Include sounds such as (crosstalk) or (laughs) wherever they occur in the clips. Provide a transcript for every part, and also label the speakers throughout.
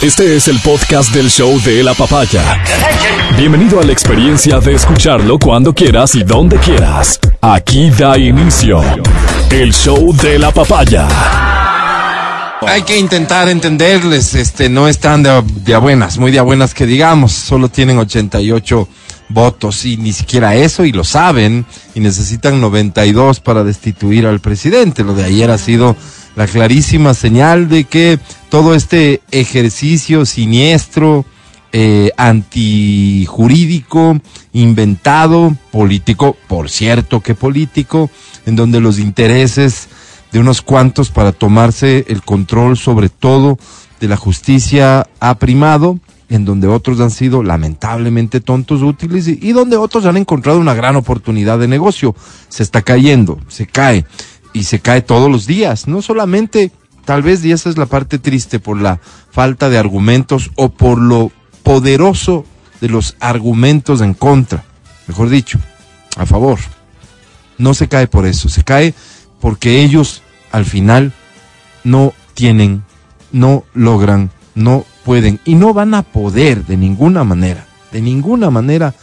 Speaker 1: Este es el podcast del show de la papaya. Bienvenido a la experiencia de escucharlo cuando quieras y donde quieras. Aquí da inicio el show de la papaya.
Speaker 2: Hay que intentar entenderles, este, no están de, de buenas, muy de a buenas que digamos, solo tienen 88 votos y ni siquiera eso y lo saben y necesitan 92 para destituir al presidente. Lo de ayer ha sido la clarísima señal de que todo este ejercicio siniestro, eh, antijurídico, inventado, político, por cierto que político, en donde los intereses de unos cuantos para tomarse el control sobre todo de la justicia ha primado, en donde otros han sido lamentablemente tontos útiles y, y donde otros han encontrado una gran oportunidad de negocio. Se está cayendo, se cae y se cae todos los días, no solamente tal vez y esa es la parte triste por la falta de argumentos o por lo poderoso de los argumentos en contra, mejor dicho, a favor. No se cae por eso, se cae porque ellos al final no tienen, no logran, no pueden y no van a poder de ninguna manera, de ninguna manera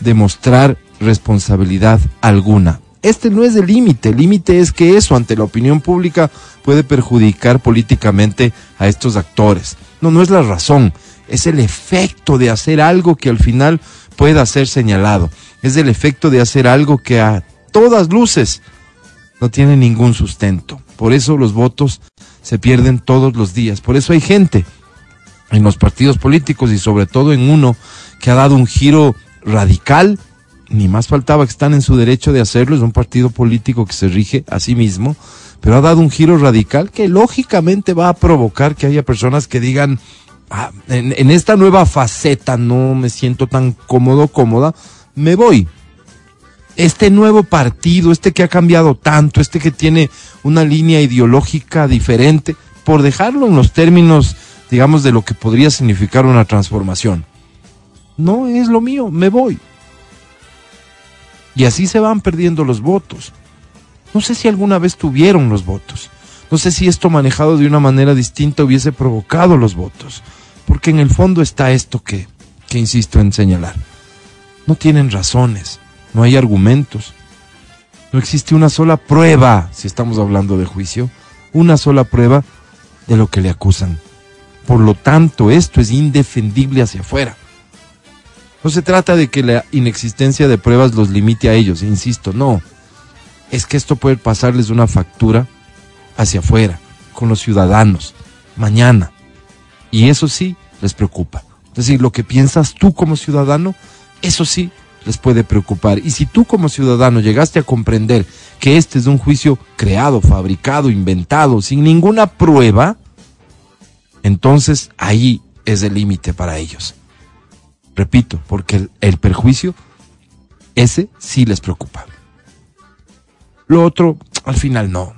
Speaker 2: demostrar responsabilidad alguna. Este no es el límite, el límite es que eso ante la opinión pública puede perjudicar políticamente a estos actores. No, no es la razón, es el efecto de hacer algo que al final pueda ser señalado. Es el efecto de hacer algo que a todas luces no tiene ningún sustento. Por eso los votos se pierden todos los días. Por eso hay gente en los partidos políticos y sobre todo en uno que ha dado un giro radical ni más faltaba que están en su derecho de hacerlo, es un partido político que se rige a sí mismo, pero ha dado un giro radical que lógicamente va a provocar que haya personas que digan, ah, en, en, esta nueva faceta no me siento tan cómodo, cómoda, me voy. Este nuevo partido, este que ha cambiado tanto, este que tiene una línea ideológica diferente, por dejarlo en los términos, digamos, de lo que podría significar una transformación. No es lo mío, me voy. Y así se van perdiendo los votos. No sé si alguna vez tuvieron los votos. No sé si esto manejado de una manera distinta hubiese provocado los votos. Porque en el fondo está esto que, que insisto en señalar. No tienen razones, no hay argumentos. No existe una sola prueba, si estamos hablando de juicio, una sola prueba de lo que le acusan. Por lo tanto, esto es indefendible hacia afuera. No se trata de que la inexistencia de pruebas los limite a ellos, insisto, no. Es que esto puede pasarles una factura hacia afuera, con los ciudadanos, mañana. Y eso sí les preocupa. Es decir, lo que piensas tú como ciudadano, eso sí les puede preocupar. Y si tú como ciudadano llegaste a comprender que este es un juicio creado, fabricado, inventado, sin ninguna prueba, entonces ahí es el límite para ellos. Repito, porque el, perjuicio, ese sí les preocupa. Lo otro, al final no.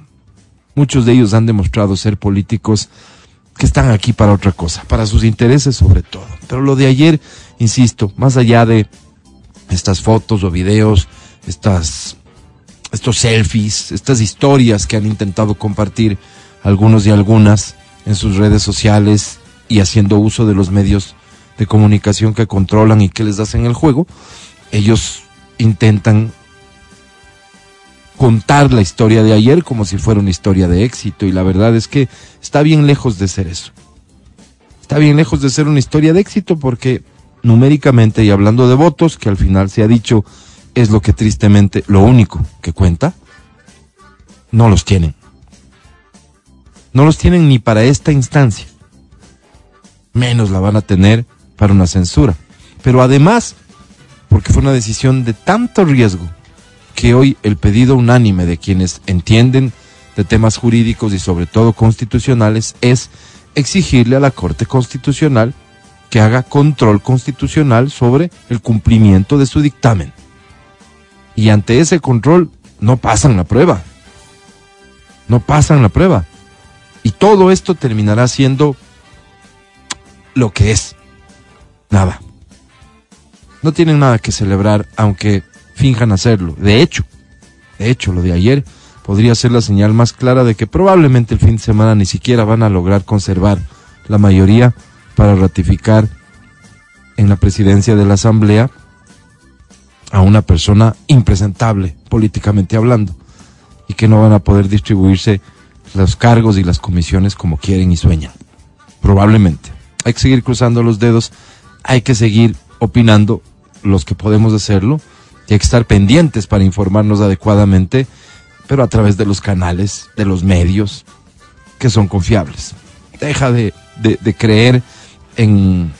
Speaker 2: Muchos de ellos han demostrado ser políticos que están aquí para otra cosa, para sus intereses sobre todo. Pero lo de ayer, insisto, más allá de estas fotos o videos, estas, estos selfies, estas historias que han intentado compartir algunos y algunas en sus redes sociales y haciendo uso de los medios de comunicación que controlan y que les hacen el juego, ellos intentan contar la historia de ayer como si fuera una historia de éxito y la verdad es que está bien lejos de ser eso. Está bien lejos de ser una historia de éxito porque numéricamente y hablando de votos, que al final se ha dicho es lo que tristemente lo único que cuenta, no los tienen. No los tienen ni para esta instancia. Menos la van a tener para una censura. Pero además, porque fue una decisión de tanto riesgo, que hoy el pedido unánime de quienes entienden de temas jurídicos y sobre todo constitucionales es exigirle a la Corte Constitucional que haga control constitucional sobre el cumplimiento de su dictamen. Y ante ese control no pasan la prueba. No pasan la prueba. Y todo esto terminará siendo lo que es. Nada. No tienen nada que celebrar, aunque finjan hacerlo. De hecho, de hecho, lo de ayer podría ser la señal más clara de que probablemente el fin de semana ni siquiera van a lograr conservar la mayoría para ratificar en la presidencia de la Asamblea a una persona impresentable, políticamente hablando, y que no van a poder distribuirse los cargos y las comisiones como quieren y sueñan. Probablemente. Hay que seguir cruzando los dedos, hay que seguir opinando los que podemos hacerlo, y hay que estar pendientes para informarnos adecuadamente, pero a través de los canales, de los medios, que son confiables. Deja de, de, creer en,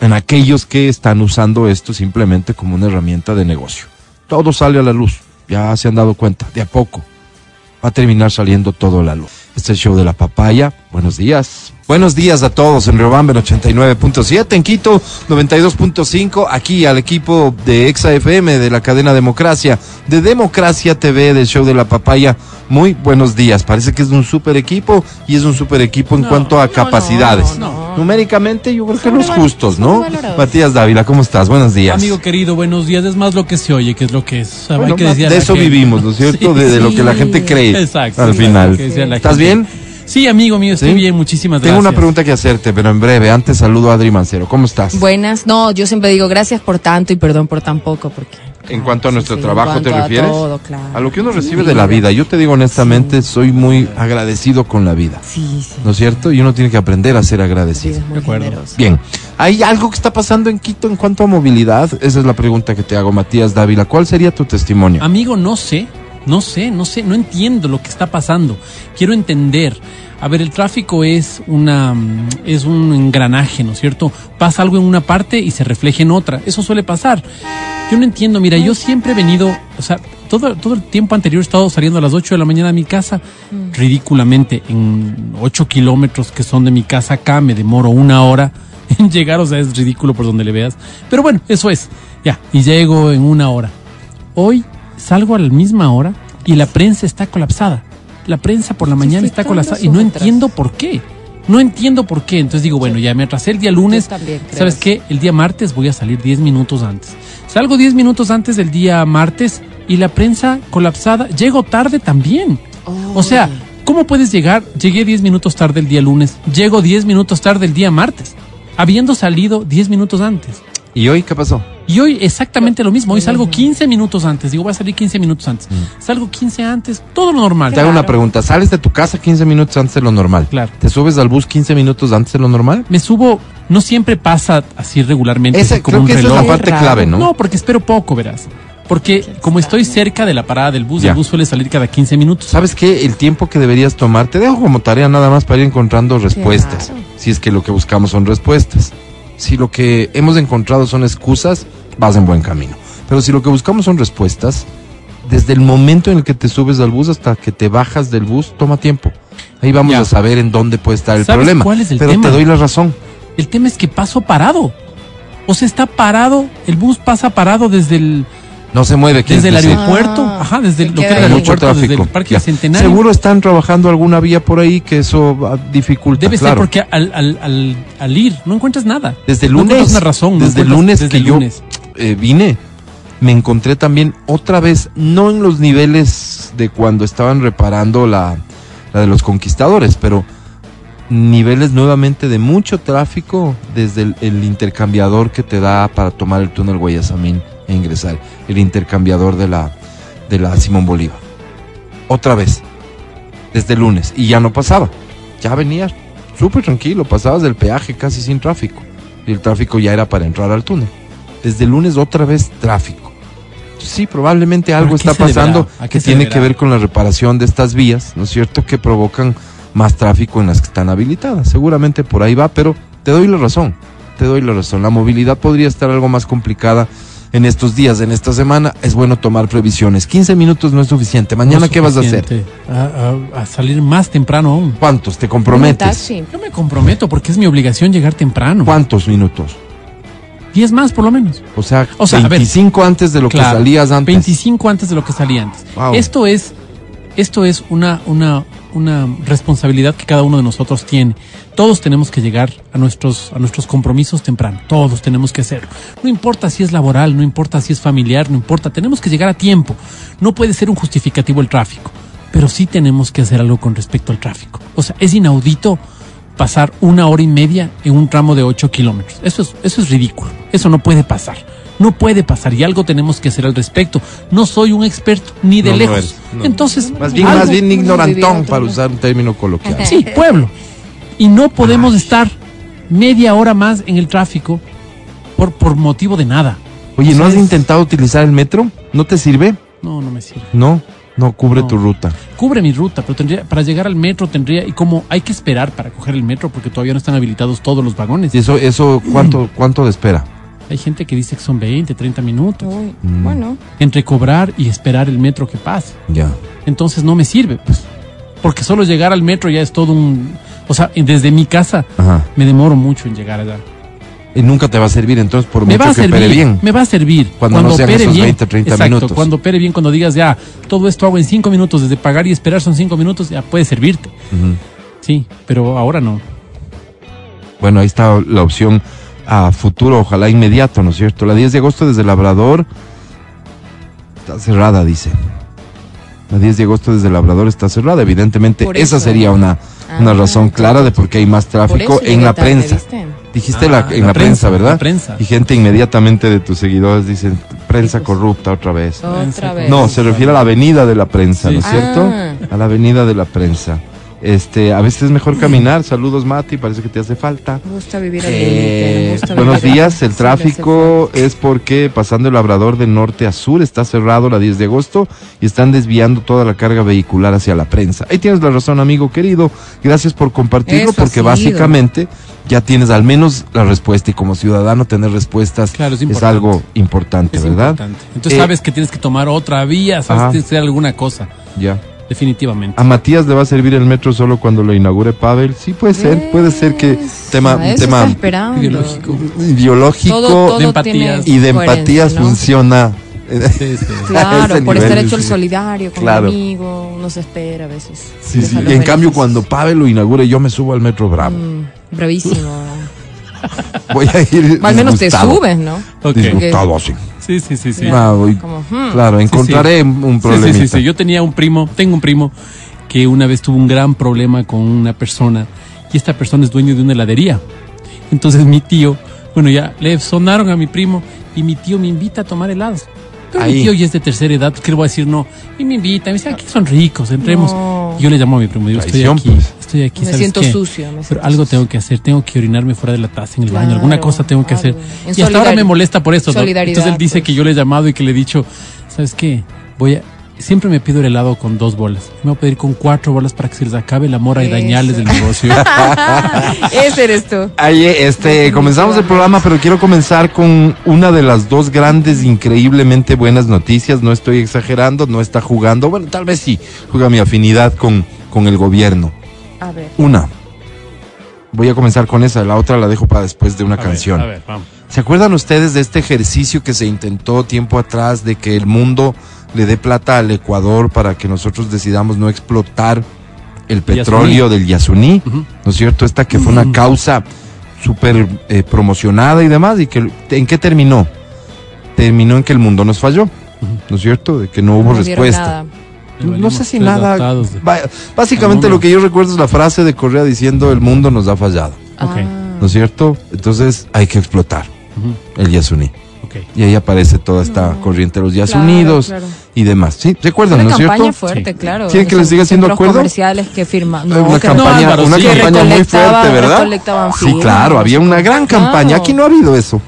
Speaker 2: en aquellos que están usando esto simplemente como una herramienta de negocio. Todo sale a la luz, ya se han dado cuenta, de a poco va a terminar saliendo todo a la luz. Este es el show de la papaya. Buenos días. Buenos días a todos en Riobamba en 89.7, en Quito 92.5, aquí al equipo de Exa FM de la cadena Democracia, de Democracia TV del show de la papaya. Muy buenos días. Parece que es un super equipo y es un super equipo en
Speaker 3: No,
Speaker 2: cuanto a
Speaker 3: no,
Speaker 2: capacidades.
Speaker 3: no, no.
Speaker 2: Numéricamente yo creo que los justos, ¿no? Matías Dávila, ¿cómo estás? Buenos días.
Speaker 4: Amigo querido, buenos días. Es más lo que se oye que es lo que es. O sea,
Speaker 2: Bueno,
Speaker 4: hay que decir
Speaker 2: de eso
Speaker 4: gente.
Speaker 2: vivimos, ¿no es cierto?
Speaker 4: Sí,
Speaker 2: de, de lo que la gente cree
Speaker 4: Exacto.
Speaker 2: al final. ¿Estás bien?
Speaker 4: Sí, amigo mío, estoy
Speaker 2: ¿Sí?
Speaker 4: bien. Muchísimas
Speaker 2: Tengo
Speaker 4: gracias.
Speaker 2: una pregunta que hacerte, pero en breve. Antes saludo a Adri Mancero. ¿Cómo estás?
Speaker 3: Buenas. No, yo siempre digo gracias por tanto y perdón por tan poco, porque...
Speaker 2: En cuanto a nuestro
Speaker 3: sí,
Speaker 2: trabajo, ¿te
Speaker 3: cuanto a
Speaker 2: refieres?
Speaker 3: todo, claro.
Speaker 2: A lo que uno
Speaker 3: Sí,
Speaker 2: recibe de la vida. Yo te digo honestamente, soy muy agradecido con la vida.
Speaker 3: Sí, sí.
Speaker 2: ¿No es cierto? Y uno tiene que aprender a ser
Speaker 3: Sí,
Speaker 2: agradecido.
Speaker 3: es muy
Speaker 4: De acuerdo.
Speaker 3: generoso.
Speaker 2: Bien. ¿Hay algo que está pasando en Quito en cuanto a movilidad? Esa es la pregunta que te hago, Matías Dávila. ¿Cuál sería tu testimonio?
Speaker 4: Amigo, no sé, no sé, no sé, no entiendo lo que está pasando. Quiero entender. A ver, el tráfico es una mm, es un engranaje, ¿no es cierto? Pasa algo en una parte y se refleja en otra. Eso suele pasar. Yo no entiendo, mira, yo siempre he venido, o sea, todo, todo el tiempo anterior he estado saliendo a las 8 de la mañana de mi casa, ridículamente, en 8 kilómetros que son de mi casa acá, me demoro una hora (laughs) en llegar, o sea, es ridículo por donde le veas. Pero bueno, eso es, ya, y llego en una hora. Hoy salgo a la misma hora y la prensa está colapsada. La prensa por la mañana está colapsada y no entiendo por qué. No entiendo por qué. Entonces digo, bueno, ya me atrasé el día lunes.
Speaker 3: También
Speaker 4: ¿Sabes qué? El día martes voy a salir 10 minutos antes. Salgo 10 minutos antes del día martes y la prensa colapsada. Llego tarde también. O sea. ¿cómo puedes llegar? Llegué 10 minutos tarde el día lunes. Llego 10 minutos tarde el día martes. Habiendo salido 10 minutos antes.
Speaker 2: ¿Y hoy qué pasó?
Speaker 4: Y hoy exactamente lo mismo. Hoy salgo 15 minutos antes. Digo, voy a salir 15 minutos antes. Salgo 15 antes. Todo lo normal.
Speaker 2: Te hago una pregunta. ¿Sales de tu casa 15 minutos antes de lo normal?
Speaker 4: Claro.
Speaker 2: ¿Te subes al bus 15 minutos antes de lo normal?
Speaker 4: Me subo, no siempre pasa así regularmente.
Speaker 2: Esa,
Speaker 4: así como
Speaker 2: creo
Speaker 4: un
Speaker 2: que esa es
Speaker 4: reloj.
Speaker 2: la parte clave, ¿no?
Speaker 4: ¿no? porque espero poco, verás. Porque como estoy cerca de la parada del bus,
Speaker 2: Ya.
Speaker 4: el bus suele salir cada 15 minutos.
Speaker 2: ¿Sabes qué? El tiempo que deberías tomar, te dejo como tarea nada más para ir encontrando respuestas.
Speaker 3: Claro.
Speaker 2: Si es que lo que buscamos son respuestas. Si lo que hemos encontrado son excusas, vas en buen camino. Pero si lo que buscamos son respuestas, desde el momento en el que te subes al bus hasta que te bajas del bus, toma tiempo. Ahí vamos
Speaker 4: Ya.
Speaker 2: a saber en dónde puede estar el
Speaker 4: ¿Sabes
Speaker 2: problema.
Speaker 4: cuál es el
Speaker 2: Pero
Speaker 4: tema?
Speaker 2: te doy la razón.
Speaker 4: El tema es que paso parado. O sea, está parado, el bus pasa parado desde el,
Speaker 2: No se mueve. ¿quieres
Speaker 4: desde el
Speaker 2: decir?
Speaker 4: aeropuerto.
Speaker 3: Ah,
Speaker 4: Ajá, desde
Speaker 3: se
Speaker 4: lo que era el aeropuerto, desde
Speaker 2: tráfico.
Speaker 4: el Parque
Speaker 2: Ya.
Speaker 4: Centenario.
Speaker 2: Seguro están trabajando alguna vía por ahí que eso ah, dificulta.
Speaker 4: Debe ser porque al, al, al, al ir no encuentras nada.
Speaker 2: Desde el lunes,
Speaker 4: una razón. no
Speaker 2: desde el lunes
Speaker 4: desde
Speaker 2: que
Speaker 4: el
Speaker 2: yo eh, vine, me encontré también otra vez, no en los niveles de cuando estaban reparando la, la de los conquistadores, pero niveles nuevamente de mucho tráfico desde el, el intercambiador que te da para tomar el túnel Guayasamín e ingresar, el intercambiador de la, de la Simón Bolívar. Otra vez, desde el lunes, y ya no pasaba, ya venías súper tranquilo, pasabas del peaje casi sin tráfico, y el tráfico ya era para entrar al túnel. Desde el lunes otra vez tráfico. Sí, probablemente algo
Speaker 4: ¿A qué
Speaker 2: está pasando
Speaker 4: ¿A qué
Speaker 2: que tiene
Speaker 4: deberá?
Speaker 2: que ver con la reparación de estas vías, ¿no es cierto? Que provocan más tráfico en las que están habilitadas. Seguramente por ahí va, pero te doy la razón, te doy la razón. La movilidad podría estar algo más complicada en estos días, en esta semana. Es bueno tomar previsiones. 15 minutos no es suficiente. Mañana,
Speaker 4: No
Speaker 2: ¿qué vas a hacer?
Speaker 4: A, a- a salir más temprano aún.
Speaker 2: ¿Cuántos? ¿Te comprometes?
Speaker 4: Yo me comprometo porque es mi obligación llegar temprano.
Speaker 2: ¿Cuántos minutos?
Speaker 4: 10 más por lo menos.
Speaker 2: O sea,
Speaker 4: O sea, a ver,
Speaker 2: 25 antes de lo
Speaker 4: Claro,
Speaker 2: que salías antes.
Speaker 4: 25 antes de lo que salía antes.
Speaker 2: Wow.
Speaker 4: Esto es, esto es una, una, una responsabilidad que cada uno de nosotros tiene. Todos tenemos que llegar a nuestros, a nuestros compromisos temprano. Todos tenemos que hacerlo. No importa si es laboral, no importa si es familiar, no importa. Tenemos que llegar a tiempo. No puede ser un justificativo el tráfico. Pero sí tenemos que hacer algo con respecto al tráfico. O sea, es inaudito pasar una hora y media en un tramo de 8 kilómetros. Eso es, eso es ridículo. Eso no puede pasar. No puede pasar y algo tenemos que hacer al respecto. No soy un experto ni de
Speaker 2: No, no
Speaker 4: lejos.
Speaker 2: eres, no.
Speaker 4: Entonces,
Speaker 2: Más bien,
Speaker 4: algo-
Speaker 2: más bien ignorantón, para
Speaker 3: ¿no?
Speaker 2: usar un término coloquial.
Speaker 4: Sí, pueblo. Y no podemos estar media hora más en el tráfico por, por motivo de nada.
Speaker 2: Oye, ¿no has
Speaker 4: es-
Speaker 2: intentado utilizar el metro? ¿No te sirve?
Speaker 4: No, no me sirve.
Speaker 2: No, no cubre
Speaker 4: No.
Speaker 2: tu ruta.
Speaker 4: Cubre mi ruta, pero tendría, para llegar al metro tendría, y como hay que esperar para coger el metro porque todavía no están habilitados todos los vagones.
Speaker 2: ¿Y eso, eso cuánto, cuánto de espera?
Speaker 4: Hay gente que dice que son 20, 30 minutos
Speaker 3: Uy,
Speaker 2: Mm.
Speaker 3: Bueno,
Speaker 4: entre cobrar y esperar el metro que pase.
Speaker 2: Ya.
Speaker 4: Entonces no me sirve, pues. Porque solo llegar al metro ya es todo un... O sea, desde mi casa
Speaker 2: Ajá.
Speaker 4: me demoro mucho en llegar allá.
Speaker 2: Y nunca te va a servir entonces por
Speaker 4: Me
Speaker 2: mucho
Speaker 4: va a
Speaker 2: que
Speaker 4: servir,
Speaker 2: opere bien.
Speaker 4: me va a servir.
Speaker 2: Cuando no sean
Speaker 4: opere
Speaker 2: esos
Speaker 4: bien,
Speaker 2: 20, 30
Speaker 4: exacto,
Speaker 2: minutos.
Speaker 4: Cuando opere bien, cuando digas ya, todo esto hago en cinco minutos, desde pagar y esperar son cinco minutos, ya puede servirte. Sí, pero ahora no.
Speaker 2: Bueno, ahí está la opción a futuro, ojalá inmediato, ¿no es cierto? La 10 de agosto desde Labrador está cerrada, dice. La 10 de agosto desde Labrador está cerrada. Evidentemente,
Speaker 3: Por
Speaker 2: esa
Speaker 3: eso.
Speaker 2: sería una, una
Speaker 3: Ah,
Speaker 2: razón clara de por qué hay más tráfico
Speaker 3: eso
Speaker 2: en la prensa.
Speaker 3: ¿viste?
Speaker 2: Dijiste
Speaker 4: Ah,
Speaker 2: la, en la, prensa, ¿verdad?
Speaker 4: la prensa.
Speaker 2: Y gente inmediatamente de tus seguidores dicen, prensa corrupta otra vez.
Speaker 3: Otra vez.
Speaker 2: No, se refiere a la avenida de la prensa,
Speaker 4: Sí.
Speaker 2: ¿no es cierto?
Speaker 3: Ah.
Speaker 2: A la avenida de la prensa. Este, a veces es mejor caminar. Saludos, Mati, parece que te hace falta.
Speaker 3: Me gusta vivir al
Speaker 2: Eh,
Speaker 3: gusta
Speaker 2: buenos
Speaker 3: vivir-
Speaker 2: días, el tráfico es porque pasando el Labrador de norte a sur está cerrado la 10 de agosto y están desviando toda la carga vehicular hacia la prensa. Ahí tienes la razón, amigo querido. Gracias por compartirlo
Speaker 3: Eso
Speaker 2: porque básicamente ya tienes al menos la respuesta y como ciudadano tener respuestas
Speaker 4: Claro, es
Speaker 2: algo importante,
Speaker 4: Es
Speaker 2: ¿verdad?
Speaker 4: importante. Entonces
Speaker 2: Eh,
Speaker 4: sabes que tienes que tomar otra vía, sabes
Speaker 2: Ajá.
Speaker 4: que tienes que hacer alguna cosa.
Speaker 2: Ya.
Speaker 4: Definitivamente.
Speaker 2: A Matías le va a servir el metro solo cuando lo inaugure Pavel. Sí, puede ser, puede ser que tema,
Speaker 3: eso
Speaker 2: tema
Speaker 3: está esperando.
Speaker 4: Ideológico.
Speaker 2: ideológico
Speaker 3: Todo, todo
Speaker 4: de empatías.
Speaker 2: y de empatías
Speaker 3: ¿no?
Speaker 2: funciona.
Speaker 4: Sí, sí. (laughs)
Speaker 3: Claro, por
Speaker 2: nivel,
Speaker 3: estar hecho el solidario con
Speaker 2: Claro.
Speaker 3: el amigo, uno se espera a veces.
Speaker 2: Sí, sí. en cambio, cuando Pavel lo inaugure, yo me subo al metro Bravo.
Speaker 3: Mm, bravísimo. (laughs)
Speaker 2: Voy a ir.
Speaker 3: Al menos te subes, ¿no?
Speaker 4: Ok.
Speaker 2: Disgustado, así.
Speaker 4: Sí, sí, sí, sí.
Speaker 2: Ah, voy-
Speaker 3: Como, hmm.
Speaker 2: Claro, encontraré un
Speaker 4: Sí,
Speaker 2: problema.
Speaker 4: sí, sí, sí. Yo tenía un primo, tengo un primo que una vez tuvo un gran problema con una persona y esta persona es dueño de una heladería. Entonces mi tío, bueno, ya le sonaron a mi primo y mi tío me invita a tomar helados. Pero
Speaker 2: Ahí.
Speaker 4: mi tío ya es de tercera edad, ¿qué le voy a decir? No. Y me invita, me dice, aquí son ricos, entremos.
Speaker 3: No.
Speaker 4: Y yo le llamo a mi primo, digo, estoy aquí,
Speaker 2: pues.
Speaker 4: Estoy aquí.
Speaker 3: Me
Speaker 4: ¿sabes
Speaker 3: siento
Speaker 4: qué?
Speaker 3: sucio. me
Speaker 4: Pero algo
Speaker 3: sucio.
Speaker 4: tengo que hacer, tengo que orinarme fuera de la taza en el baño, alguna cosa tengo que hacer.
Speaker 3: algo. En
Speaker 4: Y hasta ahora me molesta por eso. ¿no?
Speaker 3: solidaridad,
Speaker 4: Entonces él dice
Speaker 3: pues.
Speaker 4: que yo le he llamado y que le he dicho, ¿sabes qué? Voy a... Siempre me pido el helado con dos bolas. Me voy a pedir con cuatro bolas para que se les acabe la mora y dañarles el negocio. (laughs)
Speaker 3: Ese eres tú.
Speaker 2: Ahí, este, comenzamos el programa, pero quiero comenzar con una de las dos grandes, increíblemente buenas noticias. No estoy exagerando, no está jugando. Bueno, tal vez sí, juega mi afinidad con, con el gobierno.
Speaker 3: A ver.
Speaker 2: Una. Voy a comenzar con esa, la otra la dejo para después de una
Speaker 4: A ver,
Speaker 2: canción.
Speaker 4: a ver, vamos.
Speaker 2: ¿Se acuerdan ustedes de este ejercicio que se intentó tiempo atrás de que el mundo le dé plata al Ecuador para que nosotros decidamos no explotar el petróleo del Yasuní? ¿No es cierto? Esta que fue una causa súper eh, promocionada y demás. ¿Y que, en qué terminó? Terminó en que el mundo nos falló. ¿No es cierto? De que no hubo
Speaker 3: No
Speaker 2: respuesta. No sé si nada.
Speaker 4: de-
Speaker 2: Básicamente lo que yo recuerdo es la frase de Correa diciendo el mundo nos ha fallado.
Speaker 3: Ah.
Speaker 2: ¿No es cierto? Entonces hay que explotar
Speaker 4: Ujú,
Speaker 2: el Yasuní.
Speaker 4: ok.
Speaker 2: Y ahí aparece toda esta
Speaker 3: No.
Speaker 2: corriente de los Días
Speaker 3: Claro,
Speaker 2: Unidos
Speaker 3: claro.
Speaker 2: y demás. ¿Sí? ¿Recuerdan,
Speaker 3: Una
Speaker 2: no es
Speaker 3: campaña
Speaker 2: cierto?
Speaker 3: fuerte,
Speaker 4: Sí.
Speaker 3: claro.
Speaker 2: ¿Quieren que les siga haciendo
Speaker 3: centros
Speaker 2: acuerdo?
Speaker 3: comerciales que firman.
Speaker 2: una
Speaker 3: que-
Speaker 2: campaña,
Speaker 4: Álvaro,
Speaker 2: una
Speaker 4: sí.
Speaker 2: campaña muy fuerte, ¿verdad? Sí, claro, había una gran
Speaker 3: claro.
Speaker 2: campaña. Aquí no ha habido eso.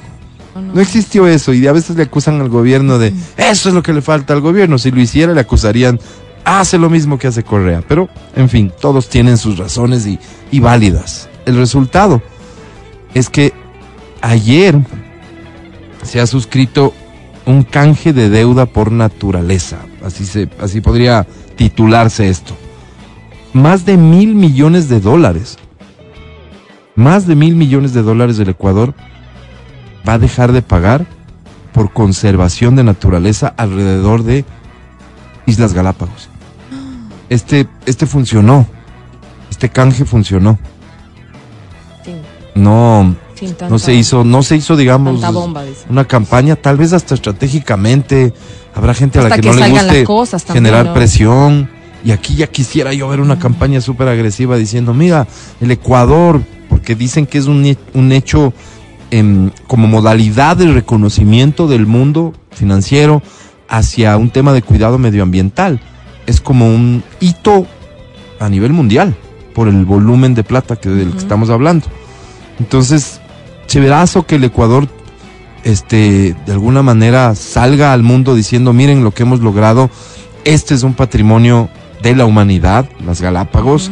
Speaker 3: No,
Speaker 2: existió eso y a veces le acusan al gobierno de eso es lo que le falta al gobierno. Si lo hiciera le acusarían hace lo mismo que hace Correa. Pero, en fin, todos tienen sus razones y, y válidas. El resultado es que ayer se ha suscrito un canje de deuda por naturaleza. Así, se, así podría titularse esto. Más de mil millones de dólares. Más de mil millones de dólares del Ecuador va a dejar de pagar por conservación de naturaleza alrededor de Islas Galápagos. Este, este funcionó. Este canje funcionó.
Speaker 3: Sin-
Speaker 2: No,
Speaker 3: tanta-
Speaker 2: no se hizo, no se hizo, digamos,
Speaker 3: bomba,
Speaker 2: una campaña, tal vez hasta estratégicamente. Habrá gente a la que,
Speaker 3: que
Speaker 2: no le guste
Speaker 3: cosas también,
Speaker 2: generar
Speaker 3: ¿no?
Speaker 2: presión. Y aquí ya quisiera yo ver una campaña súper agresiva diciendo, mira, el Ecuador, porque dicen que es un, un hecho como modalidad de reconocimiento del mundo financiero hacia un tema de cuidado medioambiental. Es como un hito a nivel mundial por el volumen de plata que, del que estamos hablando. Entonces, chéverazo que el Ecuador este, de alguna manera salga al mundo diciendo, miren lo que hemos logrado, este es un patrimonio de la humanidad, las Galápagos,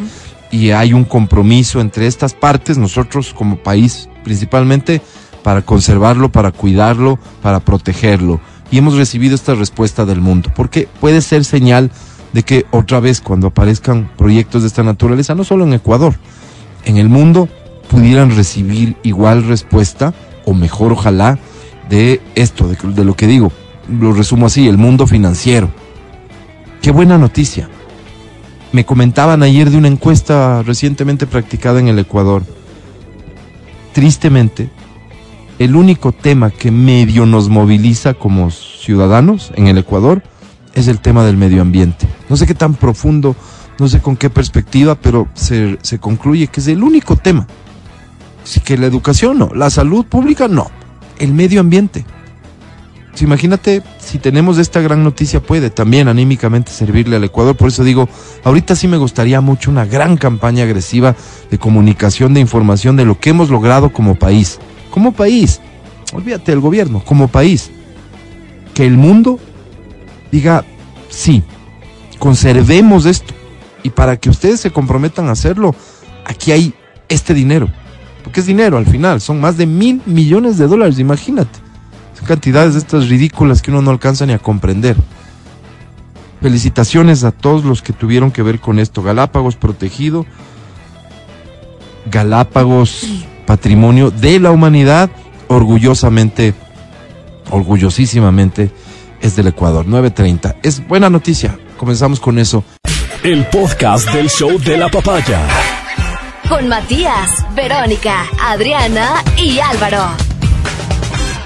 Speaker 2: y hay un compromiso entre estas partes, nosotros como país principalmente, para conservarlo, para cuidarlo, para protegerlo. Y hemos recibido esta respuesta del mundo, porque puede ser señal de que otra vez cuando aparezcan proyectos de esta naturaleza, no solo en Ecuador, en el mundo pudieran recibir igual respuesta, o mejor ojalá, de esto, de, lo que digo. Lo resumo así, el mundo financiero. Qué buena noticia. Me comentaban ayer de una encuesta recientemente practicada en el Ecuador. Tristemente, el único tema que medio nos moviliza como ciudadanos en el Ecuador es el tema del medio ambiente. No sé qué tan profundo, no sé con qué perspectiva, pero se, se concluye que es el único tema. Así que la educación no, la salud pública no, el medio ambiente. Imagínate si tenemos esta gran noticia puede también anímicamente servirle al Ecuador. Por eso digo, ahorita sí me gustaría mucho una gran campaña agresiva de comunicación, de información de lo que hemos logrado como país. Como país, olvídate del gobierno, como país. Que el mundo diga, sí, conservemos esto. Y para que ustedes se comprometan a hacerlo, aquí hay este dinero. Porque es dinero al final, son más de mil millones de dólares, imagínate. Cantidades de estas ridículas que uno no alcanza ni a comprender. Felicitaciones a todos los que tuvieron que ver con esto. Galápagos protegido. Galápagos patrimonio de la humanidad. Orgullosamente, orgullosísimamente es del Ecuador. 9.30. Es buena noticia. Comenzamos con eso.
Speaker 1: El podcast del show de la papaya.
Speaker 5: Con Matías, Verónica, Adriana y Álvaro.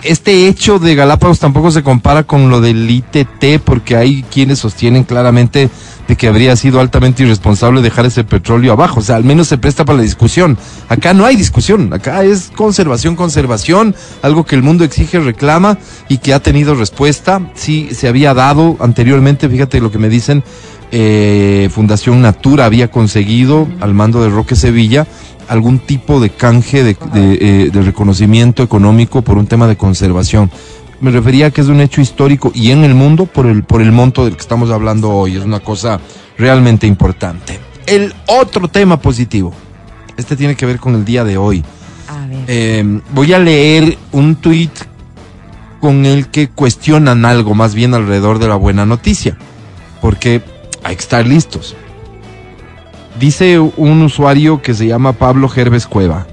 Speaker 2: Este hecho de Galápagos tampoco se compara con lo del ITT porque hay quienes sostienen claramente de que habría sido altamente irresponsable dejar ese petróleo abajo. O sea, al menos se presta para la discusión. Acá no hay discusión. Acá es conservación, conservación, algo que el mundo exige, reclama y que ha tenido respuesta. Sí, se había dado anteriormente, fíjate lo que me dicen, eh, Fundación Natura había conseguido al mando de Roque Sevilla algún tipo de canje de, de, eh, de reconocimiento económico por un tema de conservación. Me refería a que es un hecho histórico y en el mundo por el, por el monto del que estamos hablando hoy. Es una cosa realmente importante. El otro tema positivo. Este tiene que ver con el día de hoy.
Speaker 3: A ver.
Speaker 2: Eh, voy a leer un tuit con el que cuestionan algo más bien alrededor de la buena noticia. Porque hay que estar listos. Dice un usuario que se llama Pablo Gerves Cueva.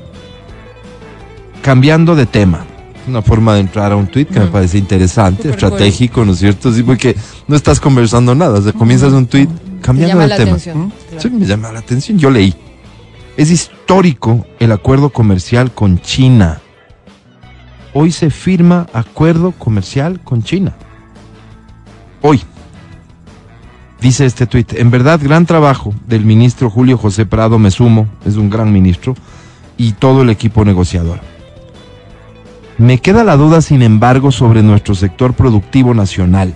Speaker 2: Cambiando de tema. Una forma de entrar a un tuit que me parece interesante, estratégico, ¿no es cierto? Sí, porque no estás conversando nada. O sea, comienzas un
Speaker 3: Me
Speaker 2: cambiando de tema.
Speaker 3: atención. claro.
Speaker 2: Sí, me llama la atención. Yo leí. Es histórico el acuerdo comercial con China. Hoy se firma acuerdo comercial con China. Hoy. Dice este tuit. En verdad, gran trabajo del ministro Julio José Prado, me sumo, es un gran ministro, y todo el equipo negociador. Me queda la duda, sin embargo, sobre nuestro sector productivo nacional.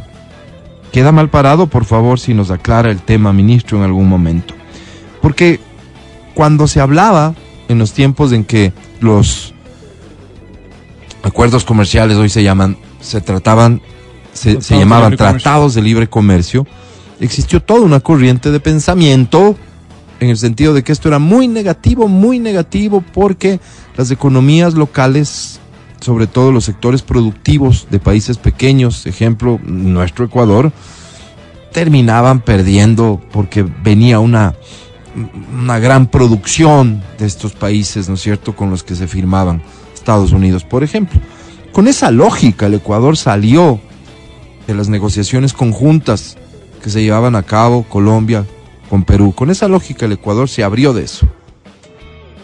Speaker 2: Queda mal parado, por favor, si nos aclara el tema, ministro, en algún momento. Porque cuando se hablaba en los tiempos en que los acuerdos comerciales hoy se llaman, se trataban, se, llamaban tratados de libre comercio, existió toda una corriente de pensamiento en el sentido de que esto era muy negativo, muy negativo, porque las economías locales, sobre todo los sectores productivos de países pequeños, ejemplo, nuestro Ecuador, terminaban perdiendo porque venía una, una gran producción de estos países, ¿no es cierto?, con los que se firmaban Estados Unidos, por ejemplo. Con esa lógica, el Ecuador salió de las negociaciones conjuntas que se llevaban a cabo Colombia con Perú. Con esa lógica, el Ecuador se abrió de eso.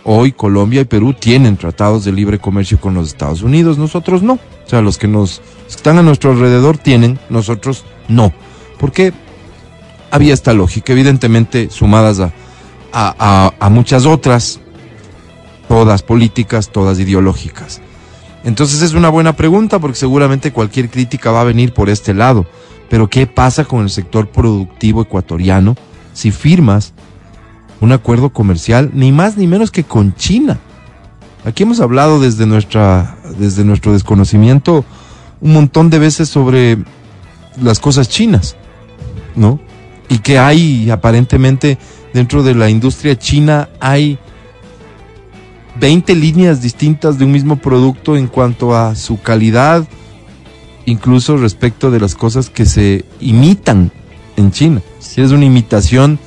Speaker 2: Hoy Colombia y Perú tienen tratados de libre comercio con los Estados Unidos, nosotros no. O sea, los que nos están a nuestro alrededor tienen, nosotros no. ¿Por qué? había esta lógica, evidentemente sumadas a, a- a- a muchas otras, todas políticas, todas ideológicas. Entonces es una buena pregunta porque seguramente cualquier crítica va a venir por este lado. Pero ¿qué pasa con el sector productivo ecuatoriano si firmas un acuerdo comercial ni más ni menos que con China? Aquí hemos hablado desde nuestra desde nuestro desconocimiento un montón de veces sobre las cosas chinas, ¿no? Y que hay aparentemente dentro de la industria china hay 20 líneas distintas de un mismo producto en cuanto a su calidad, incluso respecto de las cosas que se imitan en China. Si es una imitación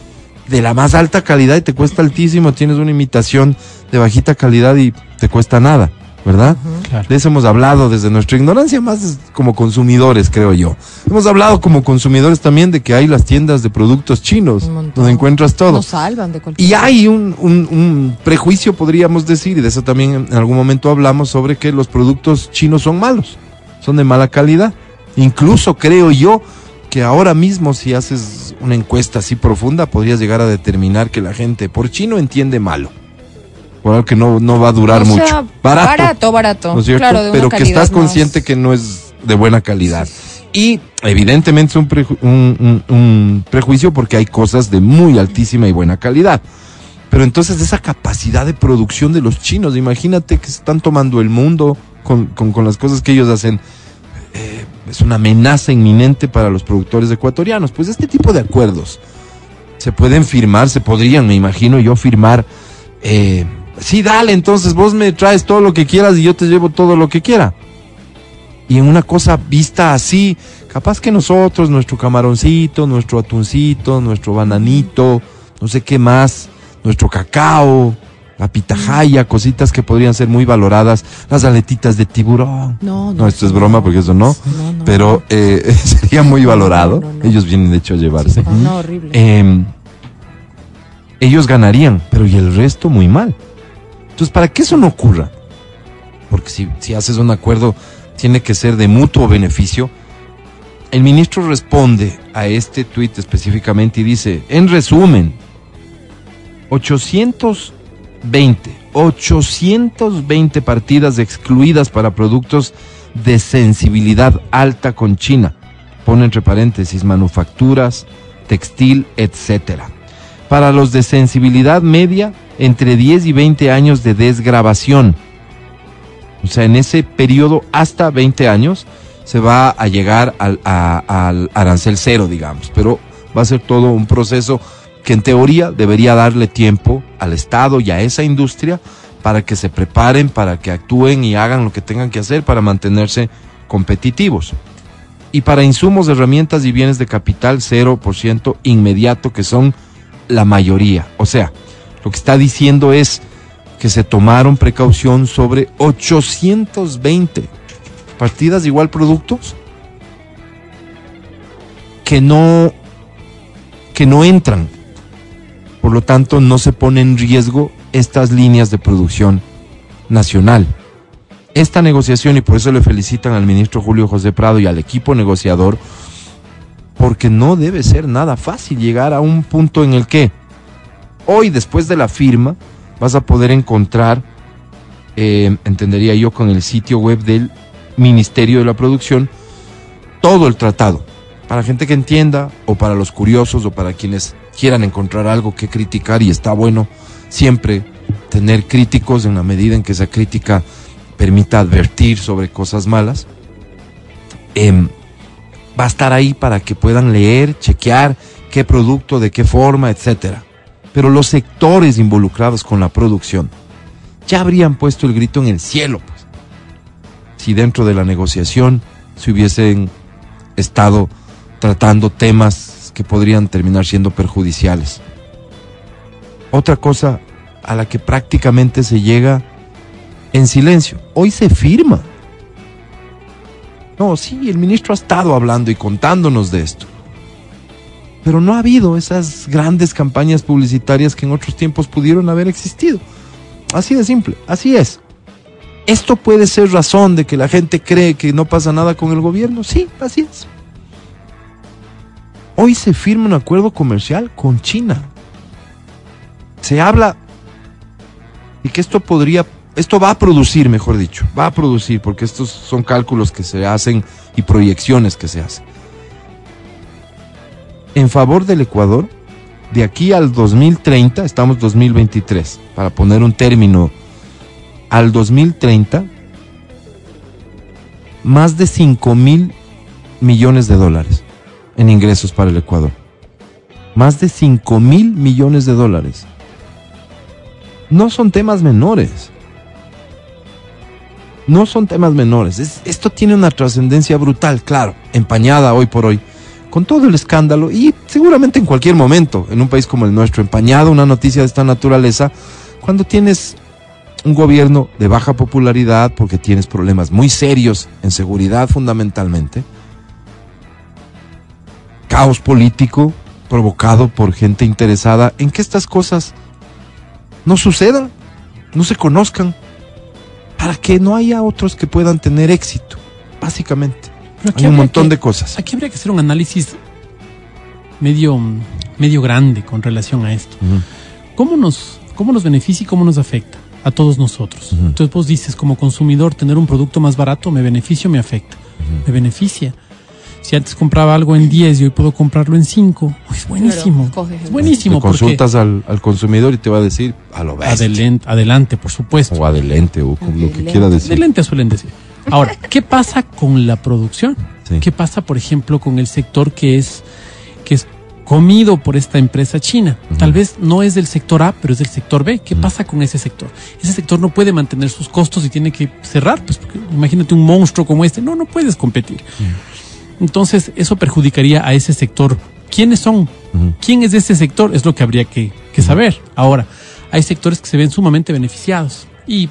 Speaker 2: de la más alta calidad y te cuesta altísimo, tienes una imitación de bajita calidad y te cuesta nada, ¿verdad?
Speaker 4: Claro.
Speaker 2: De eso hemos hablado desde nuestra ignorancia, más como consumidores, creo yo. Hemos hablado como consumidores también de que hay las tiendas de productos chinos, donde encuentras todo.
Speaker 3: Nos salvan de cualquier
Speaker 2: Y hay un, un- un prejuicio, podríamos decir, y de eso también en algún momento hablamos, sobre que los productos chinos son malos, son de mala calidad. Incluso creo yo que ahora mismo si haces una encuesta así profunda, podrías llegar a determinar que la gente por chino entiende malo. Por algo que no, no va a durar
Speaker 3: O
Speaker 2: mucho.
Speaker 3: sea,
Speaker 2: barato.
Speaker 3: barato, barato.
Speaker 2: ¿no es cierto?
Speaker 3: Claro, de una
Speaker 2: Pero que estás
Speaker 3: más-
Speaker 2: consciente que no es de buena calidad. Y evidentemente es un, preju- un- un- un prejuicio porque hay cosas de muy altísima y buena calidad. Pero entonces esa capacidad de producción de los chinos, imagínate que se están tomando el mundo con, con- las cosas que ellos hacen. eh, es una amenaza inminente para los productores ecuatorianos. Pues este tipo de acuerdos se pueden firmar, se podrían, me imagino yo, firmar. eh, sí, dale, entonces vos me traes todo lo que quieras y yo te llevo todo lo que quiera. Y en una cosa vista así, capaz que nosotros, nuestro camaroncito, nuestro atuncito, nuestro bananito, no sé qué más, nuestro cacao, la pitahaya, cositas que podrían ser muy valoradas, las aletitas de tiburón.
Speaker 3: No, no.
Speaker 2: No, esto es broma porque eso no,
Speaker 3: No,
Speaker 2: pero eh, (laughs) sería muy valorado. Ellos vienen de hecho a llevarse.
Speaker 3: No, horrible.
Speaker 2: Eh, ellos ganarían, pero y el resto muy mal. Entonces, para que eso no ocurra, porque si, si haces un acuerdo, tiene que ser de mutuo beneficio. El ministro responde a este tuit específicamente y dice, en resumen, 820, 820 partidas excluidas para productos de sensibilidad alta con China. Pone entre paréntesis manufacturas, textil, etcétera. Para los de sensibilidad media, entre 10 y 20 años de desgrabación. O sea, en ese periodo hasta 20 años se va a llegar al arancel cero, digamos. Pero va a ser todo un proceso que en teoría debería darle tiempo al Estado y a esa industria para que se preparen, para que actúen y hagan lo que tengan que hacer para mantenerse competitivos. Y para insumos, herramientas y bienes de capital 0% inmediato, que son la mayoría. O sea, lo que está diciendo es que se tomaron precaución sobre 820 partidas de igual productos que no que no entran. Por lo tanto, no se pone en riesgo estas líneas de producción nacional. Esta negociación, y por eso le felicitan al ministro Julio José Prado y al equipo negociador, porque no debe ser nada fácil llegar a un punto en el que hoy, después de la firma, vas a poder encontrar, eh, entendería yo, con el sitio web del Ministerio de la Producción, todo el tratado. Para gente que entienda, o para los curiosos, o para quienes quieran encontrar algo que criticar, y está bueno siempre tener críticos en la medida en que esa crítica permita advertir sobre cosas malas. Em, va a estar ahí para que puedan leer, chequear qué producto, de qué forma, etcétera. Pero los sectores involucrados con la producción ya habrían puesto el grito en el cielo, pues. Si dentro de la negociación se hubiesen estado tratando temas que podrían terminar siendo perjudiciales. Otra cosa a la que prácticamente se llega en silencio. Hoy se firma. No, sí, el ministro ha estado hablando y contándonos de esto. Pero no ha habido esas grandes campañas publicitarias que en otros tiempos pudieron haber existido. Así de simple, así es. ¿Esto puede ser razón de que la gente cree que no pasa nada con el gobierno? Sí, así es. Hoy se firma un acuerdo comercial con China. Se habla y que esto podría, esto va a producir, mejor dicho, va a producir, porque estos son cálculos que se hacen y proyecciones que se hacen. En favor del Ecuador, de aquí al 2030, estamos 2023, para poner un término, al 2030, más de 5 mil millones de dólares en ingresos para el Ecuador. Más de 5 mil millones de dólares. No son temas menores. No son temas menores. Es- esto tiene una trascendencia brutal, claro, empañada hoy por hoy, con todo el escándalo y seguramente en cualquier momento, en un país como el nuestro, empañada una noticia de esta naturaleza, cuando tienes un gobierno de baja popularidad, porque tienes problemas muy serios en seguridad fundamentalmente, caos político provocado por gente interesada en que estas cosas no sucedan, no se conozcan, para que no haya otros que puedan tener éxito, básicamente. Hay un montón
Speaker 4: que-
Speaker 2: de cosas.
Speaker 4: Aquí habría que hacer un análisis medio, medio grande con relación a esto. ¿Cómo nos, cómo nos beneficia y cómo nos afecta a todos nosotros? Entonces vos dices, como consumidor, tener un producto más barato me beneficia o me afecta. Me beneficia. Si antes compraba algo en 10 y hoy puedo comprarlo en 5, es buenísimo. Es buenísimo
Speaker 2: consultas al, al consumidor y te va a decir a lo bestia.
Speaker 4: adelante, adelante, por supuesto.
Speaker 2: O adelante, o como lo que quiera decir.
Speaker 4: Adelante suelen decir. Ahora, (laughs) ¿qué pasa con la producción?
Speaker 2: Sí.
Speaker 4: ¿Qué pasa, por ejemplo, con el sector que es, que es comido por esta empresa china? Tal vez no es del sector A, pero es del sector B. ¿Qué pasa con ese sector? Ese sector no puede mantener sus costos y tiene que cerrar. Pues, porque imagínate un monstruo como este. No, no puedes competir. Entonces, eso perjudicaría a ese sector. ¿Quiénes son? ¿Quién es de ese sector? Es lo que habría que, que saber. Ahora, hay sectores que se ven sumamente beneficiados. Y,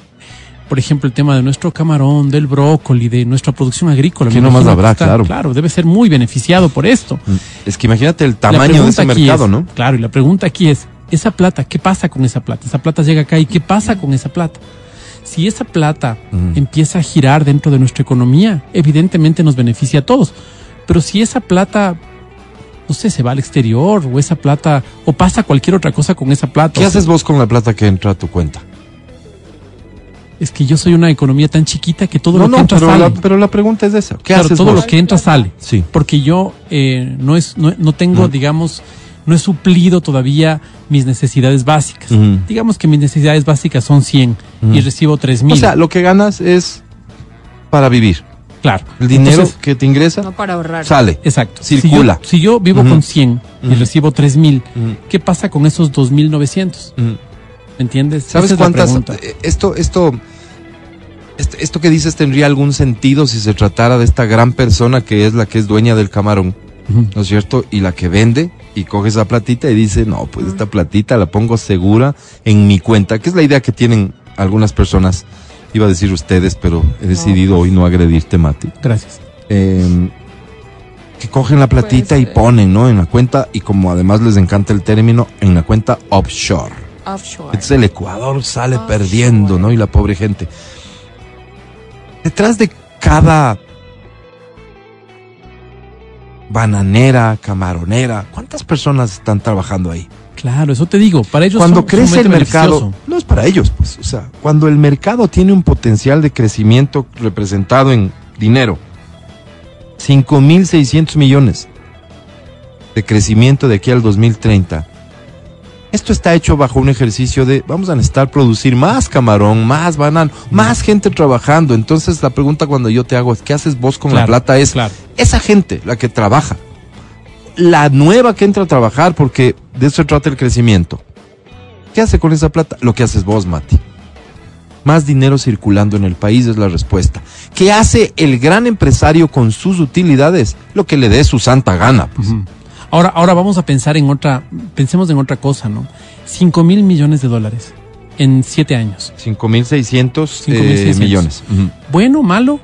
Speaker 4: por ejemplo, el tema de nuestro camarón, del brócoli, de nuestra producción agrícola.
Speaker 2: ¿Qué
Speaker 4: me
Speaker 2: nomás
Speaker 4: imagino que
Speaker 2: habrá? Claro.
Speaker 4: Claro, debe ser muy beneficiado por esto.
Speaker 2: Es que imagínate el tamaño de ese mercado,
Speaker 4: es-
Speaker 2: ¿no?
Speaker 4: Claro, y la pregunta aquí es, ¿esa plata, qué pasa con esa plata? Esa plata llega acá y ¿qué pasa con esa plata? Si esa plata
Speaker 2: Ujú.
Speaker 4: empieza a girar dentro de nuestra economía, evidentemente nos beneficia a todos. Pero si esa plata, no sé, se va al exterior o esa plata, o pasa cualquier otra cosa con esa plata.
Speaker 2: ¿Qué
Speaker 4: o sea,
Speaker 2: haces vos con la plata que entra a tu cuenta?
Speaker 4: Es que yo soy una economía tan chiquita que todo
Speaker 2: no,
Speaker 4: lo que
Speaker 2: no,
Speaker 4: entra
Speaker 2: pero
Speaker 4: sale.
Speaker 2: la, pero la pregunta es esa. ¿Qué
Speaker 4: Claro,
Speaker 2: haces
Speaker 4: todo
Speaker 2: vos?
Speaker 4: lo que entra sale.
Speaker 2: Sí.
Speaker 4: porque yo eh, no es no, no tengo
Speaker 2: Mm.
Speaker 4: digamos no he suplido todavía mis necesidades básicas digamos que mis necesidades básicas son 100 y recibo 3000
Speaker 2: O sea, lo que ganas es para vivir.
Speaker 4: claro
Speaker 2: El dinero
Speaker 4: Entonces,
Speaker 2: que te ingresa
Speaker 3: No para ahorrar.
Speaker 2: sale.
Speaker 4: exacto
Speaker 2: circula.
Speaker 4: si yo, si yo vivo con 100 y recibo 3000
Speaker 2: Mm,
Speaker 4: qué pasa con esos 2900
Speaker 2: mm.
Speaker 4: ¿me entiendes
Speaker 2: ¿Sabes
Speaker 4: Esa es la
Speaker 2: cuántas? eh, Esto, esto, esto, esto que dices tendría algún sentido si se tratara de esta gran persona que es la que es dueña del camarón. ¿no es cierto? Y la que vende y coge esa platita y dice, no, pues esta platita la pongo segura en mi cuenta, que es la idea que tienen algunas personas. Iba a decir ustedes, pero he decidido hoy no agredirte, Mati.
Speaker 4: gracias
Speaker 2: eh, que cogen la platita y
Speaker 3: ser.
Speaker 2: ponen, ¿no? En la cuenta, y como además les encanta el término, en la cuenta offshore.
Speaker 3: Offshore.
Speaker 2: Entonces el Ecuador sale
Speaker 3: Offshore.
Speaker 2: perdiendo, ¿no? Y la pobre gente. Detrás de cada bananera, camaronera, ¿cuántas personas están trabajando ahí?
Speaker 4: claro eso te digo para ellos
Speaker 2: Cuando
Speaker 4: son-
Speaker 2: crece el mercado, no es para ellos, pues, o sea, cuando el mercado tiene un potencial de crecimiento representado en dinero, 5.600 millones de crecimiento de aquí al 2030. Esto está hecho bajo un ejercicio de vamos a necesitar producir más camarón, más banano, más gente trabajando. Entonces la pregunta cuando yo te hago es ¿qué haces vos con la plata? Es
Speaker 4: claro
Speaker 2: esa gente la que trabaja, la nueva que entra a trabajar, porque de eso se trata el crecimiento. ¿Qué hace con esa plata? Lo que haces vos, Mati. Más dinero circulando en el país es la respuesta. ¿Qué hace el gran empresario con sus utilidades? Lo que le dé su santa gana. pues.
Speaker 4: Ahora, ahora vamos a pensar en otra, pensemos en otra cosa, ¿no? 5 mil millones de dólares en siete años.
Speaker 2: 5.600
Speaker 4: 5.600.
Speaker 2: eh, millones.
Speaker 4: Bueno, malo,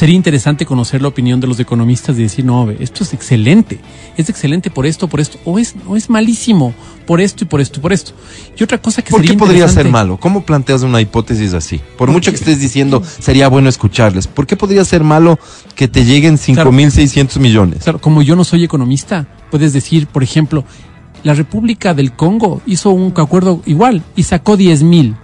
Speaker 4: sería interesante conocer la opinión de los economistas y decir, no, esto es excelente, es excelente por esto, por esto, o es, o es malísimo por esto y por esto y por esto. Y otra cosa que
Speaker 2: ¿Por qué
Speaker 4: sería
Speaker 2: podría ser malo? ¿Cómo planteas una hipótesis así? Por mucho que estés diciendo, sería bueno escucharles. ¿Por qué podría ser malo que te lleguen 5.600 millones?
Speaker 4: Claro, como yo no soy economista, puedes decir, por ejemplo, la República del Congo hizo un acuerdo igual y sacó 10 mil.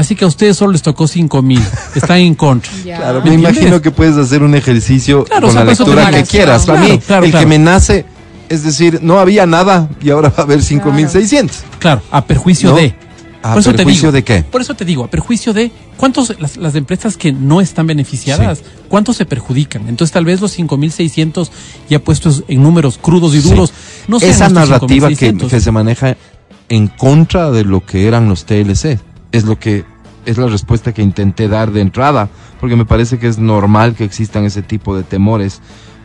Speaker 4: Así que a ustedes solo les tocó 5 mil. Están en contra.
Speaker 2: Claro,
Speaker 4: ¿Me entiendes?
Speaker 2: imagino que puedes hacer un ejercicio
Speaker 4: Claro,
Speaker 2: con
Speaker 4: o sea,
Speaker 2: la
Speaker 4: te
Speaker 2: lectura que quieras. Para
Speaker 4: Claro,
Speaker 2: mí,
Speaker 4: claro,
Speaker 2: el
Speaker 4: claro.
Speaker 2: que me nace, es decir, no había nada y ahora va a haber 5.600.
Speaker 4: Claro, a perjuicio
Speaker 2: ¿No?
Speaker 4: de.
Speaker 2: ¿A
Speaker 4: Por eso te
Speaker 2: perjuicio
Speaker 4: digo,
Speaker 2: de qué?
Speaker 4: Por eso te digo, a perjuicio de cuántos las, las empresas que no están beneficiadas, cuántos se perjudican. Entonces tal vez los 5.600 ya puestos en números crudos y
Speaker 2: Sí.
Speaker 4: duros, no sean
Speaker 2: Esa narrativa que,
Speaker 4: 5,600.
Speaker 2: que se maneja en contra de lo que eran los TLC es lo que es la respuesta que intenté dar de entrada, porque me parece que es normal que existan ese tipo de temores.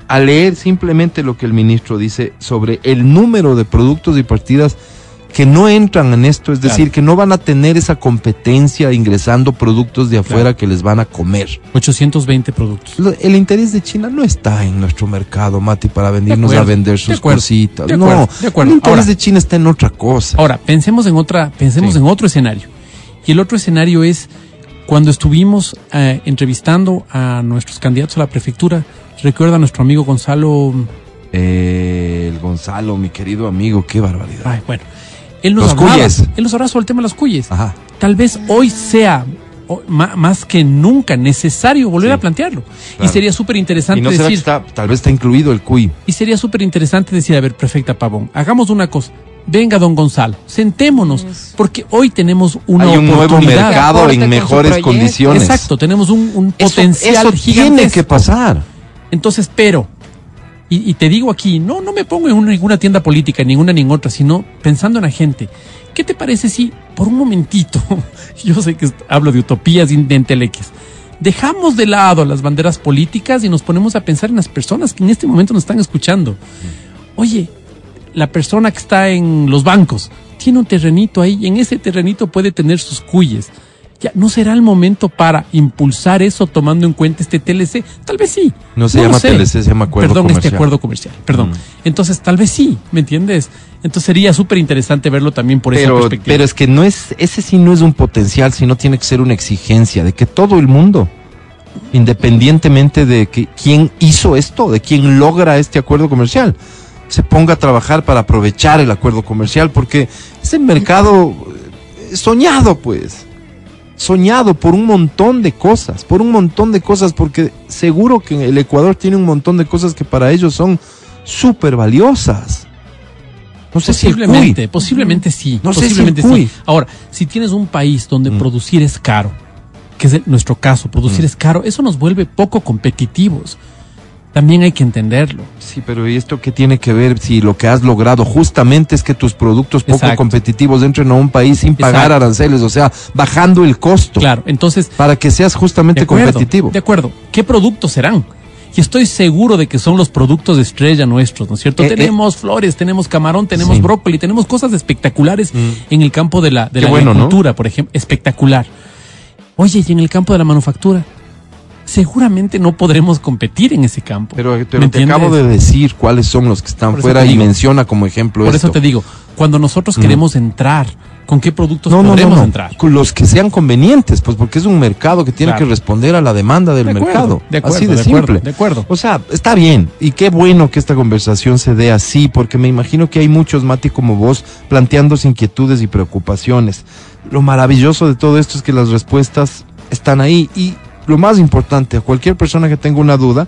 Speaker 2: Al leer simplemente lo que el ministro dice sobre el número de productos y partidas que no entran en esto, es decir,
Speaker 4: Claro.
Speaker 2: que no van a tener esa competencia ingresando productos de afuera que les van a comer.
Speaker 4: 820 productos.
Speaker 2: El interés de China no está en nuestro mercado, Mati, para venirnos
Speaker 4: acuerdo,
Speaker 2: a vender
Speaker 4: de
Speaker 2: sus
Speaker 4: acuerdo,
Speaker 2: cositas.
Speaker 4: de acuerdo,
Speaker 2: no,
Speaker 4: de acuerdo.
Speaker 2: el interés
Speaker 4: Ahora-
Speaker 2: de China está en otra cosa.
Speaker 4: Ahora, pensemos en otra, pensemos
Speaker 2: Sí.
Speaker 4: en otro escenario. Y el otro escenario es cuando estuvimos eh, entrevistando a nuestros candidatos a la prefectura. Recuerda a nuestro amigo Gonzalo.
Speaker 2: Eh, el Gonzalo, mi querido amigo, qué barbaridad.
Speaker 4: Ay, bueno, él nos
Speaker 2: Los
Speaker 4: hablaba.
Speaker 2: cuyes.
Speaker 4: Él nos hablaba sobre el tema de las cuyes.
Speaker 2: Ajá.
Speaker 4: Tal vez hoy sea o- ma- más que nunca necesario volver
Speaker 2: Sí.
Speaker 4: a plantearlo.
Speaker 2: Claro.
Speaker 4: Y sería súper interesante
Speaker 2: no
Speaker 4: decir.
Speaker 2: está, tal vez está incluido el CUI.
Speaker 4: Y sería súper interesante decir, a ver, perfecta Pavón, hagamos una cosa. Venga, don Gonzalo, sentémonos, porque hoy tenemos una
Speaker 2: Hay un nuevo mercado en mejores condiciones.
Speaker 4: Exacto, tenemos un, un
Speaker 2: Eso-
Speaker 4: potencial
Speaker 2: eso
Speaker 4: gigantesco.
Speaker 2: tiene que pasar.
Speaker 4: Entonces, pero, y, y te digo aquí, no, no me pongo en una- ninguna tienda política, ni ninguna ni en otra, sino pensando en la gente. ¿Qué te parece si, por un momentito, (laughs) yo sé que hablo de utopías y de enteleques, dejamos de lado las banderas políticas y nos ponemos a pensar en las personas que en este momento nos están escuchando? Oye, la persona que está en los bancos tiene un terrenito ahí y en ese terrenito puede tener sus cuyes. Ya, ¿no será el momento para impulsar eso tomando en cuenta este TLC? Tal vez sí.
Speaker 2: No se llama. TLC, se llama acuerdo
Speaker 4: Perdón,
Speaker 2: comercial.
Speaker 4: este acuerdo comercial. Perdón.
Speaker 2: Mm.
Speaker 4: Entonces, tal vez sí, ¿me entiendes? Entonces sería súper interesante verlo también por esa
Speaker 2: Pero,
Speaker 4: perspectiva.
Speaker 2: pero es que no es, ese sí no es un potencial, sino tiene que ser una exigencia de que todo el mundo, independientemente de que quién hizo esto, de quién logra este acuerdo comercial, se ponga a trabajar para aprovechar el acuerdo comercial, porque es el mercado eh, soñado, pues. Soñado por un montón de cosas, por un montón de cosas, porque seguro que el Ecuador tiene un montón de cosas que para ellos son súper valiosas. No sé si el CUI,
Speaker 4: posiblemente, posiblemente sí.
Speaker 2: No sé si
Speaker 4: posiblemente
Speaker 2: el CUI.
Speaker 4: sí. Ahora, si tienes un país donde
Speaker 2: Mm.
Speaker 4: producir es caro, que es el- nuestro caso, producir es caro, eso nos vuelve poco competitivos. También hay que entenderlo.
Speaker 2: Sí, pero ¿y esto qué tiene que ver si lo que has logrado justamente es que tus productos poco
Speaker 4: Exacto.
Speaker 2: competitivos entren a un país sin pagar
Speaker 4: Exacto.
Speaker 2: aranceles, o sea, bajando el costo
Speaker 4: Claro, entonces,
Speaker 2: para que seas
Speaker 4: de
Speaker 2: justamente
Speaker 4: acuerdo,
Speaker 2: competitivo?
Speaker 4: de acuerdo. ¿Qué productos serán? Y estoy seguro de que son los productos de estrella nuestros, ¿no es cierto?
Speaker 2: Eh, eh.
Speaker 4: tenemos flores, tenemos camarón, tenemos
Speaker 2: Sí.
Speaker 4: brócoli, tenemos cosas espectaculares
Speaker 2: Mm.
Speaker 4: en el campo de la, de la
Speaker 2: bueno, ¿no?
Speaker 4: agricultura, por ejemplo, espectacular. Oye, y en el campo de la manufactura, seguramente no podremos competir en ese campo.
Speaker 2: Pero,
Speaker 4: ¿Me
Speaker 2: pero te acabo de decir cuáles son los que están fuera y menciona como ejemplo
Speaker 4: Por
Speaker 2: esto.
Speaker 4: eso te digo, cuando nosotros
Speaker 2: Mm.
Speaker 4: queremos entrar, ¿con qué productos
Speaker 2: no, no, no,
Speaker 4: podremos
Speaker 2: no,
Speaker 4: entrar?
Speaker 2: con los que sean convenientes, pues porque es un mercado que tiene
Speaker 4: Claro.
Speaker 2: que responder a la demanda del
Speaker 4: De acuerdo,
Speaker 2: mercado.
Speaker 4: de acuerdo,
Speaker 2: así de,
Speaker 4: de acuerdo,
Speaker 2: simple.
Speaker 4: de acuerdo.
Speaker 2: O sea, está bien y qué bueno que esta conversación se dé así, porque me imagino que hay muchos, Mati, como vos, planteándose inquietudes y preocupaciones. Lo maravilloso de todo esto es que las respuestas están ahí y lo más importante, a cualquier persona que tenga una duda,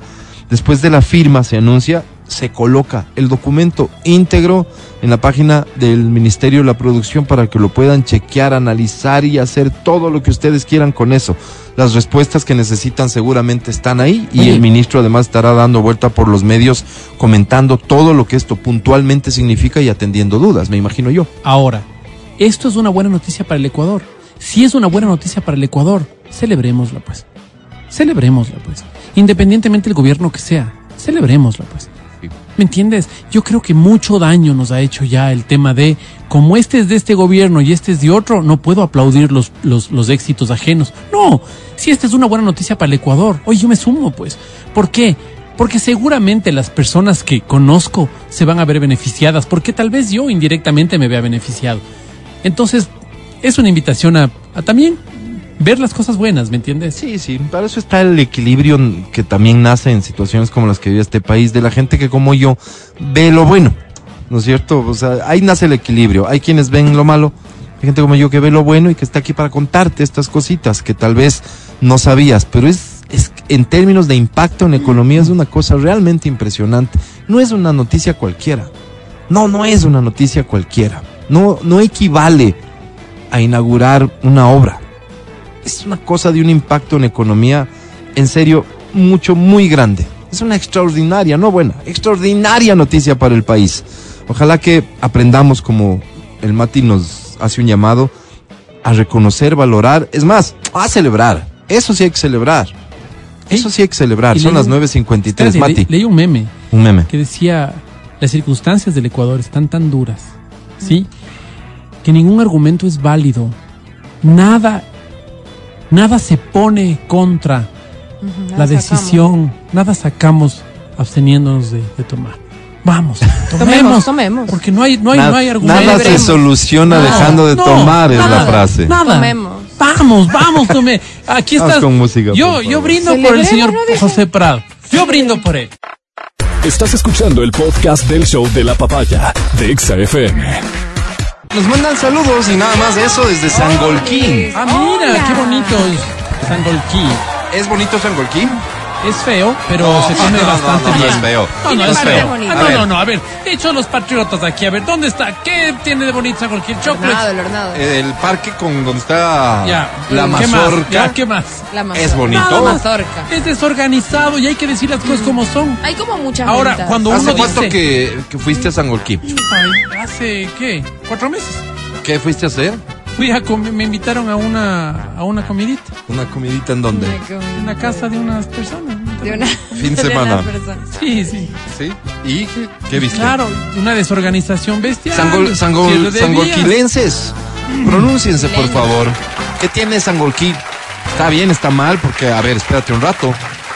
Speaker 2: después de la firma se anuncia, se coloca el documento íntegro en la página del Ministerio de la Producción para que lo puedan chequear, analizar y hacer todo lo que ustedes quieran con eso. Las respuestas que necesitan seguramente están ahí y
Speaker 4: Oye.
Speaker 2: el ministro además estará dando vuelta por los medios comentando todo lo que esto puntualmente significa y atendiendo dudas, me imagino yo.
Speaker 4: Ahora, esto es una buena noticia para el Ecuador. Si es una buena noticia para el Ecuador, celebrémosla pues. Celebrémosla pues. Independientemente del gobierno que sea, celebrémosla pues. ¿Me entiendes? Yo creo que mucho daño nos ha hecho ya el tema de, como este es de este gobierno y este es de otro, no puedo aplaudir los, los, los éxitos ajenos. No, si esta es una buena noticia para el Ecuador, oye, yo me sumo, pues. ¿Por qué? Porque seguramente las personas que conozco se van a ver beneficiadas, porque tal vez yo indirectamente me vea beneficiado. Entonces, es una invitación a, a también ver las cosas buenas, ¿me entiendes?
Speaker 2: Sí, sí, para eso está el equilibrio que también nace en situaciones como las que vive este país, de la gente que como yo ve lo bueno, ¿no es cierto? O sea, ahí nace el equilibrio. Hay quienes ven lo malo, hay gente como yo que ve lo bueno y que está aquí para contarte estas cositas que tal vez no sabías, pero es, es en términos de impacto en economía es una cosa realmente impresionante. No es una noticia cualquiera. No, no es una noticia cualquiera. No, no equivale a inaugurar una obra es una cosa de un impacto en economía, en serio, mucho, muy grande. Es una extraordinaria, no buena, extraordinaria noticia para el país. Ojalá que aprendamos como el Mati nos hace un llamado a reconocer, valorar, es más, a celebrar. Eso sí hay que celebrar. Eso sí hay que celebrar.
Speaker 4: Y
Speaker 2: Son las
Speaker 4: un-
Speaker 2: 9.53,
Speaker 4: Espérate,
Speaker 2: Mati.
Speaker 4: le- leí un meme
Speaker 2: Un meme.
Speaker 4: que decía, las circunstancias del Ecuador están tan duras, ¿sí? Que ningún argumento es válido. Nada, nada se pone contra la
Speaker 3: sacamos.
Speaker 4: decisión, nada sacamos absteniéndonos de, de tomar. Vamos, (laughs) tomemos,
Speaker 3: Tomemos, tomemos.
Speaker 4: porque no hay, no hay,
Speaker 2: Na-
Speaker 4: no hay argumento.
Speaker 2: nada se soluciona dejando de
Speaker 4: no,
Speaker 2: tomar, es la
Speaker 4: nada,
Speaker 2: frase.
Speaker 4: Nada.
Speaker 3: Tomemos.
Speaker 4: Vamos, vamos, tome. (laughs) Aquí estás.
Speaker 2: con música,
Speaker 4: yo, yo brindo por el señor. José Prado. Yo brindo por él.
Speaker 1: Estás escuchando el podcast del show de la papaya de Exa FM.
Speaker 2: Nos mandan saludos y nada más de eso desde Sangolquín.
Speaker 4: Ah, mira,
Speaker 3: Hola.
Speaker 4: qué bonito es Sangolquí.
Speaker 2: ¿Es bonito Sangolquín?
Speaker 4: Es feo, pero se come
Speaker 2: no, no,
Speaker 4: bastante
Speaker 2: no, no
Speaker 4: bien.
Speaker 2: es feo.
Speaker 4: No, no, es feo.
Speaker 3: bonita.
Speaker 4: Ah,
Speaker 2: A
Speaker 4: no, no, no, a ver. De hecho, los patriotas aquí, a ver, ¿dónde está? ¿Qué tiene de bonito Sangolquí?
Speaker 3: El hornado,
Speaker 4: Chocolate.
Speaker 3: el hornado.
Speaker 2: El parque con donde está
Speaker 4: Ya.
Speaker 2: la
Speaker 4: ¿Qué más?
Speaker 2: mazorca.
Speaker 4: Ya, ¿qué más?
Speaker 3: La mazorca.
Speaker 2: es bonito.
Speaker 3: La mazorca.
Speaker 4: Es desorganizado y hay que decir las cosas como son.
Speaker 3: Hay como muchas
Speaker 4: Ahora,
Speaker 3: ventas.
Speaker 4: cuando
Speaker 2: ¿Hace
Speaker 4: uno
Speaker 2: cuánto
Speaker 4: dice...
Speaker 2: que, que fuiste a Sangolquí?
Speaker 4: Ay, hace, ¿qué? ¿Cuatro meses?
Speaker 2: ¿Qué fuiste a hacer?
Speaker 4: Fui a comer, me invitaron a una, a una comidita
Speaker 2: ¿Una comidita en dónde?
Speaker 4: en la casa de unas personas.
Speaker 3: De una, (laughs)
Speaker 2: Fin de semana.
Speaker 3: una.
Speaker 4: Sí, sí.
Speaker 2: ¿Sí? ¿Y qué, qué viste?
Speaker 4: Claro, una desorganización bestial.
Speaker 2: Sangol, Sangol- sangolquilenses, pronúnciense por favor. ¿Qué tiene Sangolquí? Está bien, está mal, porque, a ver, espérate un rato.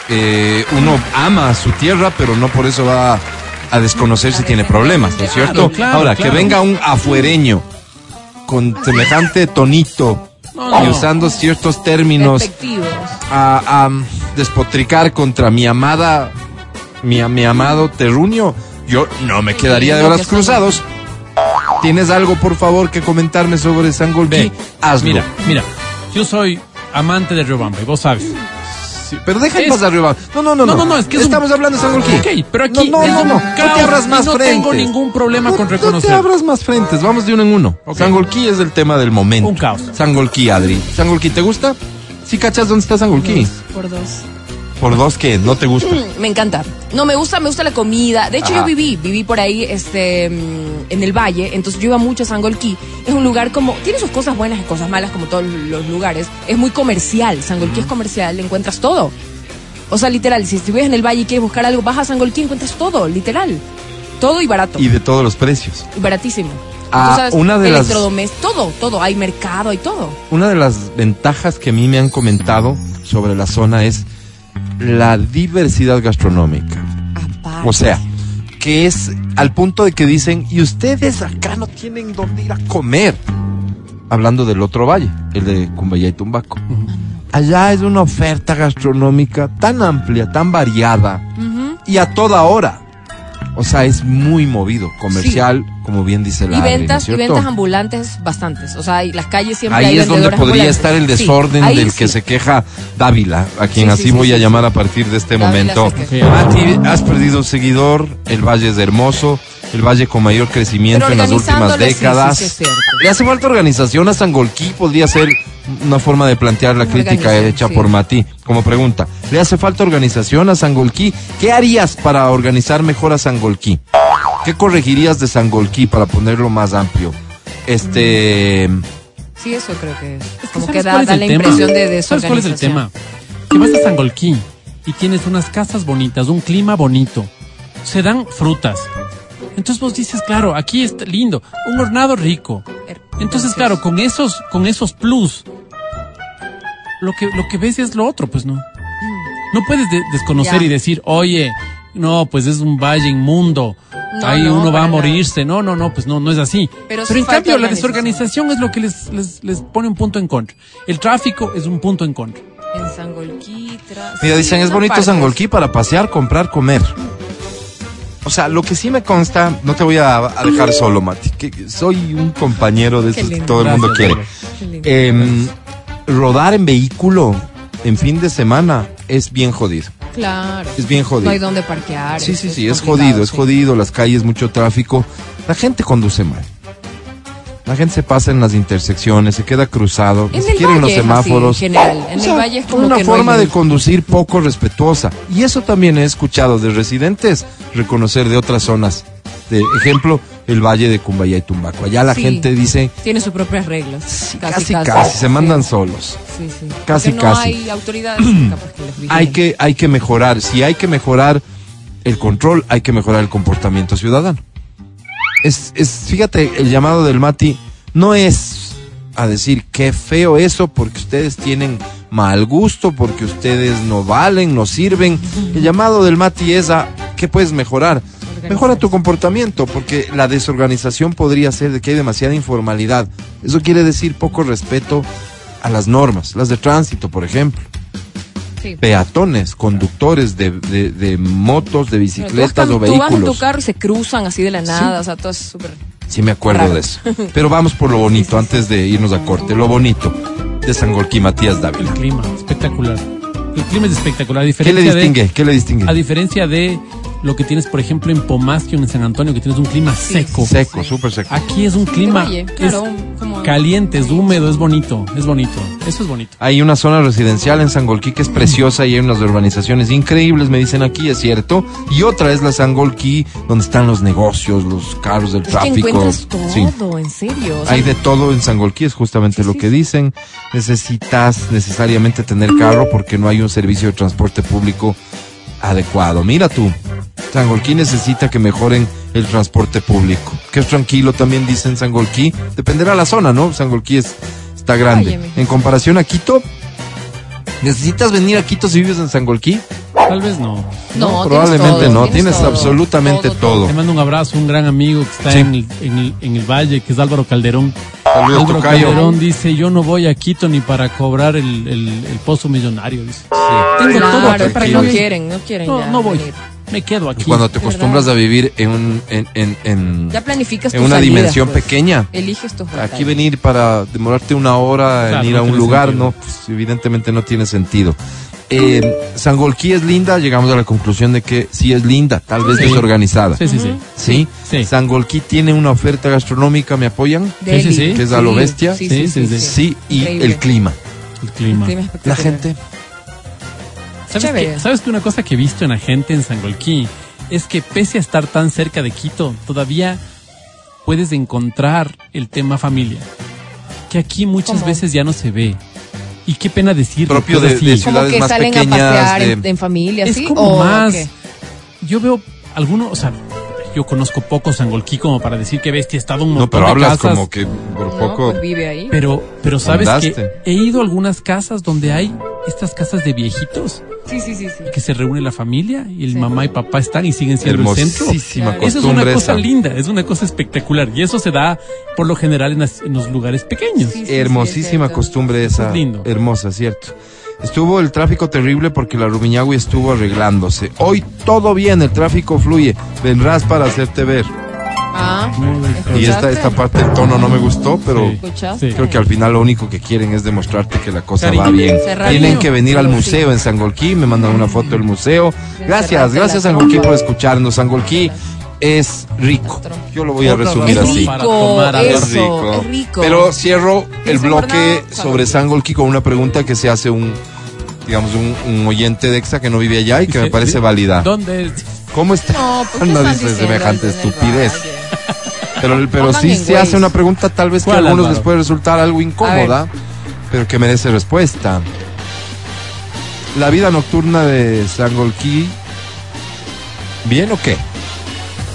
Speaker 2: Eh, uno ama su tierra, pero no por eso va a desconocer si tiene problemas, ¿no es
Speaker 4: Claro,
Speaker 2: cierto?
Speaker 4: claro,
Speaker 2: Ahora,
Speaker 4: claro.
Speaker 2: que venga un afuereño con semejante tonito
Speaker 4: No,
Speaker 2: y
Speaker 4: no.
Speaker 2: usando ciertos términos a, a despotricar contra mi amada, mi, mi amado terruño, yo no me quedaría de brazos cruzados. ¿Tienes algo, por favor, que comentarme sobre Sangolquí? Hazlo.
Speaker 4: Mira, mira, yo soy amante de Riobamba y vos sabes.
Speaker 2: Sí, pero deja en paz arriba. No, no, no,
Speaker 4: No, no, no, es que es un-
Speaker 2: Estamos hablando de Sangolquí.
Speaker 4: Ok, pero aquí
Speaker 2: No, no,
Speaker 4: es
Speaker 2: no, no. No te abras más
Speaker 4: no
Speaker 2: frentes.
Speaker 4: tengo ningún problema
Speaker 2: No-
Speaker 4: con
Speaker 2: No te
Speaker 4: reconocer.
Speaker 2: abras más frentes. Vamos de uno en uno.
Speaker 4: Ok.
Speaker 2: Sangolquí es el tema del momento.
Speaker 4: Un caos.
Speaker 2: Sangolquí, Adri. Sangolquí, ¿te gusta? ¿Sí cachas dónde está Sangolquí?
Speaker 3: Por dos.
Speaker 2: ¿Por dos qué? ¿No te gusta?
Speaker 3: Me encanta. No, me gusta, me gusta la comida. De hecho,
Speaker 2: Ajá.
Speaker 3: yo viví, viví por ahí, este, mm, en el valle, entonces yo iba mucho a Sangolquí. Es un lugar como, tiene sus cosas buenas y cosas malas como todos los lugares. Es muy comercial. Sangolquí es comercial, encuentras todo. O sea, literal, si estuvieras en el valle y quieres buscar algo, vas a Sangolquí y encuentras todo, literal. Todo y barato.
Speaker 2: Y de todos los precios.
Speaker 3: Y baratísimo.
Speaker 2: Ah,
Speaker 3: sabes,
Speaker 2: una de las-
Speaker 3: electrodomésticos, todo, todo. Hay mercado, hay todo.
Speaker 2: Una de las ventajas que a mí me han comentado sobre la zona es la diversidad gastronómica.
Speaker 3: Aparte.
Speaker 2: O sea, que es al punto de que dicen, y ustedes acá no tienen dónde ir a comer. Hablando del otro valle, el de Cumbayá y Tumbaco. Allá es una oferta gastronómica tan amplia, tan variada y a toda hora. O sea, es muy movido, comercial, como bien dice la
Speaker 3: Y
Speaker 2: Adri, ¿no es
Speaker 3: ventas, y ventas ambulantes bastantes. O sea, las calles siempre hay
Speaker 2: Ahí es donde podría
Speaker 3: ambulantes.
Speaker 2: estar el desorden del que se queja Dávila, a quien
Speaker 3: Sí,
Speaker 2: así
Speaker 3: sí, sí,
Speaker 2: voy a llamar a partir de este
Speaker 3: Dávila
Speaker 2: momento. Mati, has perdido un seguidor, el valle es hermoso, el valle con mayor crecimiento en las últimas décadas. Le hace falta organización a Sangolquí, podría ser una forma de plantear la crítica hecha por Mati. Como pregunta, ¿le hace falta organización a Sangolquí? ¿Qué harías para organizar mejor a Sangolquí? ¿Qué corregirías de Sangolquí para ponerlo más amplio? Este...
Speaker 3: Sí, eso creo que es.
Speaker 4: Es que
Speaker 3: Como
Speaker 4: ¿sabes
Speaker 3: que da,
Speaker 4: cuál es
Speaker 3: da
Speaker 4: el
Speaker 3: la
Speaker 4: tema?
Speaker 3: impresión de
Speaker 4: ¿Sabes cuál es el
Speaker 3: desorganización.
Speaker 4: tema? Que vas a Sangolquí y tienes unas casas bonitas, un clima bonito, se dan frutas. Entonces vos dices, claro, aquí está lindo, un hornado rico. Entonces, claro, con esos, con esos plus, lo que, lo que ves es lo otro, pues no. No puedes de- desconocer
Speaker 3: Ya.
Speaker 4: y decir, oye, no, pues es un valle inmundo.
Speaker 3: No,
Speaker 4: Ahí
Speaker 3: no,
Speaker 4: uno va a morirse. No, no, no, pues no, no es así.
Speaker 3: Pero
Speaker 4: en cambio, la
Speaker 3: organización.
Speaker 4: desorganización es lo que les, les, les pone un punto en contra. El tráfico es un punto en contra.
Speaker 3: En Sangolquitra.
Speaker 2: Mira,
Speaker 3: sí,
Speaker 2: dicen, es bonito. Sangolquí para pasear, comprar, comer. O sea, lo que sí me consta, no te voy a, a dejar solo, Mati, que soy un compañero de esos que todo el mundo
Speaker 4: Gracias,
Speaker 2: quiere. Em, rodar en vehículo en fin de semana es bien jodido.
Speaker 3: Claro.
Speaker 2: Es bien jodido.
Speaker 3: No hay dónde parquear.
Speaker 2: Sí, sí, sí, es jodido, es
Speaker 3: sí.
Speaker 2: jodido, las calles, mucho tráfico. La gente conduce mal. La gente se pasa en las intersecciones, se queda cruzado, ni siquiera en los
Speaker 3: así,
Speaker 2: semáforos.
Speaker 3: en general. En
Speaker 2: O
Speaker 3: el
Speaker 2: sea,
Speaker 3: valle es como
Speaker 2: una
Speaker 3: que no hay
Speaker 2: forma de conducir poco respetuosa. Y eso también he escuchado de residentes reconocer de otras zonas. De ejemplo, el valle de Cumbaya y Tumbaco. Allá la
Speaker 3: Sí.
Speaker 2: gente dice,
Speaker 3: Tiene sus propias reglas.
Speaker 2: "Sí, casi, casi, se mandan solos.
Speaker 3: Sí, sí.
Speaker 2: Casi,
Speaker 3: no
Speaker 2: casi.
Speaker 3: hay autoridades que.
Speaker 2: Hay que, hay que mejorar. Si hay que mejorar el control, hay que mejorar el comportamiento ciudadano. Es, es, fíjate, el llamado del Mati no es a decir qué feo eso porque ustedes tienen mal gusto, porque ustedes no valen, no sirven. El llamado del Mati es a qué puedes mejorar. Mejora tu comportamiento, porque la desorganización podría ser de que hay demasiada informalidad. Eso quiere decir poco respeto a las normas, las de tránsito, por ejemplo
Speaker 3: Sí.
Speaker 2: peatones, conductores de, de- de motos, de
Speaker 3: Tú,
Speaker 2: bicicletas
Speaker 3: vas-
Speaker 2: o
Speaker 3: tú vas en tu
Speaker 2: vehículos.
Speaker 3: carro y se cruzan así de la nada, o sea, todo es súper...
Speaker 2: Sí, me acuerdo
Speaker 3: Raro.
Speaker 2: de eso. Pero vamos por lo bonito, antes de irnos a corte. Lo bonito de Sangolquí, Matías
Speaker 4: El
Speaker 2: Dávila.
Speaker 4: clima, espectacular. El clima es espectacular. A
Speaker 2: ¿Qué le distingue?
Speaker 4: de,
Speaker 2: ¿Qué le distingue?
Speaker 4: a diferencia de lo que tienes, por ejemplo, en Pomasio, en San Antonio, que tienes un clima seco.
Speaker 2: Seco, súper seco.
Speaker 4: Aquí es un clima
Speaker 3: valle,
Speaker 4: es
Speaker 3: como-
Speaker 4: caliente, es húmedo, es bonito, es bonito. Eso es bonito.
Speaker 2: Hay una zona residencial en Sangolquí que es preciosa y hay unas urbanizaciones increíbles, me dicen aquí, es cierto. Y otra es la Sangolquí, donde están los negocios, los carros
Speaker 3: Es que
Speaker 2: tráfico.
Speaker 3: encuentras todo,
Speaker 2: Sí.
Speaker 3: en serio. o sea,
Speaker 2: Hay de todo en Sangolquí, es justamente
Speaker 3: Sí,
Speaker 2: lo
Speaker 3: sí,
Speaker 2: que dicen. Necesitas necesariamente tener carro porque no hay un servicio de transporte público adecuado. Mira tú, Sangolquí necesita que mejoren el transporte público. Que es tranquilo, también dicen Sangolquí. Dependerá la zona, ¿no? Sangolquí es, está grande. En comparación a Quito, ¿necesitas venir a Quito si vives en Sangolquí?
Speaker 4: Tal vez no.
Speaker 3: no,
Speaker 2: probablemente
Speaker 3: tienes todo,
Speaker 2: no. Tienes
Speaker 3: todo,
Speaker 2: absolutamente todo.
Speaker 4: Te mando un abrazo, un gran amigo que está
Speaker 2: Sí.
Speaker 4: en, el, en, el, en el valle, que es Álvaro Calderón.
Speaker 2: Saludos, tocayo.
Speaker 4: Calderón dice, yo no voy a Quito ni para cobrar el, el, el pozo millonario. Dice.
Speaker 2: Sí.
Speaker 4: Tengo todo
Speaker 3: Claro,
Speaker 4: aquí para
Speaker 3: pero no quieren, no quieren
Speaker 4: No,
Speaker 3: ya
Speaker 4: no voy.
Speaker 3: venir.
Speaker 4: Me quedo aquí.
Speaker 2: Y cuando te acostumbras a vivir en, un, en, en, en,
Speaker 3: Ya planificas
Speaker 2: en
Speaker 3: tus
Speaker 2: una dimensión
Speaker 3: pues.
Speaker 2: pequeña.
Speaker 3: Eliges tus
Speaker 2: Aquí venir para demorarte una hora
Speaker 4: Claro,
Speaker 2: en ir
Speaker 4: no
Speaker 2: a un lugar,
Speaker 4: sentido.
Speaker 2: no, pues, evidentemente no tiene sentido. Eh, Sangolquí es linda, llegamos a la conclusión de que sí es linda, tal vez
Speaker 4: Sí.
Speaker 2: desorganizada.
Speaker 4: Sí, sí, sí.
Speaker 2: ¿Sí?
Speaker 4: Sí.
Speaker 2: Sangolquí tiene una oferta gastronómica, ¿me apoyan?
Speaker 4: Sí, sí, sí.
Speaker 2: Que es a lo bestia.
Speaker 3: Sí, sí, sí.
Speaker 4: Sí, sí,
Speaker 3: sí.
Speaker 2: Sí, y
Speaker 3: Increíble.
Speaker 2: el clima.
Speaker 4: El clima.
Speaker 3: Clima
Speaker 2: La gente.
Speaker 4: ¿Sabes que, ¿Sabes que una cosa que he visto en la gente en Sangolquí es que pese a estar tan cerca de Quito, todavía puedes encontrar el tema familia? Que aquí muchas
Speaker 3: ¿Cómo?
Speaker 4: veces ya no se ve. Y qué pena decirlo.
Speaker 2: Propio de- de
Speaker 3: Como
Speaker 2: ciudades
Speaker 3: que
Speaker 2: más
Speaker 3: salen
Speaker 2: pequeñas,
Speaker 3: a pasear en,
Speaker 2: de-
Speaker 3: en familia,
Speaker 4: es
Speaker 3: ¿sí?
Speaker 4: como
Speaker 3: ¿O
Speaker 4: más.
Speaker 3: qué?
Speaker 4: Yo veo algunos, o sea, yo conozco poco Sangolquí como para decir que bestia he estado un montón
Speaker 2: No, pero
Speaker 4: de
Speaker 2: hablas
Speaker 4: casas,
Speaker 2: como que por
Speaker 3: No,
Speaker 2: poco.
Speaker 3: pues vive ahí.
Speaker 4: Pero, pero sabes
Speaker 2: Andaste.
Speaker 4: que he ido a algunas casas donde hay estas casas de viejitos
Speaker 3: Sí, sí, sí, sí.
Speaker 4: que se reúne la familia y el
Speaker 3: Sí.
Speaker 4: mamá y papá están y siguen siendo el centro.
Speaker 2: Hermosísima
Speaker 3: Claro.
Speaker 4: Esa es una cosa
Speaker 2: esa.
Speaker 4: linda, es una cosa espectacular y eso se da por lo general en, las- en los lugares pequeños.
Speaker 3: Sí, sí, sí,
Speaker 2: Hermosísima
Speaker 3: es
Speaker 2: costumbre esa.
Speaker 4: Es lindo.
Speaker 2: Hermosa, cierto. Estuvo el tráfico terrible porque la Rumiñahui estuvo arreglándose. Hoy todo bien, el tráfico fluye. Vendrás para hacerte ver.
Speaker 3: Ah,
Speaker 2: Y esta, esta parte del tono no me gustó, pero
Speaker 4: Sí. Sí.
Speaker 2: creo que al final lo único que quieren es demostrarte que la cosa
Speaker 4: Cariño.
Speaker 2: va bien. Tienen que venir al
Speaker 3: Sí.
Speaker 2: museo en Sangolquí, me mandan una foto del museo. Gracias, gracias Sangolquí por escucharnos. Sangolquí es rico. Yo lo voy a resumir así.
Speaker 3: rico,
Speaker 4: tomar a ver.
Speaker 3: eso,
Speaker 2: Es rico.
Speaker 3: es rico.
Speaker 2: Pero cierro el bloque sobre Sangolquí con una pregunta que se hace un, digamos, un, un oyente de EXA que no vive allá y que me (laughs) parece válida.
Speaker 4: ¿Dónde es?
Speaker 2: ¿Cómo está?
Speaker 3: No, (laughs) ¿por qué
Speaker 2: no dice semejante estupidez. Pero, pero sí se hace una pregunta tal vez que a
Speaker 4: ¿Cuál,
Speaker 2: algunos
Speaker 4: Álvaro?
Speaker 2: les puede resultar algo incómoda, pero que merece respuesta. La vida nocturna de Sangolquí, ¿bien o qué?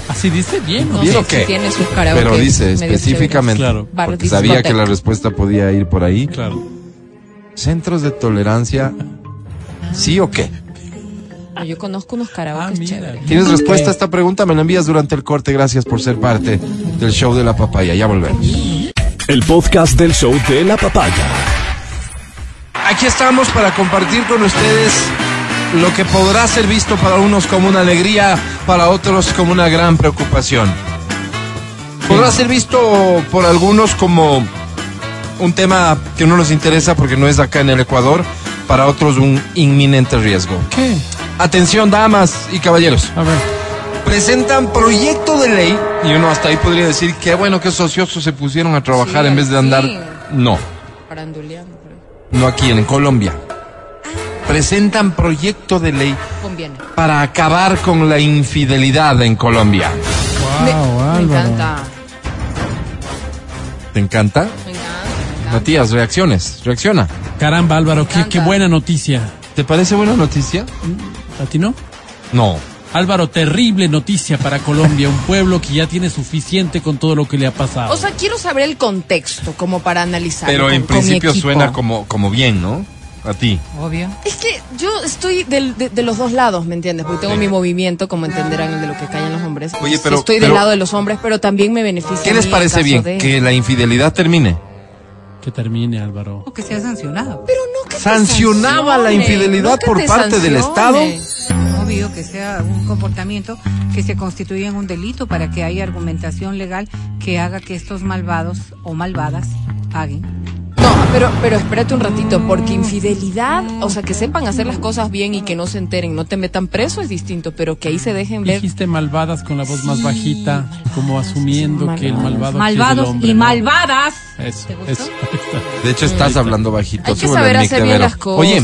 Speaker 4: Así dice bien, ¿no?
Speaker 3: No
Speaker 2: ¿Bien
Speaker 3: sé
Speaker 2: o qué?
Speaker 3: si tiene sus karaoke
Speaker 2: Pero dice específicamente.
Speaker 4: Claro.
Speaker 2: Porque sabía que la respuesta podía ir por ahí.
Speaker 4: Claro.
Speaker 2: Centros de tolerancia, ¿sí o qué?
Speaker 3: No, Yo conozco unos karaoke
Speaker 4: Ah,
Speaker 3: chéveres.
Speaker 2: ¿Tienes respuesta a esta pregunta? Me la envías durante el corte. Gracias por ser parte del show de la papaya. Ya volvemos.
Speaker 1: El podcast del show de la papaya.
Speaker 2: Aquí estamos para compartir con ustedes lo que podrá ser visto para unos como una alegría, para otros como una gran preocupación. Podrá ser visto por algunos como un tema que no nos interesa porque no es acá en el Ecuador, para otros un inminente riesgo.
Speaker 4: ¿Qué?
Speaker 2: Atención, damas y caballeros.
Speaker 4: A ver.
Speaker 2: Presentan proyecto de ley y uno hasta ahí podría decir qué bueno que esos ociosos se pusieron a trabajar
Speaker 3: Sí,
Speaker 2: en vez de andar. No,
Speaker 3: Paranduleando, pero
Speaker 2: no aquí en Colombia. Presentan proyecto de ley
Speaker 3: conviene.
Speaker 2: para acabar con la infidelidad en Colombia.
Speaker 3: Me,
Speaker 4: Wow,
Speaker 3: me encanta.
Speaker 2: ¿Te encanta?
Speaker 3: Me encanta.
Speaker 2: Matías, reacciones, reacciona.
Speaker 4: Caramba, Álvaro, qué, buena noticia.
Speaker 2: ¿Te parece buena noticia?
Speaker 4: ¿A ti no?
Speaker 2: No.
Speaker 4: Álvaro, terrible noticia para Colombia, un pueblo que ya tiene suficiente con todo lo que le ha pasado.
Speaker 3: O sea, quiero saber el contexto como para analizar.
Speaker 2: Pero en principio suena como, como bien, ¿no? A ti.
Speaker 6: Obvio.
Speaker 3: Es que yo estoy del- de, de los dos lados, ¿me entiendes? Porque tengo mi movimiento, como entenderán, el de lo que callan los hombres.
Speaker 2: Oye,
Speaker 3: Sí
Speaker 2: pero-
Speaker 3: estoy
Speaker 2: pero-
Speaker 3: del lado de los hombres, pero también me beneficia.
Speaker 2: ¿Qué les parece bien?
Speaker 3: de-
Speaker 2: Que la infidelidad termine.
Speaker 4: Que termine, Álvaro.
Speaker 6: O que sea sancionado.
Speaker 3: Pero no que
Speaker 2: Sancionaba la infidelidad
Speaker 3: no
Speaker 2: por
Speaker 3: te
Speaker 2: parte del
Speaker 3: sancione.
Speaker 6: Obvio que sea un comportamiento que se constituya en un delito para que haya argumentación legal que haga que estos malvados o malvadas paguen.
Speaker 3: Pero, pero espérate un ratito, porque infidelidad, o sea, que sepan hacer las cosas bien y que no se enteren, no te metan preso es distinto, pero que ahí se dejen ver.
Speaker 4: Dijiste malvadas con la voz más bajita, como asumiendo que el malvado aquí es el
Speaker 6: Malvados
Speaker 4: hombre,
Speaker 6: y
Speaker 4: ¿no?
Speaker 6: malvadas.
Speaker 4: Eso,
Speaker 6: ¿Te gustó?
Speaker 4: eso.
Speaker 2: De hecho, estás hablando bajito.
Speaker 3: Hay que saber hacer bien
Speaker 2: Oye.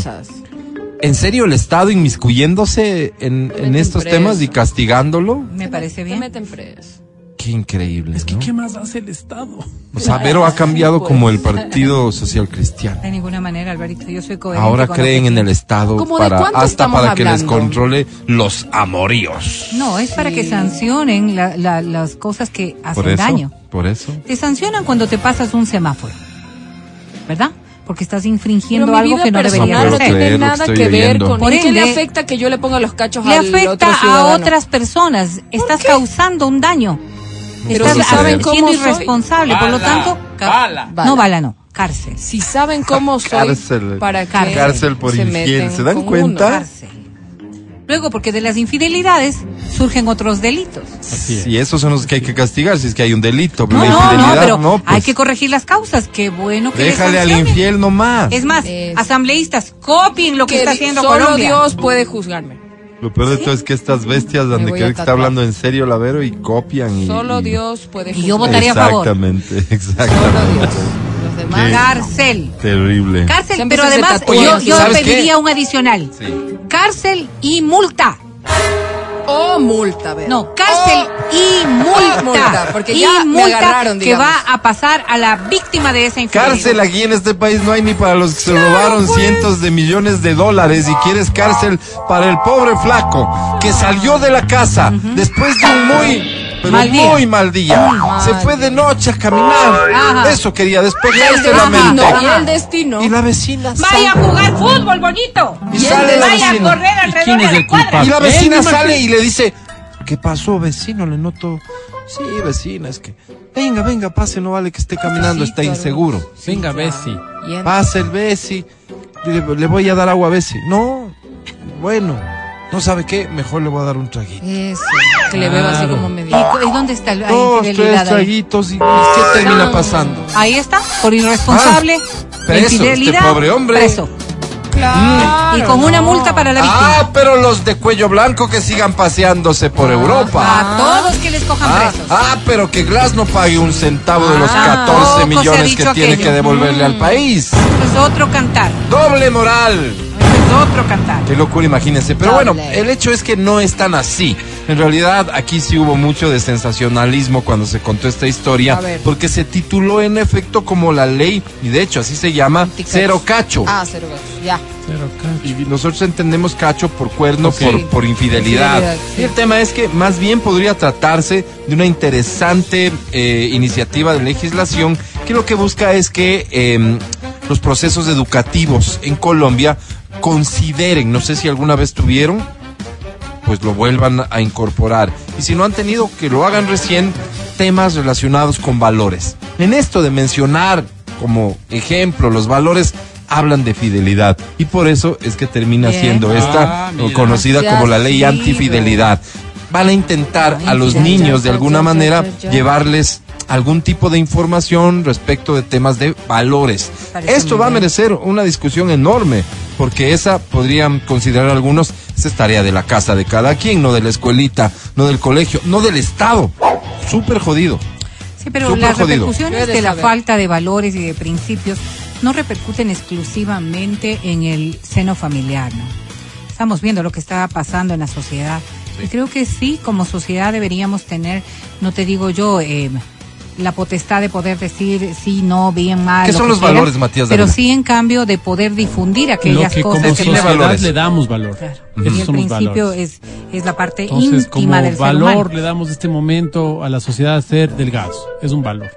Speaker 2: ¿en serio el Estado inmiscuyéndose en, estos
Speaker 3: preso.
Speaker 2: temas y castigándolo?
Speaker 6: Me parece
Speaker 3: Te
Speaker 6: bien.
Speaker 3: meten preso.
Speaker 2: Qué increíble.
Speaker 4: Es que,
Speaker 2: ¿no?
Speaker 4: ¿qué más hace el Estado?
Speaker 2: O sea, Vero ha cambiado
Speaker 3: Pues.
Speaker 2: como el Partido Social Cristiano.
Speaker 6: De ninguna manera, Alvarito, yo soy coherente.
Speaker 2: Ahora creen
Speaker 6: que
Speaker 2: en el. Estado
Speaker 3: ¿Cómo de
Speaker 2: para hasta para que les
Speaker 3: hablando?
Speaker 2: controle los amoríos.
Speaker 6: No, es para que sancionen la- la- las cosas que hacen
Speaker 2: Por eso,
Speaker 6: daño.
Speaker 2: por eso.
Speaker 6: Te sancionan cuando te pasas un semáforo, ¿verdad? Porque estás infringiendo algo que no
Speaker 3: personal
Speaker 6: deberías
Speaker 2: No
Speaker 6: hacer.
Speaker 3: tiene
Speaker 2: que
Speaker 3: nada
Speaker 2: estoy
Speaker 3: que ver con...
Speaker 6: Por
Speaker 3: ¿Y qué le
Speaker 6: ende,
Speaker 3: afecta que yo le ponga los cachos
Speaker 6: Le
Speaker 3: al otro
Speaker 6: afecta a otras personas. Estás
Speaker 3: qué?
Speaker 6: causando un daño.
Speaker 3: Pero
Speaker 6: Estás
Speaker 2: si saben
Speaker 3: cómo
Speaker 6: siendo
Speaker 3: soy-
Speaker 6: irresponsable. Por lo tanto,
Speaker 4: Bala.
Speaker 6: no bala, no. Cárcel.
Speaker 3: Si saben cómo soy,
Speaker 2: Cárcel.
Speaker 3: para
Speaker 2: Cárcel por
Speaker 3: se meten
Speaker 2: ¿Se dan cuenta?
Speaker 6: Cárcel. Luego, porque de las infidelidades surgen otros delitos.
Speaker 4: Así es.
Speaker 2: Y esos son los que hay que castigar si es que hay un delito.
Speaker 6: No,
Speaker 2: la
Speaker 6: no, no, pero
Speaker 2: no, pues,
Speaker 6: hay que corregir las causas. Qué bueno que le
Speaker 2: Déjale al infiel nomás.
Speaker 6: Es más,
Speaker 3: Es-
Speaker 6: asambleístas, copien lo que, está haciendo
Speaker 3: solo
Speaker 6: Colombia.
Speaker 3: Dios puede juzgarme.
Speaker 2: Lo peor de todo es que estas bestias
Speaker 3: Me
Speaker 2: han de
Speaker 3: voy
Speaker 2: creer
Speaker 3: a
Speaker 2: que está hablando en serio la Vero y copian. Y,
Speaker 3: Solo
Speaker 2: y-
Speaker 3: Dios puede
Speaker 6: Y yo votaría a favor.
Speaker 2: Exactamente, (laughs)
Speaker 3: Solo
Speaker 2: exactamente.
Speaker 3: Dios. Los demás.
Speaker 2: ¿Qué?
Speaker 6: Cárcel.
Speaker 2: Terrible.
Speaker 6: Cárcel,
Speaker 3: Siempre
Speaker 6: pero
Speaker 3: se
Speaker 6: además
Speaker 3: tatúan.
Speaker 6: yo, yo
Speaker 2: ¿sabes qué?
Speaker 6: pediría un adicional.
Speaker 2: Sí.
Speaker 6: Cárcel y multa.
Speaker 3: O multa, ¿verdad?
Speaker 6: No, cárcel y multa.
Speaker 3: multa, porque
Speaker 6: y
Speaker 3: ya me
Speaker 6: multa
Speaker 3: agarraron,
Speaker 6: que va a pasar a la víctima de esa infidelidad.
Speaker 2: Cárcel aquí en este país no hay ni para los que se robaron
Speaker 3: pues.
Speaker 2: cientos de millones de dólares y quieres cárcel para el pobre flaco que salió de la casa después de un muy pero
Speaker 6: Mal día.
Speaker 2: muy mal día. Se fue de noche a caminar.
Speaker 6: Ajá.
Speaker 2: Eso quería
Speaker 3: Y
Speaker 2: despejarse la mente.
Speaker 3: destino, y el destino.
Speaker 2: Y la vecina
Speaker 6: Vaya a jugar fútbol bonito.
Speaker 2: Y sale la
Speaker 6: Vaya a
Speaker 2: vecina.
Speaker 6: correr
Speaker 4: ¿Y
Speaker 6: alrededor
Speaker 4: quién
Speaker 6: de la
Speaker 4: el
Speaker 6: cuadra.
Speaker 2: Y la vecina sale y le dice, ¿qué pasó, vecino? Le noto. Sí, vecina, es que. Venga, venga, pase, no vale que esté caminando, está
Speaker 3: claro.
Speaker 2: inseguro.
Speaker 4: Venga, Bessie.
Speaker 3: Y en-
Speaker 2: Pase el Bessi. Le, le voy a dar agua a Bessi. No, bueno, no sabe qué, mejor le voy a dar un traguito.
Speaker 3: Eso, que le veo así
Speaker 4: Claro.
Speaker 3: como
Speaker 6: ¿Y,
Speaker 3: medio.
Speaker 6: cu- y dónde está la
Speaker 2: Dos, tres
Speaker 6: infidelidad ahí?
Speaker 2: traguitos y, y ¿qué termina pasando?
Speaker 6: Ahí está, por irresponsable,
Speaker 2: Ah, preso,
Speaker 6: infidelidad,
Speaker 2: este pobre hombre.
Speaker 6: preso.
Speaker 3: Claro.
Speaker 6: Y con una multa para la víctima.
Speaker 2: Ah, pero los de cuello blanco que sigan paseándose por Europa.
Speaker 6: A todos que les cojan
Speaker 2: Ah,
Speaker 6: presos.
Speaker 2: ah, pero que Glass no pague un centavo de los
Speaker 6: Ah,
Speaker 2: 14
Speaker 6: poco se ha
Speaker 2: millones
Speaker 6: dicho
Speaker 2: que tiene
Speaker 6: aquello.
Speaker 2: que devolverle al país.
Speaker 6: Eso es otro cantar.
Speaker 2: Doble moral.
Speaker 6: Es otro cantar.
Speaker 2: Qué locura, imagínense. Pero
Speaker 3: Doble.
Speaker 2: bueno, el hecho es que no es tan así. En realidad, aquí sí hubo mucho de sensacionalismo cuando se contó esta historia, porque se tituló en efecto como la ley, y de hecho así se llama, cero cacho.
Speaker 3: Ah, cero gatos, ya.
Speaker 4: Cero cacho.
Speaker 2: Y nosotros entendemos cacho por cuerno, por, por infidelidad.
Speaker 3: Infidelidad, sí.
Speaker 2: Y el tema es que más bien podría tratarse de una interesante eh, iniciativa de legislación que lo que busca es que eh, los procesos educativos en Colombia consideren, no sé si alguna vez tuvieron, pues lo vuelvan a incorporar. Y si no han tenido, que lo hagan recién temas relacionados con valores. En esto de mencionar como ejemplo los valores, hablan de fidelidad. Y por eso es que termina
Speaker 6: Bien.
Speaker 2: siendo esta
Speaker 4: Ah, mira.
Speaker 2: conocida como la ley antifidelidad. Van a intentar a los niños de alguna manera llevarles algún tipo de información respecto de temas de valores.
Speaker 6: Parece
Speaker 2: Esto va a merecer una discusión enorme, porque esa podrían considerar algunos, esa es tarea de la casa de cada quien, no de la escuelita, no del colegio, no del Estado. Súper jodido.
Speaker 6: Sí, pero
Speaker 2: Súper
Speaker 6: las
Speaker 2: jodido.
Speaker 6: repercusiones
Speaker 3: de
Speaker 6: la
Speaker 3: saber.
Speaker 6: falta de valores y de principios no repercuten exclusivamente en el seno familiar, ¿no? Estamos viendo lo que está pasando en la sociedad. Y creo que sí, como sociedad deberíamos tener, no te digo yo, eh, la potestad de poder decir sí, no, bien, mal.
Speaker 2: ¿Qué
Speaker 6: lo
Speaker 2: son
Speaker 6: que
Speaker 2: los valores, Matías
Speaker 6: Pero sí, en cambio, de poder difundir
Speaker 4: Lo
Speaker 6: aquellas
Speaker 4: que como
Speaker 6: cosas
Speaker 4: sociedad
Speaker 2: valores.
Speaker 4: le damos valor.
Speaker 6: Claro. Y el
Speaker 4: somos
Speaker 6: principio
Speaker 4: valores.
Speaker 6: es, es la parte
Speaker 4: Entonces, como
Speaker 6: íntima del ser
Speaker 4: valor
Speaker 6: humano.
Speaker 4: le damos este momento a la sociedad a ser delgados. Es un valor.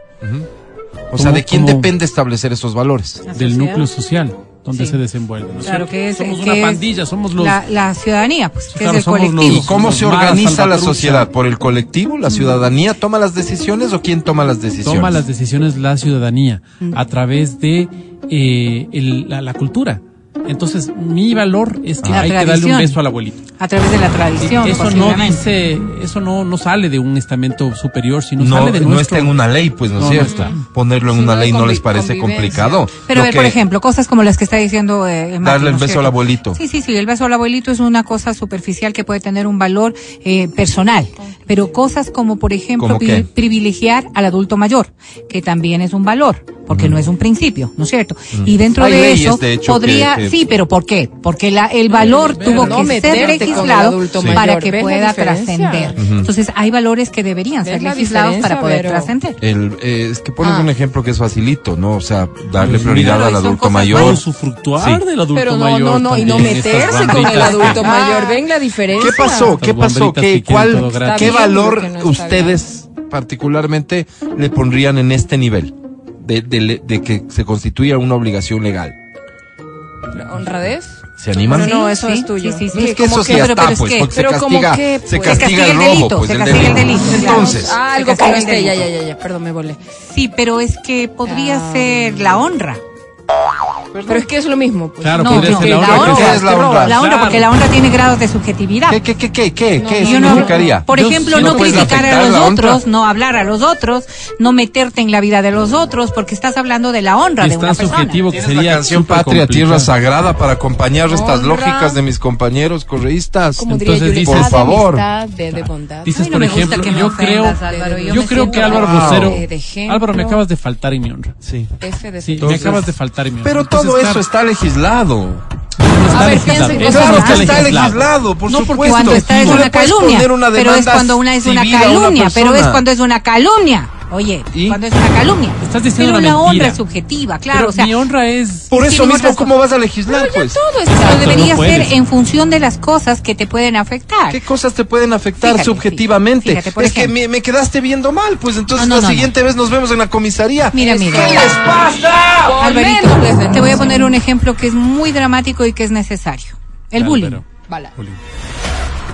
Speaker 2: O sea, ¿de quién depende establecer esos valores?
Speaker 4: Del núcleo social donde
Speaker 6: Sí.
Speaker 4: se desenvuelve. ¿no
Speaker 6: Claro que es
Speaker 4: somos
Speaker 6: que
Speaker 4: una
Speaker 6: es
Speaker 4: pandilla, somos los
Speaker 6: la, la ciudadanía, pues, que
Speaker 4: Claro,
Speaker 6: es el colectivo.
Speaker 2: ¿Y
Speaker 4: los-
Speaker 2: cómo
Speaker 4: los
Speaker 2: se organiza la sociedad? ¿Por el colectivo? ¿La ciudadanía toma las decisiones o quién toma las decisiones?
Speaker 4: toma las decisiones la ciudadanía a través de eh, el- la, la cultura. Entonces, mi valor es que
Speaker 6: La
Speaker 4: hay que darle un
Speaker 6: tradición.
Speaker 4: beso al abuelito.
Speaker 6: a través de la tradición.
Speaker 4: Eso no dice, eso no, no sale de un estamento superior, sino
Speaker 2: No,
Speaker 4: sale de
Speaker 2: no está en una ley, pues, ¿no es
Speaker 4: no
Speaker 2: cierto? Ponerlo en una ley no les parece complicado.
Speaker 6: Pero ver,
Speaker 2: que-
Speaker 6: por ejemplo, cosas como las que está diciendo eh,
Speaker 2: Darle el
Speaker 6: ¿no es
Speaker 2: beso
Speaker 6: cierto?
Speaker 2: al abuelito.
Speaker 6: Sí, sí, sí, el beso al abuelito es una cosa superficial que puede tener un valor eh, personal, pero cosas como, por ejemplo,
Speaker 2: ¿Cómo
Speaker 6: pri-
Speaker 2: qué?
Speaker 6: privilegiar al adulto mayor, que también es un valor, porque no es un principio, ¿no es cierto? Y dentro
Speaker 2: Hay
Speaker 6: de
Speaker 2: leyes,
Speaker 6: eso
Speaker 2: de hecho,
Speaker 6: podría,
Speaker 2: que- que-
Speaker 6: sí, pero ¿por qué? Porque la, el valor tuvo
Speaker 3: no
Speaker 6: que ser
Speaker 3: el
Speaker 6: legislado
Speaker 2: Sí.
Speaker 6: para
Speaker 3: mayor.
Speaker 6: que
Speaker 3: ¿Ves la
Speaker 6: pueda trascender. Entonces, hay valores que deberían
Speaker 3: ¿Ves
Speaker 6: ser
Speaker 3: la
Speaker 6: legislados para poder trascender.
Speaker 2: El, eh, es que pones
Speaker 3: Ah.
Speaker 2: un ejemplo que es facilito, ¿no? O sea, darle
Speaker 4: Pues
Speaker 2: prioridad al adulto mayor.
Speaker 4: Todo su fructuar
Speaker 2: Sí.
Speaker 4: del adulto
Speaker 3: Pero no,
Speaker 4: mayor.
Speaker 3: no, no, y no meterse con el adulto
Speaker 4: que-
Speaker 3: mayor. ¿Ven la diferencia?
Speaker 2: ¿Qué pasó? ¿Qué pasó? ¿Qué,
Speaker 4: que quieren todo
Speaker 2: cuál,
Speaker 4: gratis.
Speaker 2: ¿Qué
Speaker 3: Está bien,
Speaker 2: valor ustedes particularmente le pondrían en este nivel de, de- de que se constituya una obligación legal?
Speaker 3: ¿Honradez?
Speaker 2: ¿Se animan?
Speaker 3: No,
Speaker 6: Sí,
Speaker 3: eso
Speaker 6: sí,
Speaker 3: es tuyo.
Speaker 6: sí, sí, sí.
Speaker 2: Es que eso sí está,
Speaker 6: pero
Speaker 2: pues,
Speaker 6: que-
Speaker 2: porque se castiga,
Speaker 3: que,
Speaker 2: se
Speaker 3: pues,
Speaker 2: castiga
Speaker 6: se
Speaker 2: el
Speaker 6: castiga el
Speaker 2: robo,
Speaker 6: delito,
Speaker 2: pues
Speaker 6: se castiga el
Speaker 2: delito. Entonces,
Speaker 3: Ah, algo que no esté. Ya, ya, ya. Perdón, me volé.
Speaker 6: Sí, pero es que podría
Speaker 3: Ah.
Speaker 6: ser la honra.
Speaker 3: Pero es que es lo mismo. Pues.
Speaker 4: Claro,
Speaker 6: No, no,
Speaker 4: la
Speaker 6: la
Speaker 4: honra.
Speaker 6: honra.
Speaker 2: ¿Qué es la honra?
Speaker 6: La honra,
Speaker 4: Claro.
Speaker 6: porque la honra tiene grados de subjetividad.
Speaker 2: ¿Qué, qué, qué, qué, qué, qué
Speaker 6: Y uno,
Speaker 2: significaría?
Speaker 6: por ejemplo, no criticar a los
Speaker 2: honra.
Speaker 6: otros, no hablar a los otros, no meterte en la vida de los otros, porque estás hablando de la honra
Speaker 4: Y
Speaker 6: de
Speaker 4: es
Speaker 6: una
Speaker 4: tan
Speaker 6: persona.
Speaker 4: subjetivo que sería
Speaker 2: la canción Patria, Tierra. Sagrada para acompañar estas lógicas de mis compañeros correístas.
Speaker 3: Como
Speaker 4: Entonces
Speaker 2: Por favor.
Speaker 3: De, amistad, de, de bondad.
Speaker 4: Dices, por ejemplo, yo creo,
Speaker 6: yo
Speaker 4: creo que Álvaro. Rosero. Álvaro, me acabas de faltar en mi honra.
Speaker 2: Sí.
Speaker 4: Me acabas de faltar mi.
Speaker 2: Pero todo eso está legislado.
Speaker 4: no está
Speaker 3: A ver,
Speaker 4: legislado.
Speaker 2: Claro que está
Speaker 4: legislado.
Speaker 2: por
Speaker 6: No, porque
Speaker 2: supuesto.
Speaker 6: cuando está es una calumnia,
Speaker 2: una
Speaker 6: pero es cuando una es una
Speaker 2: civil a una
Speaker 6: calumnia, pero es cuando es una calumnia. Oye,
Speaker 2: ¿Y?
Speaker 6: cuando es una calumnia.
Speaker 4: Estás diciendo
Speaker 6: pero
Speaker 4: una
Speaker 6: honra es subjetiva, claro,
Speaker 4: Pero
Speaker 6: o sea,
Speaker 4: mi honra es
Speaker 2: Por eso mismo, ¿cómo vas a legislar, pues?
Speaker 3: Todo
Speaker 6: pero
Speaker 3: está.
Speaker 6: debería
Speaker 4: no
Speaker 6: ser en función de las cosas que te pueden afectar.
Speaker 2: ¿Qué cosas te pueden afectar
Speaker 6: Fíjate,
Speaker 2: subjetivamente?
Speaker 6: fíjate, por
Speaker 2: es que me, me quedaste viendo mal, pues entonces
Speaker 6: No, no,
Speaker 2: la
Speaker 6: no,
Speaker 2: siguiente vez nos vemos en la comisaría.
Speaker 6: Mira, mira.
Speaker 3: que-
Speaker 2: ¿Qué les pasa?
Speaker 3: Les
Speaker 6: te voy a poner un ejemplo que es muy dramático y que es necesario. El bullying.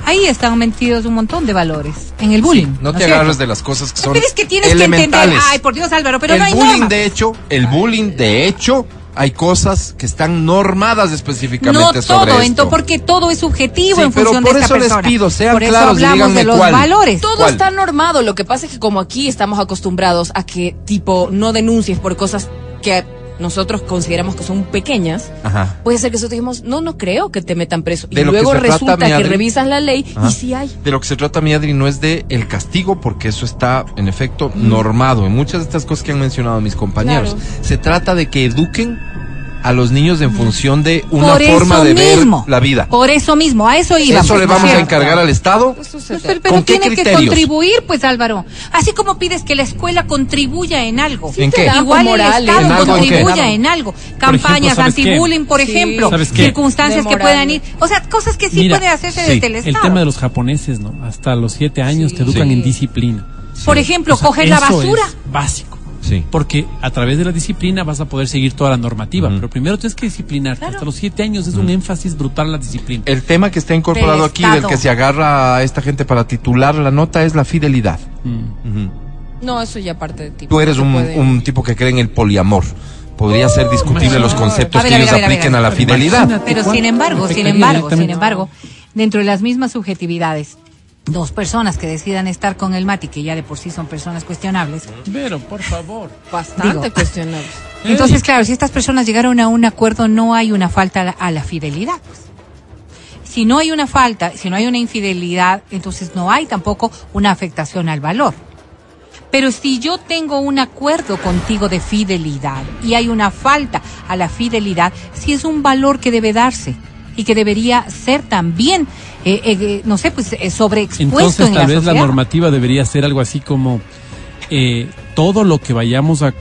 Speaker 6: Ahí están metidos un montón de valores en el bullying.
Speaker 2: No te agarres de las cosas que son
Speaker 6: Pero es que tienes que entender.
Speaker 2: elementales.
Speaker 6: Ay, por Dios, Álvaro, pero
Speaker 2: el
Speaker 6: no hay
Speaker 2: bullying, de hecho, el bullying, de hecho, hay cosas que están normadas específicamente
Speaker 6: No
Speaker 2: sobre
Speaker 6: todo,
Speaker 2: esto.
Speaker 6: porque todo es subjetivo
Speaker 2: Sí,
Speaker 6: en
Speaker 2: pero
Speaker 6: función
Speaker 2: por
Speaker 6: de esta
Speaker 2: eso les
Speaker 6: persona.
Speaker 2: pido, sean
Speaker 6: por eso
Speaker 2: claros y
Speaker 6: hablamos de los
Speaker 2: cuál.
Speaker 6: valores.
Speaker 3: Todo
Speaker 2: ¿Cuál?
Speaker 3: está normado. Lo que pasa es que como aquí estamos acostumbrados a que tipo no denuncies por cosas que nosotros consideramos que son pequeñas,
Speaker 2: Ajá.
Speaker 3: puede ser que nosotros dijimos, no, no creo que te metan preso.
Speaker 2: De
Speaker 3: y
Speaker 2: que
Speaker 3: luego
Speaker 2: trata,
Speaker 3: resulta que
Speaker 2: Adri.
Speaker 3: revisas la ley
Speaker 2: Ajá.
Speaker 3: y sí hay.
Speaker 2: De lo que se trata, mi Adri, no es de el castigo, porque eso está, en efecto, normado en muchas de estas cosas que han mencionado mis compañeros.
Speaker 3: Claro.
Speaker 2: Se trata de que eduquen a los niños en función de una
Speaker 6: Por
Speaker 2: forma de
Speaker 6: mismo,
Speaker 2: ver la vida.
Speaker 6: Por eso mismo, a eso iba.
Speaker 2: ¿Eso le vamos a encargar al Estado?
Speaker 6: Pues, pero pero
Speaker 2: ¿Con qué
Speaker 6: tiene que contribuir, pues Álvaro. Así como pides que la escuela contribuya en algo.
Speaker 2: ¿En qué?
Speaker 6: Igual el. Estado
Speaker 2: ¿En algo
Speaker 6: contribuya en algo. Campañas anti-bullying, por
Speaker 3: Sí.
Speaker 6: ejemplo.
Speaker 4: ¿Sabes qué?
Speaker 6: Circunstancias que puedan ir. O sea, cosas que sí
Speaker 4: Mira,
Speaker 6: puede hacerse
Speaker 2: sí,
Speaker 6: desde el
Speaker 4: El
Speaker 6: Estado.
Speaker 4: tema de los japoneses, ¿no? Hasta los siete años te educan
Speaker 2: Sí.
Speaker 4: en disciplina.
Speaker 6: Por ejemplo,
Speaker 4: O sea,
Speaker 6: coger la basura.
Speaker 4: es básico.
Speaker 2: Sí.
Speaker 4: Porque a través de la disciplina vas a poder seguir toda la normativa, pero primero tienes que disciplinarte.
Speaker 6: Claro.
Speaker 4: Hasta los siete años es un énfasis brutal la disciplina.
Speaker 2: El tema que está incorporado
Speaker 6: Del
Speaker 2: aquí, del
Speaker 6: Estado.
Speaker 2: que se agarra a esta gente para titular la nota, es la fidelidad. Ujú.
Speaker 3: No, eso ya parte de ti.
Speaker 2: Tú eres un,
Speaker 3: puede.
Speaker 2: un tipo que cree en el poliamor. Podría ser discutible los conceptos
Speaker 6: ver,
Speaker 2: que
Speaker 6: ver,
Speaker 2: ellos
Speaker 6: a ver, a ver,
Speaker 2: apliquen
Speaker 6: a
Speaker 2: la fidelidad.
Speaker 6: Pero sin embargo, sin embargo, sin embargo, dentro de las mismas subjetividades, dos personas que decidan estar con el Mati, que ya de por sí son personas cuestionables,
Speaker 4: Pero, por favor.
Speaker 3: Bastante
Speaker 6: Digo. (laughs)
Speaker 3: cuestionable.
Speaker 6: entonces, claro, si estas personas llegaron a un acuerdo, no hay una falta a la, a la fidelidad. pues. Si no hay una falta, si no hay una infidelidad, entonces no hay tampoco una afectación al valor. Pero si yo tengo un acuerdo contigo de fidelidad y hay una falta a la fidelidad, sí es un valor que debe darse y que debería ser también, eh, eh, no sé, pues eh, sobreexpuesto
Speaker 4: Entonces,
Speaker 6: en
Speaker 4: tal
Speaker 6: la
Speaker 4: vez
Speaker 6: sociedad.
Speaker 4: la normativa debería ser algo así como eh, todo lo que vayamos a.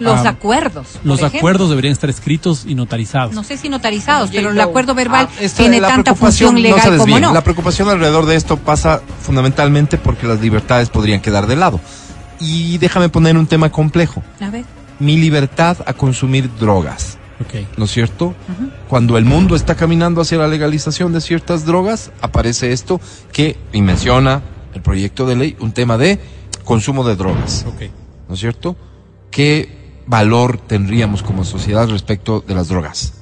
Speaker 6: Los acuerdos.
Speaker 4: Los
Speaker 6: ejemplo.
Speaker 4: acuerdos deberían estar escritos y notarizados.
Speaker 6: No sé si notarizados, pero el acuerdo verbal
Speaker 2: Ah, esta-
Speaker 6: tiene tanta
Speaker 2: preocupación
Speaker 6: función
Speaker 2: no se
Speaker 6: legal como no.
Speaker 2: La preocupación alrededor de esto pasa fundamentalmente porque las libertades podrían quedar de lado. Y déjame poner un tema complejo.
Speaker 6: A ver.
Speaker 2: Mi libertad a consumir drogas.
Speaker 4: Ok.
Speaker 2: ¿No es cierto? Cuando el mundo está caminando hacia la legalización de ciertas drogas, aparece esto que, y menciona el proyecto de ley, un tema de consumo de drogas.
Speaker 4: Ok.
Speaker 2: ¿No es cierto? ¿Qué valor tendríamos como sociedad respecto de las drogas?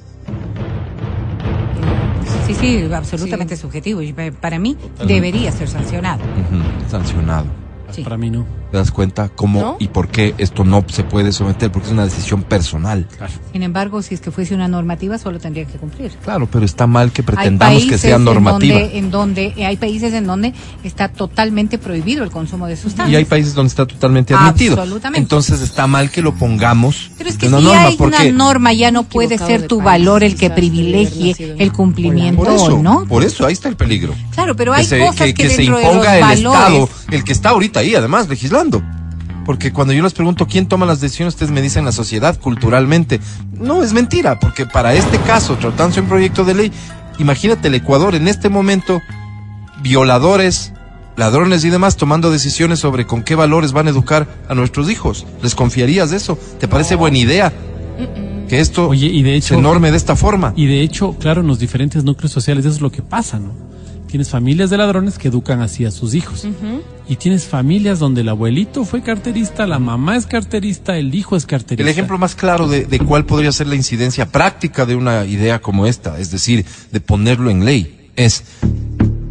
Speaker 6: Sí, sí, absolutamente subjetivo. Y pa- para mí debería ser sancionado.
Speaker 2: Ujú, Sancionado.
Speaker 6: Sí.
Speaker 4: Para mí no.
Speaker 2: ¿Te das cuenta cómo
Speaker 3: ¿No?
Speaker 2: y por qué esto no se puede someter? Porque es una decisión personal.
Speaker 4: Claro.
Speaker 6: Sin embargo, si es que fuese una normativa, solo tendría que cumplir.
Speaker 2: Claro, pero está mal que pretendamos que sea
Speaker 6: en
Speaker 2: normativa.
Speaker 6: donde, en donde eh, hay países en donde está totalmente prohibido el consumo de sustancias.
Speaker 2: Y hay países donde está totalmente admitido.
Speaker 6: Absolutamente.
Speaker 2: Entonces está mal que lo pongamos
Speaker 6: Pero es que si
Speaker 2: norma.
Speaker 6: hay
Speaker 2: porque
Speaker 6: una norma, ya no puede ser tu
Speaker 3: país,
Speaker 6: valor el que privilegie el cumplimiento
Speaker 2: por eso,
Speaker 6: o no.
Speaker 2: por eso, ahí está el peligro.
Speaker 6: Claro, pero hay
Speaker 2: que se,
Speaker 6: cosas
Speaker 2: que,
Speaker 6: que,
Speaker 2: que se
Speaker 6: de
Speaker 2: imponga
Speaker 6: los
Speaker 2: el
Speaker 6: valores.
Speaker 2: Estado, el que está ahorita ahí, además, legislando. Porque cuando yo les pregunto quién toma las decisiones, ustedes me dicen la sociedad, culturalmente. No, es mentira, porque para este caso, tratándose de un proyecto de ley, imagínate el Ecuador en este momento, violadores, ladrones y demás, tomando decisiones sobre con qué valores van a educar a nuestros hijos. ¿Les confiarías de eso? ¿Te parece buena idea que esto
Speaker 4: Oye, y de hecho-
Speaker 2: se norme de esta forma?
Speaker 4: Y de hecho, claro, en los diferentes núcleos sociales eso es lo que pasa, ¿no? Tienes familias de ladrones que educan así a sus hijos. Y tienes familias donde el abuelito fue carterista, la mamá es carterista, el hijo es carterista.
Speaker 2: El ejemplo más claro de, de cuál podría ser la incidencia práctica de una idea como esta, es decir, de ponerlo en ley, es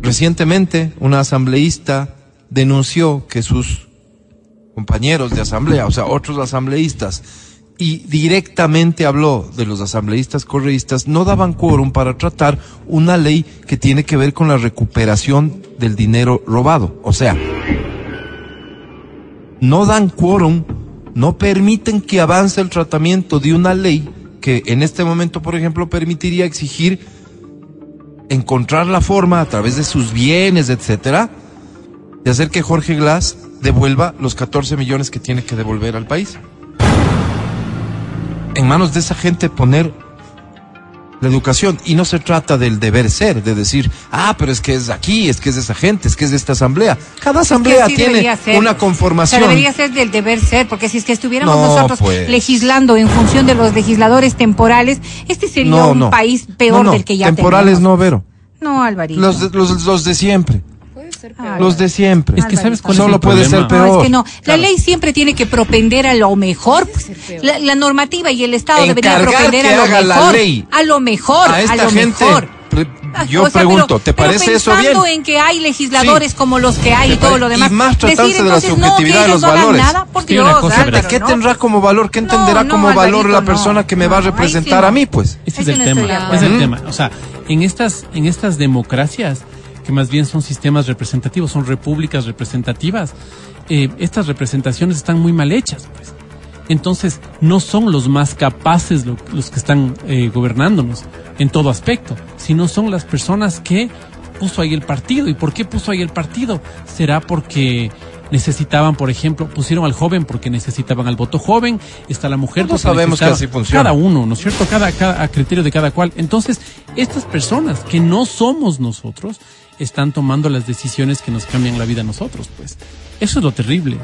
Speaker 2: recientemente una asambleísta denunció que sus compañeros de asamblea, o sea, otros asambleístas, y directamente habló de los asambleístas correístas, no daban quórum para tratar una ley que tiene que ver con la recuperación del dinero robado. O sea, no dan quórum, no permiten que avance el tratamiento de una ley que en este momento, por ejemplo, permitiría exigir encontrar la forma a través de sus bienes, etcétera, de hacer que Jorge Glass devuelva los 14 millones que tiene que devolver al país. En manos de esa gente poner la educación y no se trata del deber ser, de decir, ah, pero es que es aquí, es que es de esa gente, es que es de esta asamblea. Cada asamblea tiene
Speaker 6: ser.
Speaker 2: una
Speaker 6: O sea,
Speaker 2: conformación.
Speaker 6: debería ser del deber ser, porque si es que estuviéramos
Speaker 2: No,
Speaker 6: nosotros
Speaker 2: pues.
Speaker 6: legislando en función de los legisladores temporales, este sería
Speaker 2: no,
Speaker 6: un
Speaker 2: no.
Speaker 6: país peor del que ya
Speaker 2: Temporales
Speaker 6: tenemos.
Speaker 2: no, Vero.
Speaker 6: No, Alvarito.
Speaker 2: Los de, los, los de siempre.
Speaker 3: Puede ser peor.
Speaker 2: Los de siempre.
Speaker 4: Es que sabes cuál
Speaker 2: Solo
Speaker 4: es el
Speaker 2: puede
Speaker 4: problema?
Speaker 2: ser peor.
Speaker 6: No, es que no. La
Speaker 2: Claro.
Speaker 6: ley siempre tiene que propender a lo mejor. pues. La, la normativa y el Estado deberían
Speaker 2: Encargar
Speaker 6: propender
Speaker 2: que
Speaker 6: a lo
Speaker 2: haga la
Speaker 6: mejor.
Speaker 2: ley
Speaker 6: A lo mejor.
Speaker 2: a
Speaker 6: A,
Speaker 2: esta
Speaker 6: lo
Speaker 2: gente,
Speaker 6: mejor. Ah,
Speaker 2: yo
Speaker 6: o sea,
Speaker 2: pregunto,
Speaker 6: pero-
Speaker 2: ¿te
Speaker 6: pero
Speaker 2: parece eso bien?
Speaker 6: pensando en que hay legisladores
Speaker 2: Sí.
Speaker 6: como los que hay y
Speaker 2: ¿Te
Speaker 6: todo lo demás.
Speaker 2: y más tratándose
Speaker 6: decir
Speaker 2: de la
Speaker 6: entonces, no,
Speaker 2: subjetividad
Speaker 6: que
Speaker 2: de
Speaker 6: ellos
Speaker 2: los
Speaker 6: no hagan
Speaker 2: valores.
Speaker 6: Nada, por Dios,
Speaker 4: cosa,
Speaker 6: Álvaro,
Speaker 2: ¿Qué
Speaker 6: ¿no?
Speaker 2: tendrá como valor? ¿Qué
Speaker 6: No,
Speaker 2: entenderá
Speaker 6: no,
Speaker 2: como valor
Speaker 6: Alvarito,
Speaker 2: la
Speaker 6: no.
Speaker 2: persona que me va a
Speaker 6: No, sí
Speaker 2: representar
Speaker 6: no.
Speaker 2: a mí, pues?
Speaker 4: Ese es el
Speaker 6: no
Speaker 4: tema. es el tema. O sea, en estas, en estas democracias, que más bien son sistemas representativos, son repúblicas representativas, eh, estas representaciones están muy mal hechas, pues. entonces no son los más capaces lo- los que están eh, gobernándonos en todo aspecto, sino son las personas que puso ahí el partido. ¿Y por qué puso ahí el partido? ¿Será porque necesitaban, por ejemplo, pusieron al joven porque necesitaban al voto joven, está la mujer porque
Speaker 2: sabemos que así funciona.
Speaker 4: Cada uno, ¿no es cierto? Cada, cada, a criterio de cada cual. Entonces, estas personas que no somos nosotros están tomando las decisiones que nos cambian la vida a nosotros, pues. Eso es lo terrible.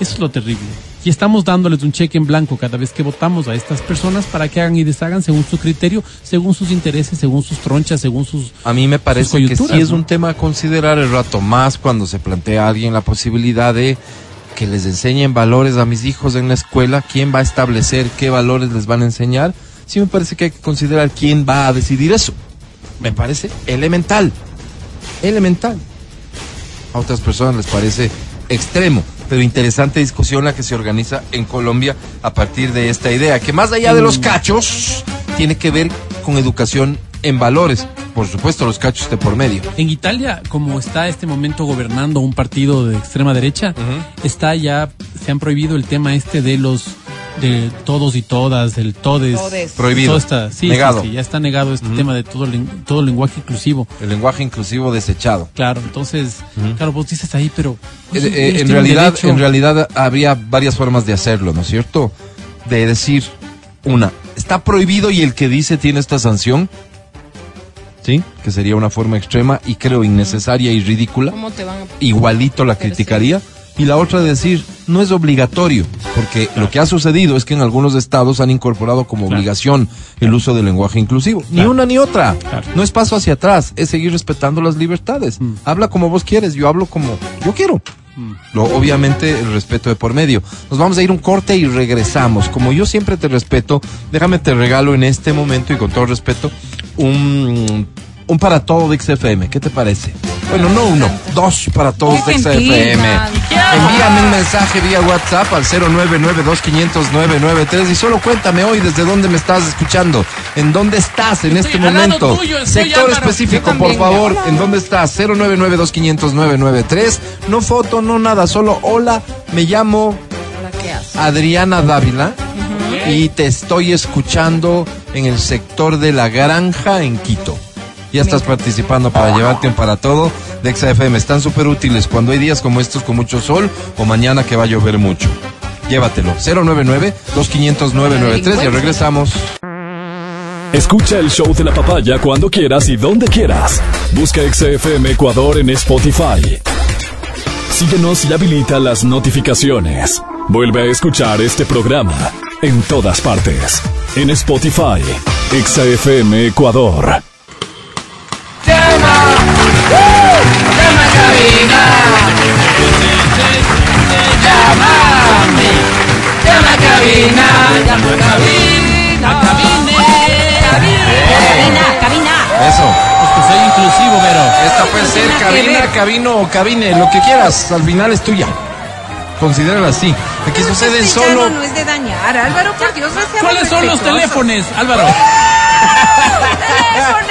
Speaker 4: Eso es lo terrible. Y estamos dándoles un cheque en blanco cada vez que votamos a estas personas para que hagan y deshagan según su criterio, según sus intereses, según sus tronchas, según sus...
Speaker 2: A mí me parece que sí es
Speaker 4: ¿no?
Speaker 2: un tema a considerar el rato más cuando se plantea a alguien la posibilidad de que les enseñen valores a mis hijos en la escuela, quién va a establecer qué valores les van a enseñar. Sí me parece que hay que considerar quién va a decidir eso. Me parece elemental. Elemental. A otras personas les parece extremo, pero interesante discusión la que se organiza en Colombia a partir de esta idea, que más allá de los cachos, tiene que ver con educación en valores. Por supuesto, los cachos de por medio.
Speaker 4: En Italia, como está este momento gobernando un partido de extrema derecha, está ya, se han prohibido el tema este de los, de todos y todas, del todes.
Speaker 3: Todes.
Speaker 2: Prohibido.
Speaker 4: Todo está, sí,
Speaker 2: Negado.
Speaker 4: sí, ya está negado este tema de todo, todo lenguaje inclusivo.
Speaker 2: El lenguaje inclusivo desechado.
Speaker 4: Claro, entonces, claro, vos dices ahí, pero... pues,
Speaker 2: Eh, eh, en realidad,
Speaker 4: derecho-
Speaker 2: en realidad habría varias formas de hacerlo, ¿no es cierto? De decir, una, está prohibido y el que dice tiene esta sanción, ¿sí? Que sería una forma extrema y creo innecesaria y ridícula.
Speaker 3: ¿Cómo te van a...
Speaker 2: igualito la criticaría. Y la otra de decir, no es obligatorio, porque lo que ha sucedido es que en algunos estados han incorporado como
Speaker 4: Claro.
Speaker 2: obligación el uso del lenguaje inclusivo. Ni
Speaker 4: Claro.
Speaker 2: una ni otra.
Speaker 4: Claro.
Speaker 2: No es paso hacia atrás, es seguir respetando las libertades.
Speaker 4: Mm.
Speaker 2: Habla como vos quieres, yo hablo como yo quiero. Lo, obviamente el respeto de por medio. Nos vamos a ir un corte y regresamos. Como yo siempre te respeto, déjame te regalo en este momento y con todo respeto un, un para todo de XFM. ¿Qué te parece? Bueno, no uno, dos para todos de XFM. Envíame un mensaje vía WhatsApp al 0992500993 y solo cuéntame hoy desde dónde me estás escuchando, en dónde estás en este momento.
Speaker 4: tuyo,
Speaker 2: Sector específico, por favor. ¿en dónde estás? 0992500993. No foto, no nada, solo hola, me llamo. Adriana Dávila y te estoy escuchando en el sector de la granja en Quito. Ya estás participando para llevarte un para todo de XFM. Están súper útiles cuando hay días como estos con mucho sol o mañana que va a llover mucho. Llévatelo. 099-2500-993 y regresamos.
Speaker 1: Escucha el show de la papaya cuando quieras y donde quieras. Busca XFM Ecuador en Spotify. Síguenos y habilita las notificaciones. Vuelve a escuchar este programa en todas partes. En Spotify, XFM Ecuador.
Speaker 6: Cabina, cabina.
Speaker 2: Eso.
Speaker 4: Es que soy inclusivo, pero...
Speaker 2: Esta puede ser cabina, cabino o cabine, lo que quieras. Al final es tuya. Considérala así. Aquí suceden
Speaker 6: Castellano
Speaker 2: solo
Speaker 6: no es de dañar, Álvaro, por Dios, no
Speaker 4: ¿Cuáles son los teléfonos, Álvaro? (laughs)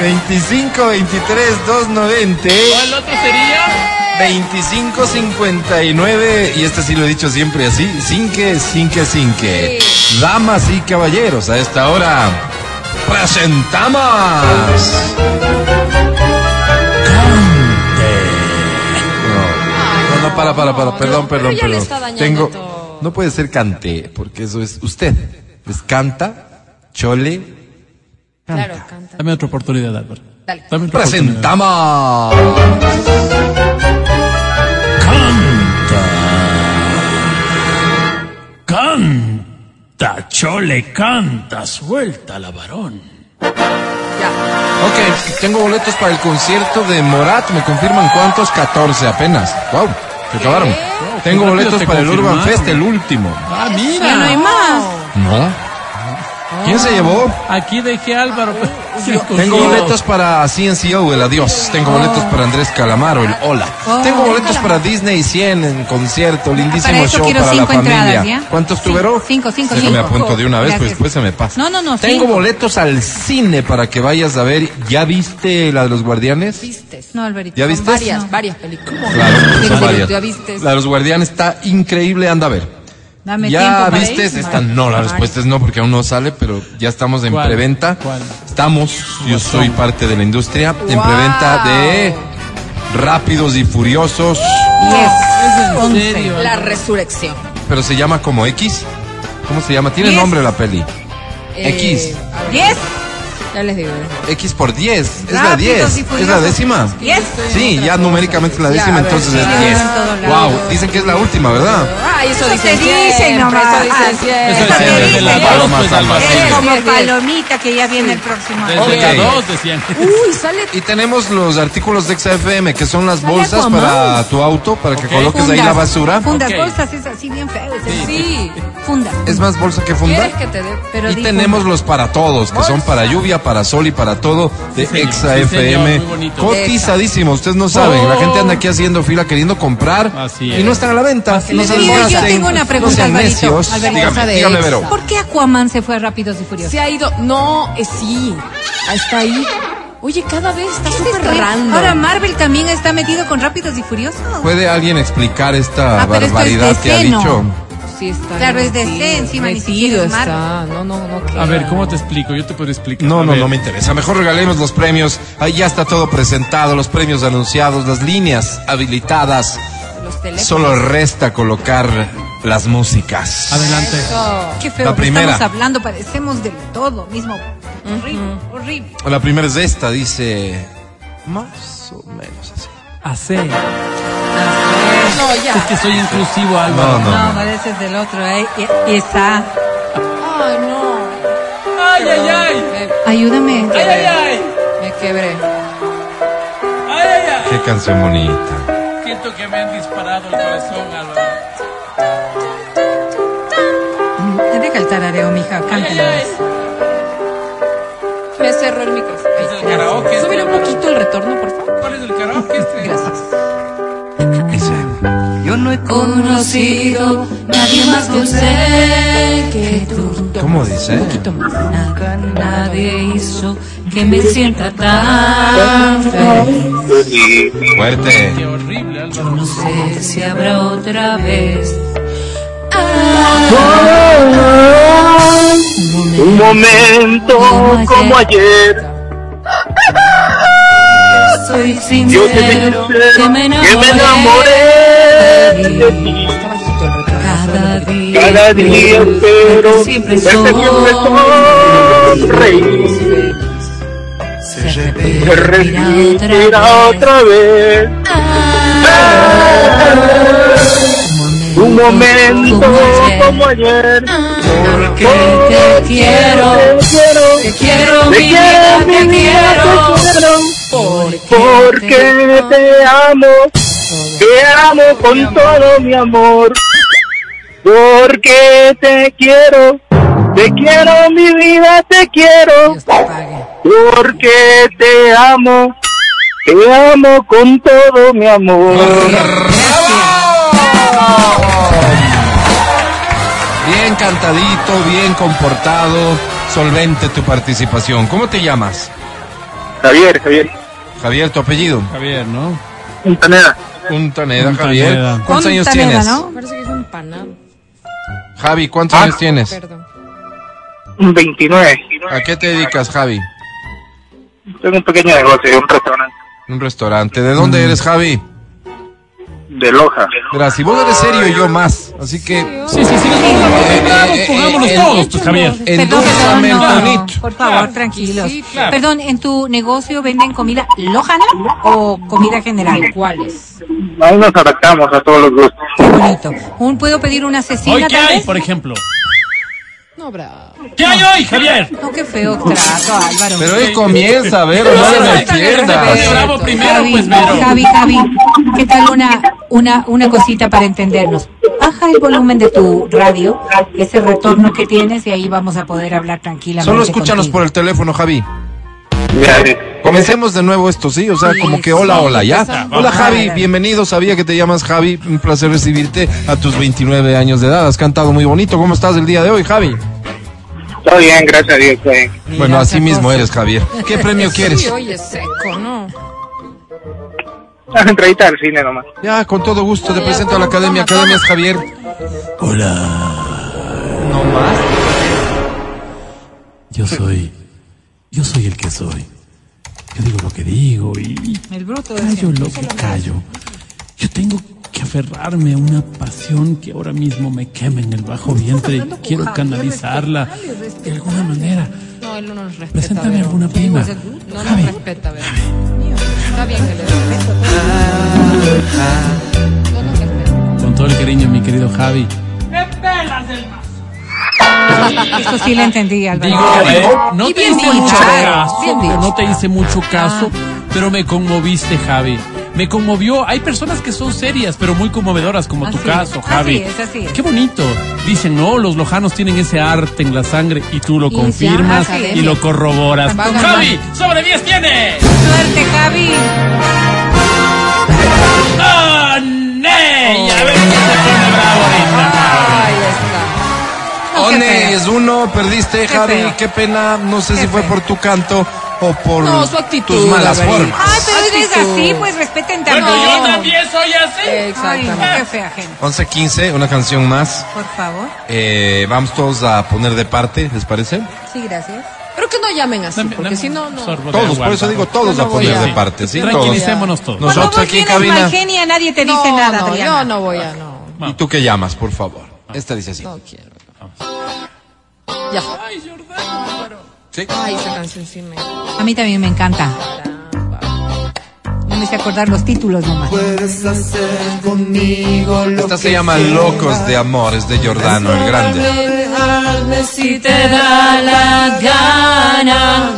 Speaker 2: 25 23 290
Speaker 4: ¿Cuál otro sería?
Speaker 2: 25 59 y este sí lo he dicho siempre así, sin que, sin que, sin que. Damas y caballeros, a esta hora presentamos. No, no, no, para, para, para, perdón,
Speaker 3: pero
Speaker 2: perdón, perdón. Tengo,
Speaker 3: todo.
Speaker 2: no puede ser cante, porque eso es usted. Es canta, chole,
Speaker 3: Claro, canta.
Speaker 4: Dame otra oportunidad, Álvaro.
Speaker 3: Dale.
Speaker 4: Dame otra oportunidad.
Speaker 2: presentamos.
Speaker 4: Canta, chole, canta, suelta la varón.
Speaker 2: Ok, tengo boletos para el concierto de Morat. ¿Me confirman cuántos? 14 apenas. Wow, se acabaron. Tengo
Speaker 4: rápido
Speaker 2: boletos
Speaker 4: te
Speaker 2: para el Urban. Fest, el último.
Speaker 4: Ah,
Speaker 6: Ya
Speaker 4: mira.
Speaker 6: no hay más.
Speaker 2: ¿No? ¿Quién se llevó?
Speaker 4: Aquí dejé a Álvaro.
Speaker 2: Tengo boletos para CNCO, el adiós. Tengo boletos para Andrés Calamaro, el hola.
Speaker 6: Oh.
Speaker 2: Tengo boletos para Disney 100 en concierto, lindísimo
Speaker 6: Para eso
Speaker 2: show para la familia. ¿Cuántos
Speaker 6: Cinco,
Speaker 2: tuvieron?
Speaker 6: cinco, cinco, cinco.
Speaker 2: apunto de una vez, pues después se me pasa.
Speaker 6: No, no, no,
Speaker 2: Tengo
Speaker 6: cinco.
Speaker 2: boletos al cine para que vayas a ver. ¿Ya viste la de los guardianes?
Speaker 3: ¿Vistes?
Speaker 6: No, Alvarito.
Speaker 2: ¿Ya viste?
Speaker 3: Varias, varias películas.
Speaker 2: Claro, son varias.
Speaker 3: ¿Ya vistes?
Speaker 2: La de los guardianes está increíble, anda a ver.
Speaker 6: Dame tiempo
Speaker 2: ya
Speaker 6: para
Speaker 2: viste,
Speaker 6: ir.
Speaker 2: esta no, la respuesta es no porque aún no sale, pero ya estamos en
Speaker 4: ¿Cuál?
Speaker 2: preventa.
Speaker 4: ¿Cuál?
Speaker 2: Estamos, yo soy parte de la industria, en preventa de Rápidos y Furiosos,
Speaker 6: Diez,
Speaker 4: ¿Es en serio?
Speaker 3: La resurrección.
Speaker 2: pero se llama como X. ¿Cómo se llama? Tiene nombre la peli.
Speaker 3: Eh,
Speaker 2: X.
Speaker 6: ¿Diez?
Speaker 3: Ya les digo.
Speaker 2: X por 10. Es la
Speaker 6: Rápidos
Speaker 2: 10.
Speaker 6: y
Speaker 2: Es la décima.
Speaker 6: ¿Diez?
Speaker 2: Sí, ya numéricamente es la décima, entonces es
Speaker 3: ya,
Speaker 2: 10.
Speaker 6: en todo lado.
Speaker 2: Wow, dicen que es la última, ¿verdad?
Speaker 3: Ay, eso,
Speaker 6: Eso
Speaker 3: dicen
Speaker 6: se dice
Speaker 3: siempre,
Speaker 6: nomás.
Speaker 3: Eso dicen
Speaker 6: Ah.
Speaker 4: Eso
Speaker 6: Eso
Speaker 4: decían
Speaker 6: te
Speaker 4: desde
Speaker 6: dice.
Speaker 4: la dos, pues.
Speaker 6: Es como palomita que ya viene el próximo año.
Speaker 4: Decían.
Speaker 3: Uy, sale.
Speaker 2: Y tenemos los artículos de XFM, que son las bolsas para tu auto, para que coloques ahí la basura.
Speaker 6: Fundas, bolsas, es así bien feo. ese.
Speaker 3: Sí. (laughs)
Speaker 6: Fundas.
Speaker 2: Es más bolsa que funda.
Speaker 3: ¿Quieres que te dé?
Speaker 6: Pero
Speaker 2: Y
Speaker 6: di
Speaker 2: tenemos los para todos, que son para lluvia, para sol y para todo, de
Speaker 4: Sí.
Speaker 2: Exa
Speaker 4: Sí,
Speaker 2: FM.
Speaker 4: señor.
Speaker 2: Cotizadísimo, ustedes no saben. La gente anda aquí haciendo fila queriendo comprar
Speaker 4: Así
Speaker 2: y no están a la venta.
Speaker 4: Así
Speaker 2: no se
Speaker 6: yo tengo una pregunta, Alvarito. Alvarito,
Speaker 2: Dígame,
Speaker 3: cosa de
Speaker 2: dígame,
Speaker 3: Exa.
Speaker 2: Vero.
Speaker 6: ¿Por qué Aquaman se fue a Rápidos y Furiosos?
Speaker 3: Se ha ido. No, eh, sí. Está ahí. Oye, cada vez está
Speaker 6: ¿Qué es
Speaker 3: súper random.
Speaker 6: Ahora Marvel también está metido con Rápidos y Furiosos.
Speaker 2: ¿Puede alguien explicar esta
Speaker 6: Ah, es
Speaker 2: barbaridad que ha dicho?
Speaker 3: Sí está.
Speaker 6: Claro, es de C, encima ni siquiera es
Speaker 3: está. No, no, no. queda.
Speaker 4: A ver, ¿cómo te explico? Yo te puedo explicar.
Speaker 2: No,
Speaker 4: A
Speaker 2: no,
Speaker 4: ver.
Speaker 2: no me interesa. Mejor regalemos los premios. Ahí ya está todo presentado, los premios anunciados, las líneas habilitadas.
Speaker 3: Los teléfonos.
Speaker 2: Solo resta colocar las músicas.
Speaker 4: Adelante.
Speaker 3: Eso.
Speaker 6: Qué feo
Speaker 2: La
Speaker 6: que
Speaker 2: primera.
Speaker 6: estamos hablando, parecemos del todo mismo. Horrible, horrible.
Speaker 2: La primera es esta, dice. Más o menos así.
Speaker 4: Hacer.
Speaker 3: No, ya.
Speaker 4: Es que soy inclusivo, Álvaro.
Speaker 2: No, no.
Speaker 6: No, pareces del otro, ¿eh? Y, y está.
Speaker 3: Ay, no.
Speaker 4: Ay, ay, ay.
Speaker 3: Me,
Speaker 6: Ayúdame.
Speaker 4: Ay, ay, ay.
Speaker 3: me quebré.
Speaker 4: Ay, ay, ay.
Speaker 2: Qué canción bonita.
Speaker 4: Siento que me han disparado el corazón, Álvaro.
Speaker 6: Deja el tarareo, mija,
Speaker 4: Ay, ay,
Speaker 6: cántala.
Speaker 4: ay.
Speaker 3: Me cerró el micrófono.
Speaker 4: Karaoke,
Speaker 3: Súbele un poquito el retorno, por favor.
Speaker 4: ¿Cuál es el karaoke este?
Speaker 3: Gracias.
Speaker 6: Yo no he conocido nadie más dulce que tú.
Speaker 2: ¿Cómo dice?
Speaker 3: Un poquito más.
Speaker 6: Nada, nadie hizo que me sienta tan feliz.
Speaker 2: Fuerte.
Speaker 4: Qué horrible, Álvaro.
Speaker 6: No sé si habrá otra vez.
Speaker 7: Un momento como ayer,
Speaker 6: Soy
Speaker 7: yo te
Speaker 6: sincero, que me
Speaker 7: que me enamoré de ti.
Speaker 6: Cada día,
Speaker 7: Cada día espero
Speaker 6: siempre
Speaker 7: sonreír,
Speaker 6: se repetirá
Speaker 7: repetirá otra vez. Un momento como ayer,
Speaker 6: Porque te quiero,
Speaker 7: te quiero,
Speaker 6: te quiero,
Speaker 7: te
Speaker 6: mi vida,
Speaker 7: quiero. Porque te amo, te amo con todo mi amor. Porque te quiero, te quiero mi vida, te quiero.
Speaker 3: Te.
Speaker 7: Porque te amo, te amo con todo mi amor.
Speaker 2: Bien cantadito, bien comportado, solvente tu participación. ¿Cómo te llamas?
Speaker 7: Javier, Javier,
Speaker 2: Javier, tu apellido.
Speaker 4: Javier, ¿no?
Speaker 2: Puntaneda,
Speaker 4: Puntaneda.
Speaker 2: Javier. ¿Cuántos años tienes?
Speaker 6: ¿no?
Speaker 3: Parece que es un panado.
Speaker 2: Javi, ¿cuántos
Speaker 7: Ah.
Speaker 2: años tienes?
Speaker 3: Perdón.
Speaker 7: 29.
Speaker 2: ¿A qué te dedicas, Javi?
Speaker 7: Tengo un pequeño negocio, un restaurante
Speaker 2: Un restaurante. ¿De dónde eres, Javi?
Speaker 7: De Loja.
Speaker 2: Verás, si vos eres serio y yo más. Así que
Speaker 4: Sí, sí, sí. Vamos,
Speaker 2: eh,
Speaker 4: pongámonos
Speaker 2: eh,
Speaker 4: todos,
Speaker 2: eh,
Speaker 4: pues, Javier.
Speaker 6: no,
Speaker 2: tonito.
Speaker 6: Por favor, tranquilos. Perdón, ¿en tu negocio venden comida lojana o comida general?
Speaker 3: ¿Cuáles?
Speaker 7: Ahí nos adaptamos a todos los gustos.
Speaker 6: Qué bonito. Un, ¿Puedo pedir una
Speaker 4: ¿Hoy
Speaker 6: cecina
Speaker 4: qué
Speaker 6: tal
Speaker 4: hay,
Speaker 6: vez?
Speaker 4: por ejemplo?
Speaker 3: No, bravo.
Speaker 4: ¿Qué hay hoy, Javier?
Speaker 6: No, qué feo trato, Álvaro.
Speaker 2: Pero él comienza, Vero, no le
Speaker 3: Oye,
Speaker 2: entiendas.
Speaker 4: Bravo primero,
Speaker 6: Javi,
Speaker 4: pues, Vero.
Speaker 6: Javi, Javi, ¿qué tal una, una, una cosita para entendernos? Baja el volumen de tu radio, ese retorno que tienes y ahí vamos a poder hablar tranquilamente.
Speaker 2: Solo escúchanos
Speaker 6: contigo.
Speaker 2: por el teléfono, Javi. Comencemos de nuevo esto, ¿sí? O sea, como que hola, hola, ¿ya? Hola, Javi, bienvenido. Sabía que te llamas Javi. Un placer recibirte a tus 29 años de edad. Has cantado muy bonito. ¿Cómo estás el día de hoy, Javi?
Speaker 7: Todo bien, gracias a Dios. bien.
Speaker 6: Mira
Speaker 2: Bueno, así mismo eres, Javier. ¿Qué premio (laughs) quieres?
Speaker 3: Sí, oye, seco, ¿no?
Speaker 7: Una entradita al cine nomás.
Speaker 2: Ya, con todo gusto te presento a la academia. Academias Javier.
Speaker 8: Hola,
Speaker 2: No más.
Speaker 4: Yo soy. Yo soy el que soy. Yo digo lo que digo y
Speaker 6: El bruto de
Speaker 4: callo lo que callo. Yo tengo que aferrarme a una pasión que ahora mismo me quema en el bajo vientre y quiero canalizarla de alguna manera.
Speaker 3: No, él no nos respeta.
Speaker 4: Preséntame alguna prima.
Speaker 3: No
Speaker 4: Javi.
Speaker 3: nos respeta, Vero. Está bien que le dé No nos respeta.
Speaker 4: Con todo el cariño, mi querido Javi.
Speaker 6: Eso sí le entendí, Álvaro.
Speaker 4: Digo, eh, no te
Speaker 3: bien
Speaker 4: hice
Speaker 3: dicho,
Speaker 4: mucho
Speaker 3: claro,
Speaker 4: caso,
Speaker 3: bien
Speaker 4: no te hice mucho caso, pero me conmoviste, Javi. Me conmovió. Hay personas que son serias, pero muy conmovedoras, como tu caso,
Speaker 6: es,
Speaker 4: Javi.
Speaker 6: así es, así es.
Speaker 4: Qué bonito. Dicen, no, los lojanos tienen ese arte en la sangre y tú lo
Speaker 3: Y
Speaker 4: confirmas
Speaker 3: ya,
Speaker 4: y lo corroboras. Javi, sobre 10 tiene.
Speaker 6: Suerte, Javi.
Speaker 4: ¡Ah, ne! A ver quién se pone bravo ahorita.
Speaker 3: Ahí está.
Speaker 6: No,
Speaker 2: Ones,
Speaker 6: feo.
Speaker 2: uno, perdiste,
Speaker 6: Qué
Speaker 2: Javi.
Speaker 6: feo.
Speaker 2: Qué pena. No sé
Speaker 6: Qué
Speaker 2: si fue
Speaker 6: feo.
Speaker 2: por tu canto o por
Speaker 3: No, su actitud,
Speaker 2: tus malas formas.
Speaker 6: Ay, pero es
Speaker 3: Actitud.
Speaker 6: así, pues respeten también.
Speaker 4: Bueno, yo también soy así.
Speaker 6: Ay,
Speaker 3: Exactamente.
Speaker 6: qué fea gente.
Speaker 2: 11.15, una canción más.
Speaker 6: Por favor.
Speaker 2: Eh, vamos todos a poner de parte, ¿les parece?
Speaker 6: Sí, gracias.
Speaker 3: Pero que no llamen así, porque si no, no.
Speaker 2: Todos, por eso digo todos a poner
Speaker 3: a-
Speaker 2: de parte, ¿sí? Todos.
Speaker 4: Tranquilicémonos todos.
Speaker 2: Nosotros
Speaker 6: Cuando vos
Speaker 2: aquí en cabina.
Speaker 6: mal genio, nadie te dice
Speaker 3: no,
Speaker 6: nada,
Speaker 3: no,
Speaker 6: Adriana.
Speaker 3: yo no voy a, no.
Speaker 2: ¿Y tú qué llamas, por favor? Esta dice así.
Speaker 3: No quiero. Ya.
Speaker 4: Ay.
Speaker 2: ¿Sí?
Speaker 3: Ay, esa canción sí me.
Speaker 6: A mí también me encanta. No me sé acordar los títulos nomás.
Speaker 2: Esta se llama Locos de Amor, es de Giordano, el grande.
Speaker 3: Dejarme si te da la gana.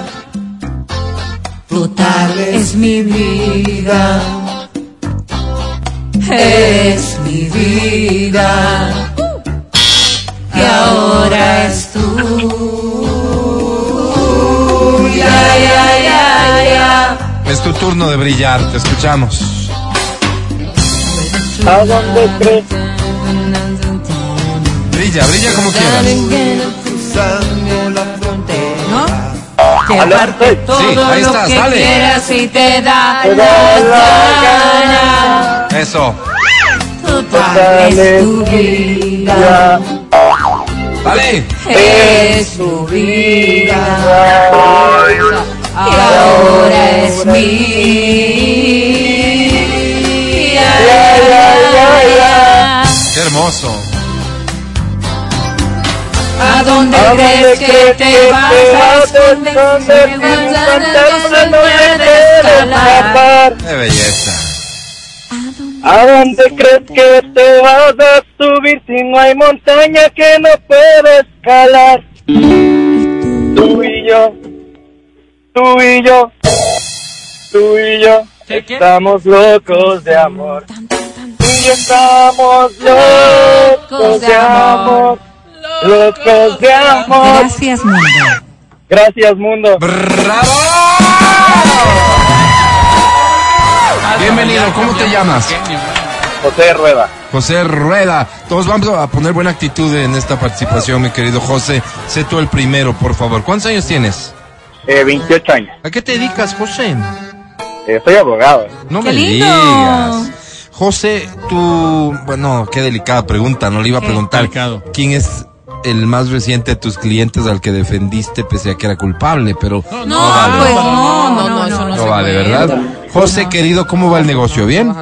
Speaker 3: Total es mi vida. Es mi vida. Que ahora es
Speaker 2: Es tu turno de brillar, te escuchamos.
Speaker 7: ¿A dónde crees?
Speaker 2: Brilla, brilla como quieras.
Speaker 6: ¿No?
Speaker 7: ¿Aló? Sí.
Speaker 2: Sí, ahí estás, dale.
Speaker 3: Quieras y te da
Speaker 7: la gana.
Speaker 2: Eso.
Speaker 7: Dale tu vida.
Speaker 2: Dale.
Speaker 3: es tu vida. Y ahora es mía.
Speaker 2: Qué hermoso.
Speaker 3: ¿A dónde
Speaker 7: ¿A
Speaker 3: crees
Speaker 7: dónde
Speaker 3: que
Speaker 7: crees que
Speaker 3: vas
Speaker 7: te
Speaker 3: a
Speaker 7: vas a
Speaker 3: esconder? Si me escapar.
Speaker 7: escapar.
Speaker 2: Qué belleza.
Speaker 7: ¿A dónde crees que te vas a subir si no hay montaña que no puedes escalar? Tú y yo, tú y yo, tú y yo, estamos locos de amor. Tú y yo estamos locos de amor, locos de amor.
Speaker 6: Gracias, mundo.
Speaker 7: Gracias, mundo.
Speaker 2: ¡Bravo! Bienvenido, ¿cómo te llamas?
Speaker 7: José Rueda.
Speaker 2: José Rueda. Todos vamos a poner buena actitud en esta participación, mi querido José. Sé tú el primero, por favor. ¿Cuántos años tienes?
Speaker 7: Eh, 28 años.
Speaker 2: ¿A qué te dedicas, José?
Speaker 7: Eh, soy abogado.
Speaker 2: No
Speaker 6: ¡Qué
Speaker 2: me
Speaker 6: lindo!
Speaker 2: digas. José, tú, bueno, qué delicada pregunta, no le iba a preguntar
Speaker 4: Delicado.
Speaker 2: quién es el más reciente de tus clientes al que defendiste pese a que era culpable, pero
Speaker 4: No,
Speaker 3: No,
Speaker 2: vale.
Speaker 3: pues
Speaker 6: No,
Speaker 3: no, no, eso
Speaker 6: no,
Speaker 3: no,
Speaker 2: no
Speaker 3: se
Speaker 2: vale,
Speaker 3: cuenta.
Speaker 2: ¿verdad? José, querido, ¿cómo va el negocio? ¿Bien?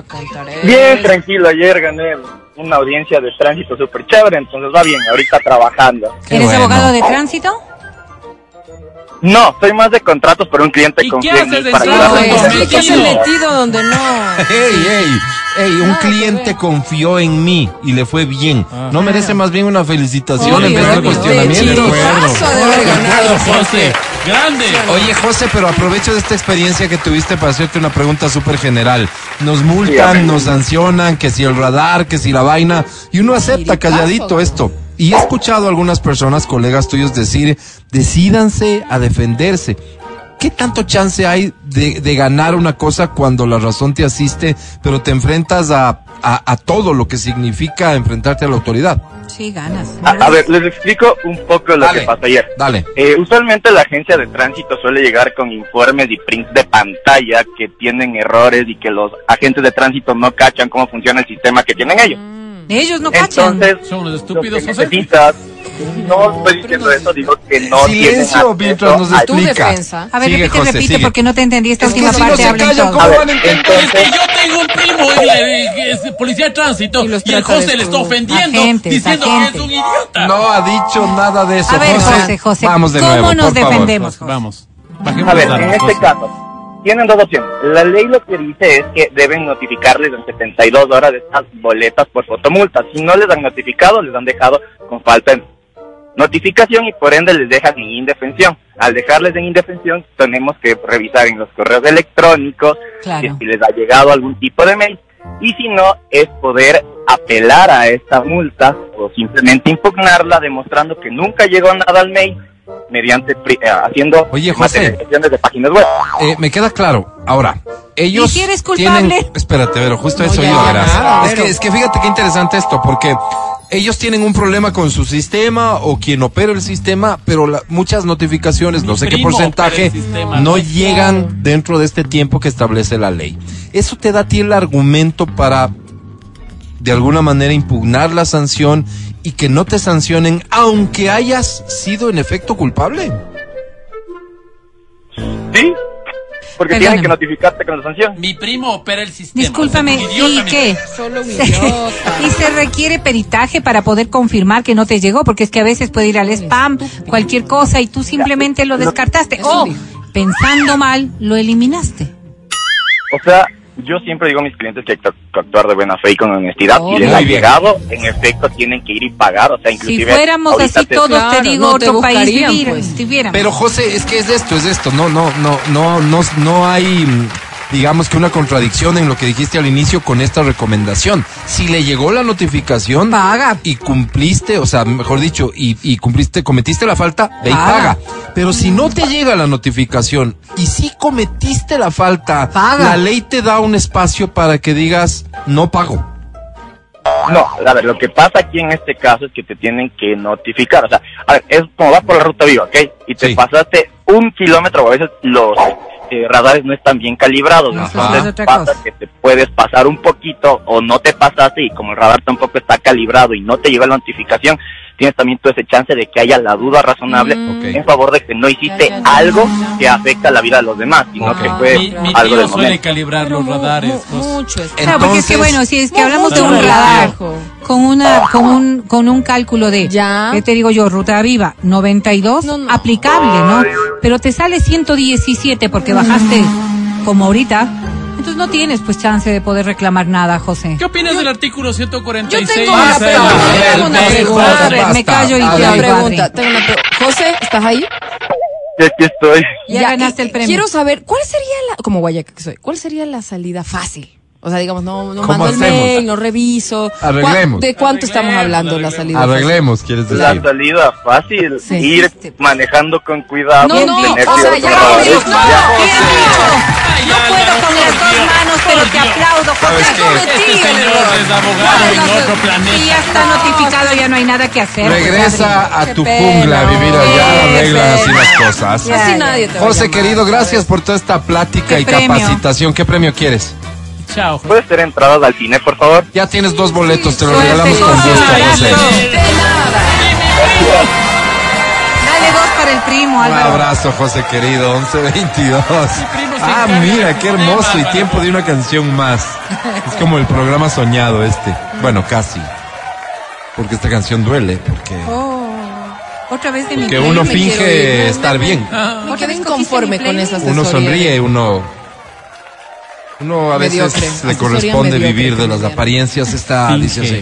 Speaker 7: Bien, tranquilo. Ayer gané una audiencia de tránsito súper chévere, entonces va bien. Ahorita trabajando.
Speaker 2: Qué
Speaker 6: ¿Eres
Speaker 2: bueno.
Speaker 6: abogado de tránsito?
Speaker 7: No, soy más de contratos, pero un cliente
Speaker 4: ¿Y
Speaker 7: confía
Speaker 4: qué
Speaker 7: en mí
Speaker 4: haces en
Speaker 7: para
Speaker 3: que se ha
Speaker 4: Metido.
Speaker 3: donde no. (laughs)
Speaker 2: ¡Ey, ey! ¡Ey! Un
Speaker 3: que
Speaker 2: cliente confió en mí y le fue bien. ¿No merece más bien una felicitación
Speaker 3: Obvio,
Speaker 2: en vez de cuestionamiento?
Speaker 3: De ganado.
Speaker 4: acuerdo, José. Grande.
Speaker 2: Oye, José, pero aprovecho de esta experiencia que tuviste para hacerte una pregunta súper general. Nos multan,
Speaker 7: Dígame.
Speaker 2: nos sancionan, que si el radar, que si la vaina, y uno acepta calladito esto. Y he escuchado a algunas personas, colegas tuyos, decir, decídanse a defenderse. ¿Qué tanto chance hay de, de ganar una cosa cuando la razón te asiste, pero te enfrentas a, a, a todo lo que significa enfrentarte a la autoridad?
Speaker 6: Sí, ganas.
Speaker 7: A, a ver, les explico un poco lo
Speaker 2: Dale.
Speaker 7: que pasó ayer.
Speaker 2: Dale.
Speaker 7: Eh, usualmente la agencia de tránsito suele llegar con informes y prints de pantalla que tienen errores y que los agentes de tránsito no cachan cómo funciona el sistema que tienen ellos.
Speaker 6: Ellos no cachan.
Speaker 7: Entonces,
Speaker 4: Son unos
Speaker 7: lo
Speaker 4: estúpidos,
Speaker 7: que
Speaker 4: José.
Speaker 7: necesitas no estoy diciendo eso, digo que no
Speaker 2: Silencio mientras nos
Speaker 3: Tu
Speaker 2: explica.
Speaker 3: defensa.
Speaker 6: A ver,
Speaker 2: Sigue,
Speaker 6: repite,
Speaker 2: José,
Speaker 6: repite,
Speaker 2: sigue.
Speaker 6: porque no te entendí esta
Speaker 2: Es que
Speaker 6: última
Speaker 2: si no
Speaker 6: parte.
Speaker 2: se
Speaker 6: hablen
Speaker 2: callan. ¿cómo
Speaker 7: A
Speaker 2: van a entender?
Speaker 4: Es que yo tengo un primo que es policía de tránsito
Speaker 3: Y los
Speaker 4: y el José le está ofendiendo
Speaker 6: Agentes,
Speaker 4: diciendo que
Speaker 6: agentes.
Speaker 4: es un idiota.
Speaker 2: No ha dicho nada de eso,
Speaker 6: A ver,
Speaker 2: José.
Speaker 6: José, José,
Speaker 2: Vamos de
Speaker 6: ¿cómo
Speaker 2: nuevo,
Speaker 6: nos
Speaker 2: por favor.
Speaker 6: defendemos? José?
Speaker 4: Vamos. Bajemos
Speaker 7: A ver, en este caso, tienen dos opciones. La ley lo que dice es que deben notificarles en 72 horas de estas boletas por fotomulta. Si no les han notificado, les han dejado con falta de notificación y por ende les dejan en indefensión. Al dejarles en indefensión, tenemos que revisar en los correos electrónicos
Speaker 3: Claro.
Speaker 7: si les ha llegado algún tipo de mail. Y si no, es poder apelar a esta multa o simplemente impugnarla demostrando que nunca llegó nada al mail mediante pri- eh, haciendo
Speaker 2: Oye, José.
Speaker 7: de páginas web.
Speaker 2: Eh, me queda claro. Ahora, ellos.
Speaker 6: ¿Y si eres culpable?
Speaker 2: Tienen... Espérate, pero justo
Speaker 3: No,
Speaker 2: eso
Speaker 3: ya,
Speaker 2: iba, verás. Es que, es que fíjate qué interesante esto, porque ellos tienen un problema con su sistema o quien opera el sistema, pero la- muchas notificaciones,
Speaker 4: Mi
Speaker 2: no sé qué porcentaje,
Speaker 4: sistema,
Speaker 2: ¿no? llegan dentro de este tiempo que establece la ley. Eso te da a ti el argumento para, de alguna manera, impugnar la sanción y que no te sancionen, aunque hayas sido en efecto culpable.
Speaker 7: ¿Sí? Porque
Speaker 6: Perdóname.
Speaker 7: tienen que notificarte con la sanción.
Speaker 4: Mi primo opera el sistema.
Speaker 6: Discúlpame,
Speaker 4: O sea, un idiota,
Speaker 6: ¿y qué?
Speaker 3: Solo un idiota.
Speaker 6: y se requiere peritaje para poder confirmar que no te llegó, porque es que a veces puede ir al spam, cualquier cosa, y tú simplemente lo descartaste. O, pensando mal, lo eliminaste.
Speaker 7: O sea, yo siempre digo a mis clientes que hay que act- actuar de buena fe y con honestidad.
Speaker 3: Oh,
Speaker 7: si les ha llegado, en efecto tienen que ir y pagar. O sea,
Speaker 6: Si
Speaker 7: inclusive...
Speaker 6: fuéramos
Speaker 7: ahorita
Speaker 6: así
Speaker 7: te-
Speaker 6: todos,
Speaker 3: Claro,
Speaker 6: te digo,
Speaker 3: no te
Speaker 6: otro país
Speaker 3: buscarían,
Speaker 6: vivir,
Speaker 3: pues.
Speaker 2: Pero José, es que es esto, es esto. No, no, no, no, no, no hay, digamos que una contradicción en lo que dijiste al inicio con esta recomendación. Si le llegó la notificación
Speaker 6: Paga.
Speaker 2: y cumpliste, o sea, mejor dicho, y, y cumpliste, cometiste la falta, ve y
Speaker 6: Paga.
Speaker 2: paga. Pero si no te llega la notificación y si cometiste la falta,
Speaker 6: Paga.
Speaker 2: la ley te da un espacio para que digas no pago.
Speaker 7: No, a ver, lo que pasa aquí en este caso es que te tienen que notificar. O sea, a ver, es como vas por la ruta viva, ¿ok? Y te
Speaker 2: Sí.
Speaker 7: pasaste un kilómetro, o a veces los eh, radares no están bien calibrados. Entonces
Speaker 6: es
Speaker 7: pasa
Speaker 6: cosa.
Speaker 7: que te puedes pasar un poquito o no te pasaste y como el radar tampoco está calibrado y no te llega la notificación, tienes también tú ese chance de que haya la duda razonable
Speaker 2: Ok.
Speaker 7: en favor de que no hiciste algo que afecta la vida de los demás, sino
Speaker 2: Ok.
Speaker 7: que fue
Speaker 4: Mi, mi
Speaker 7: algo
Speaker 4: tío
Speaker 7: del
Speaker 4: suele
Speaker 7: momento.
Speaker 4: calibrar
Speaker 3: Pero
Speaker 4: los radares.
Speaker 3: mu-
Speaker 4: José.
Speaker 3: mucho es-
Speaker 6: Claro, porque es que
Speaker 2: Entonces-
Speaker 6: bueno, si es que hablamos de un radar con una con un con un cálculo de
Speaker 3: Ya.
Speaker 6: ¿qué te digo yo? Ruta viva 92
Speaker 3: No, no.
Speaker 6: aplicable, ¿no? Pero te sale 117 porque bajaste como ahorita. Entonces no tienes pues chance de poder reclamar nada, José.
Speaker 4: ¿Qué opinas del artículo 146?
Speaker 3: Yo tengo una pregunta,
Speaker 4: del-
Speaker 3: tengo una pregunta.
Speaker 6: Me callo y te oigo,
Speaker 3: pregunta, tengo una pre- José, ¿estás ahí?
Speaker 7: Sí, aquí estoy.
Speaker 6: Ya ganaste
Speaker 3: y-
Speaker 6: el premio.
Speaker 3: Quiero saber, ¿cuál sería la, como guayaca que soy, cuál sería la salida fácil? O sea, digamos, no, no
Speaker 2: ¿Cómo
Speaker 3: mando el mail, no reviso.
Speaker 2: Arreglemos.
Speaker 3: ¿Cuá- ¿De cuánto estamos
Speaker 4: Arreglemos,
Speaker 3: hablando la
Speaker 4: arreglemos.
Speaker 3: salida fácil?
Speaker 2: Arreglemos, quieres
Speaker 7: La
Speaker 2: decir.
Speaker 7: salida fácil,
Speaker 3: Sí.
Speaker 7: ir
Speaker 6: Este, pues.
Speaker 7: manejando con cuidado.
Speaker 3: No, no,
Speaker 7: tener
Speaker 3: o sea, ya no,
Speaker 7: Ya,
Speaker 6: No puedo con las dos manos, pero
Speaker 4: por
Speaker 6: te aplaudo,
Speaker 4: Este en otro planeta.
Speaker 6: Y ya está notificado, ya no hay nada que hacer.
Speaker 2: Regresa a tu jungla a vivir allá, arreglan así las cosas.
Speaker 3: Nadie te
Speaker 2: José, querido, gracias por toda esta plática
Speaker 6: ¿Qué
Speaker 2: y capacitación. ¿Qué premio quieres?
Speaker 4: Chao.
Speaker 7: ¿Puedes ser entradas al cine, por favor?
Speaker 2: Ya tienes dos boletos, te los
Speaker 6: Suerte,
Speaker 2: regalamos con gusto. José.
Speaker 6: Dale dos para el primo,
Speaker 2: Un
Speaker 6: Álvaro.
Speaker 2: abrazo, José querido, 1122.
Speaker 4: primo se
Speaker 2: Ah, mira, qué hermoso y tiempo de una canción más. Es como el programa soñado este. Bueno, casi. Porque esta canción duele, porque,
Speaker 6: Oh, otra vez de mi play.
Speaker 2: uno finge
Speaker 3: No,
Speaker 2: estar
Speaker 3: no,
Speaker 2: bien.
Speaker 4: Ah,
Speaker 3: Me
Speaker 6: Otra
Speaker 3: quedé
Speaker 6: vez mi
Speaker 3: con
Speaker 6: playlist.
Speaker 3: esa
Speaker 2: Uno sonríe, uno... Uno a veces
Speaker 3: Mediocre.
Speaker 2: le corresponde
Speaker 3: mediocre
Speaker 2: vivir de las apariencias. Esta dice así.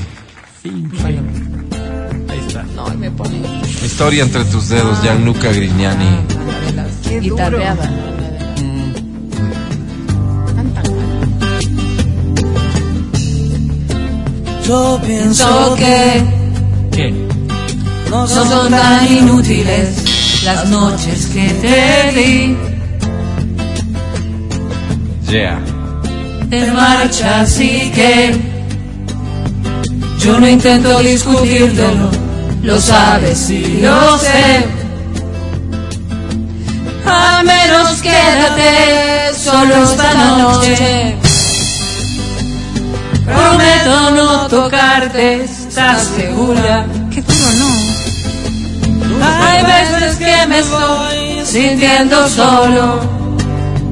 Speaker 4: Finge. Ahí está.
Speaker 3: No, me pone
Speaker 2: Historia entre tus dedos, Gianluca Grignani.
Speaker 3: guitarreada. Tan mal.
Speaker 8: Yo pienso que
Speaker 4: ¿Qué?
Speaker 8: no son tan inútiles las noches que te di.
Speaker 2: Yeah.
Speaker 8: Te marchas y que yo no intento discutírtelo, lo sabes y lo sé. Al menos quédate solo esta noche. Prometo no tocarte, ¿estás segura?
Speaker 6: Qué duro, ¿no?
Speaker 8: Hay veces que me estoy sintiendo solo.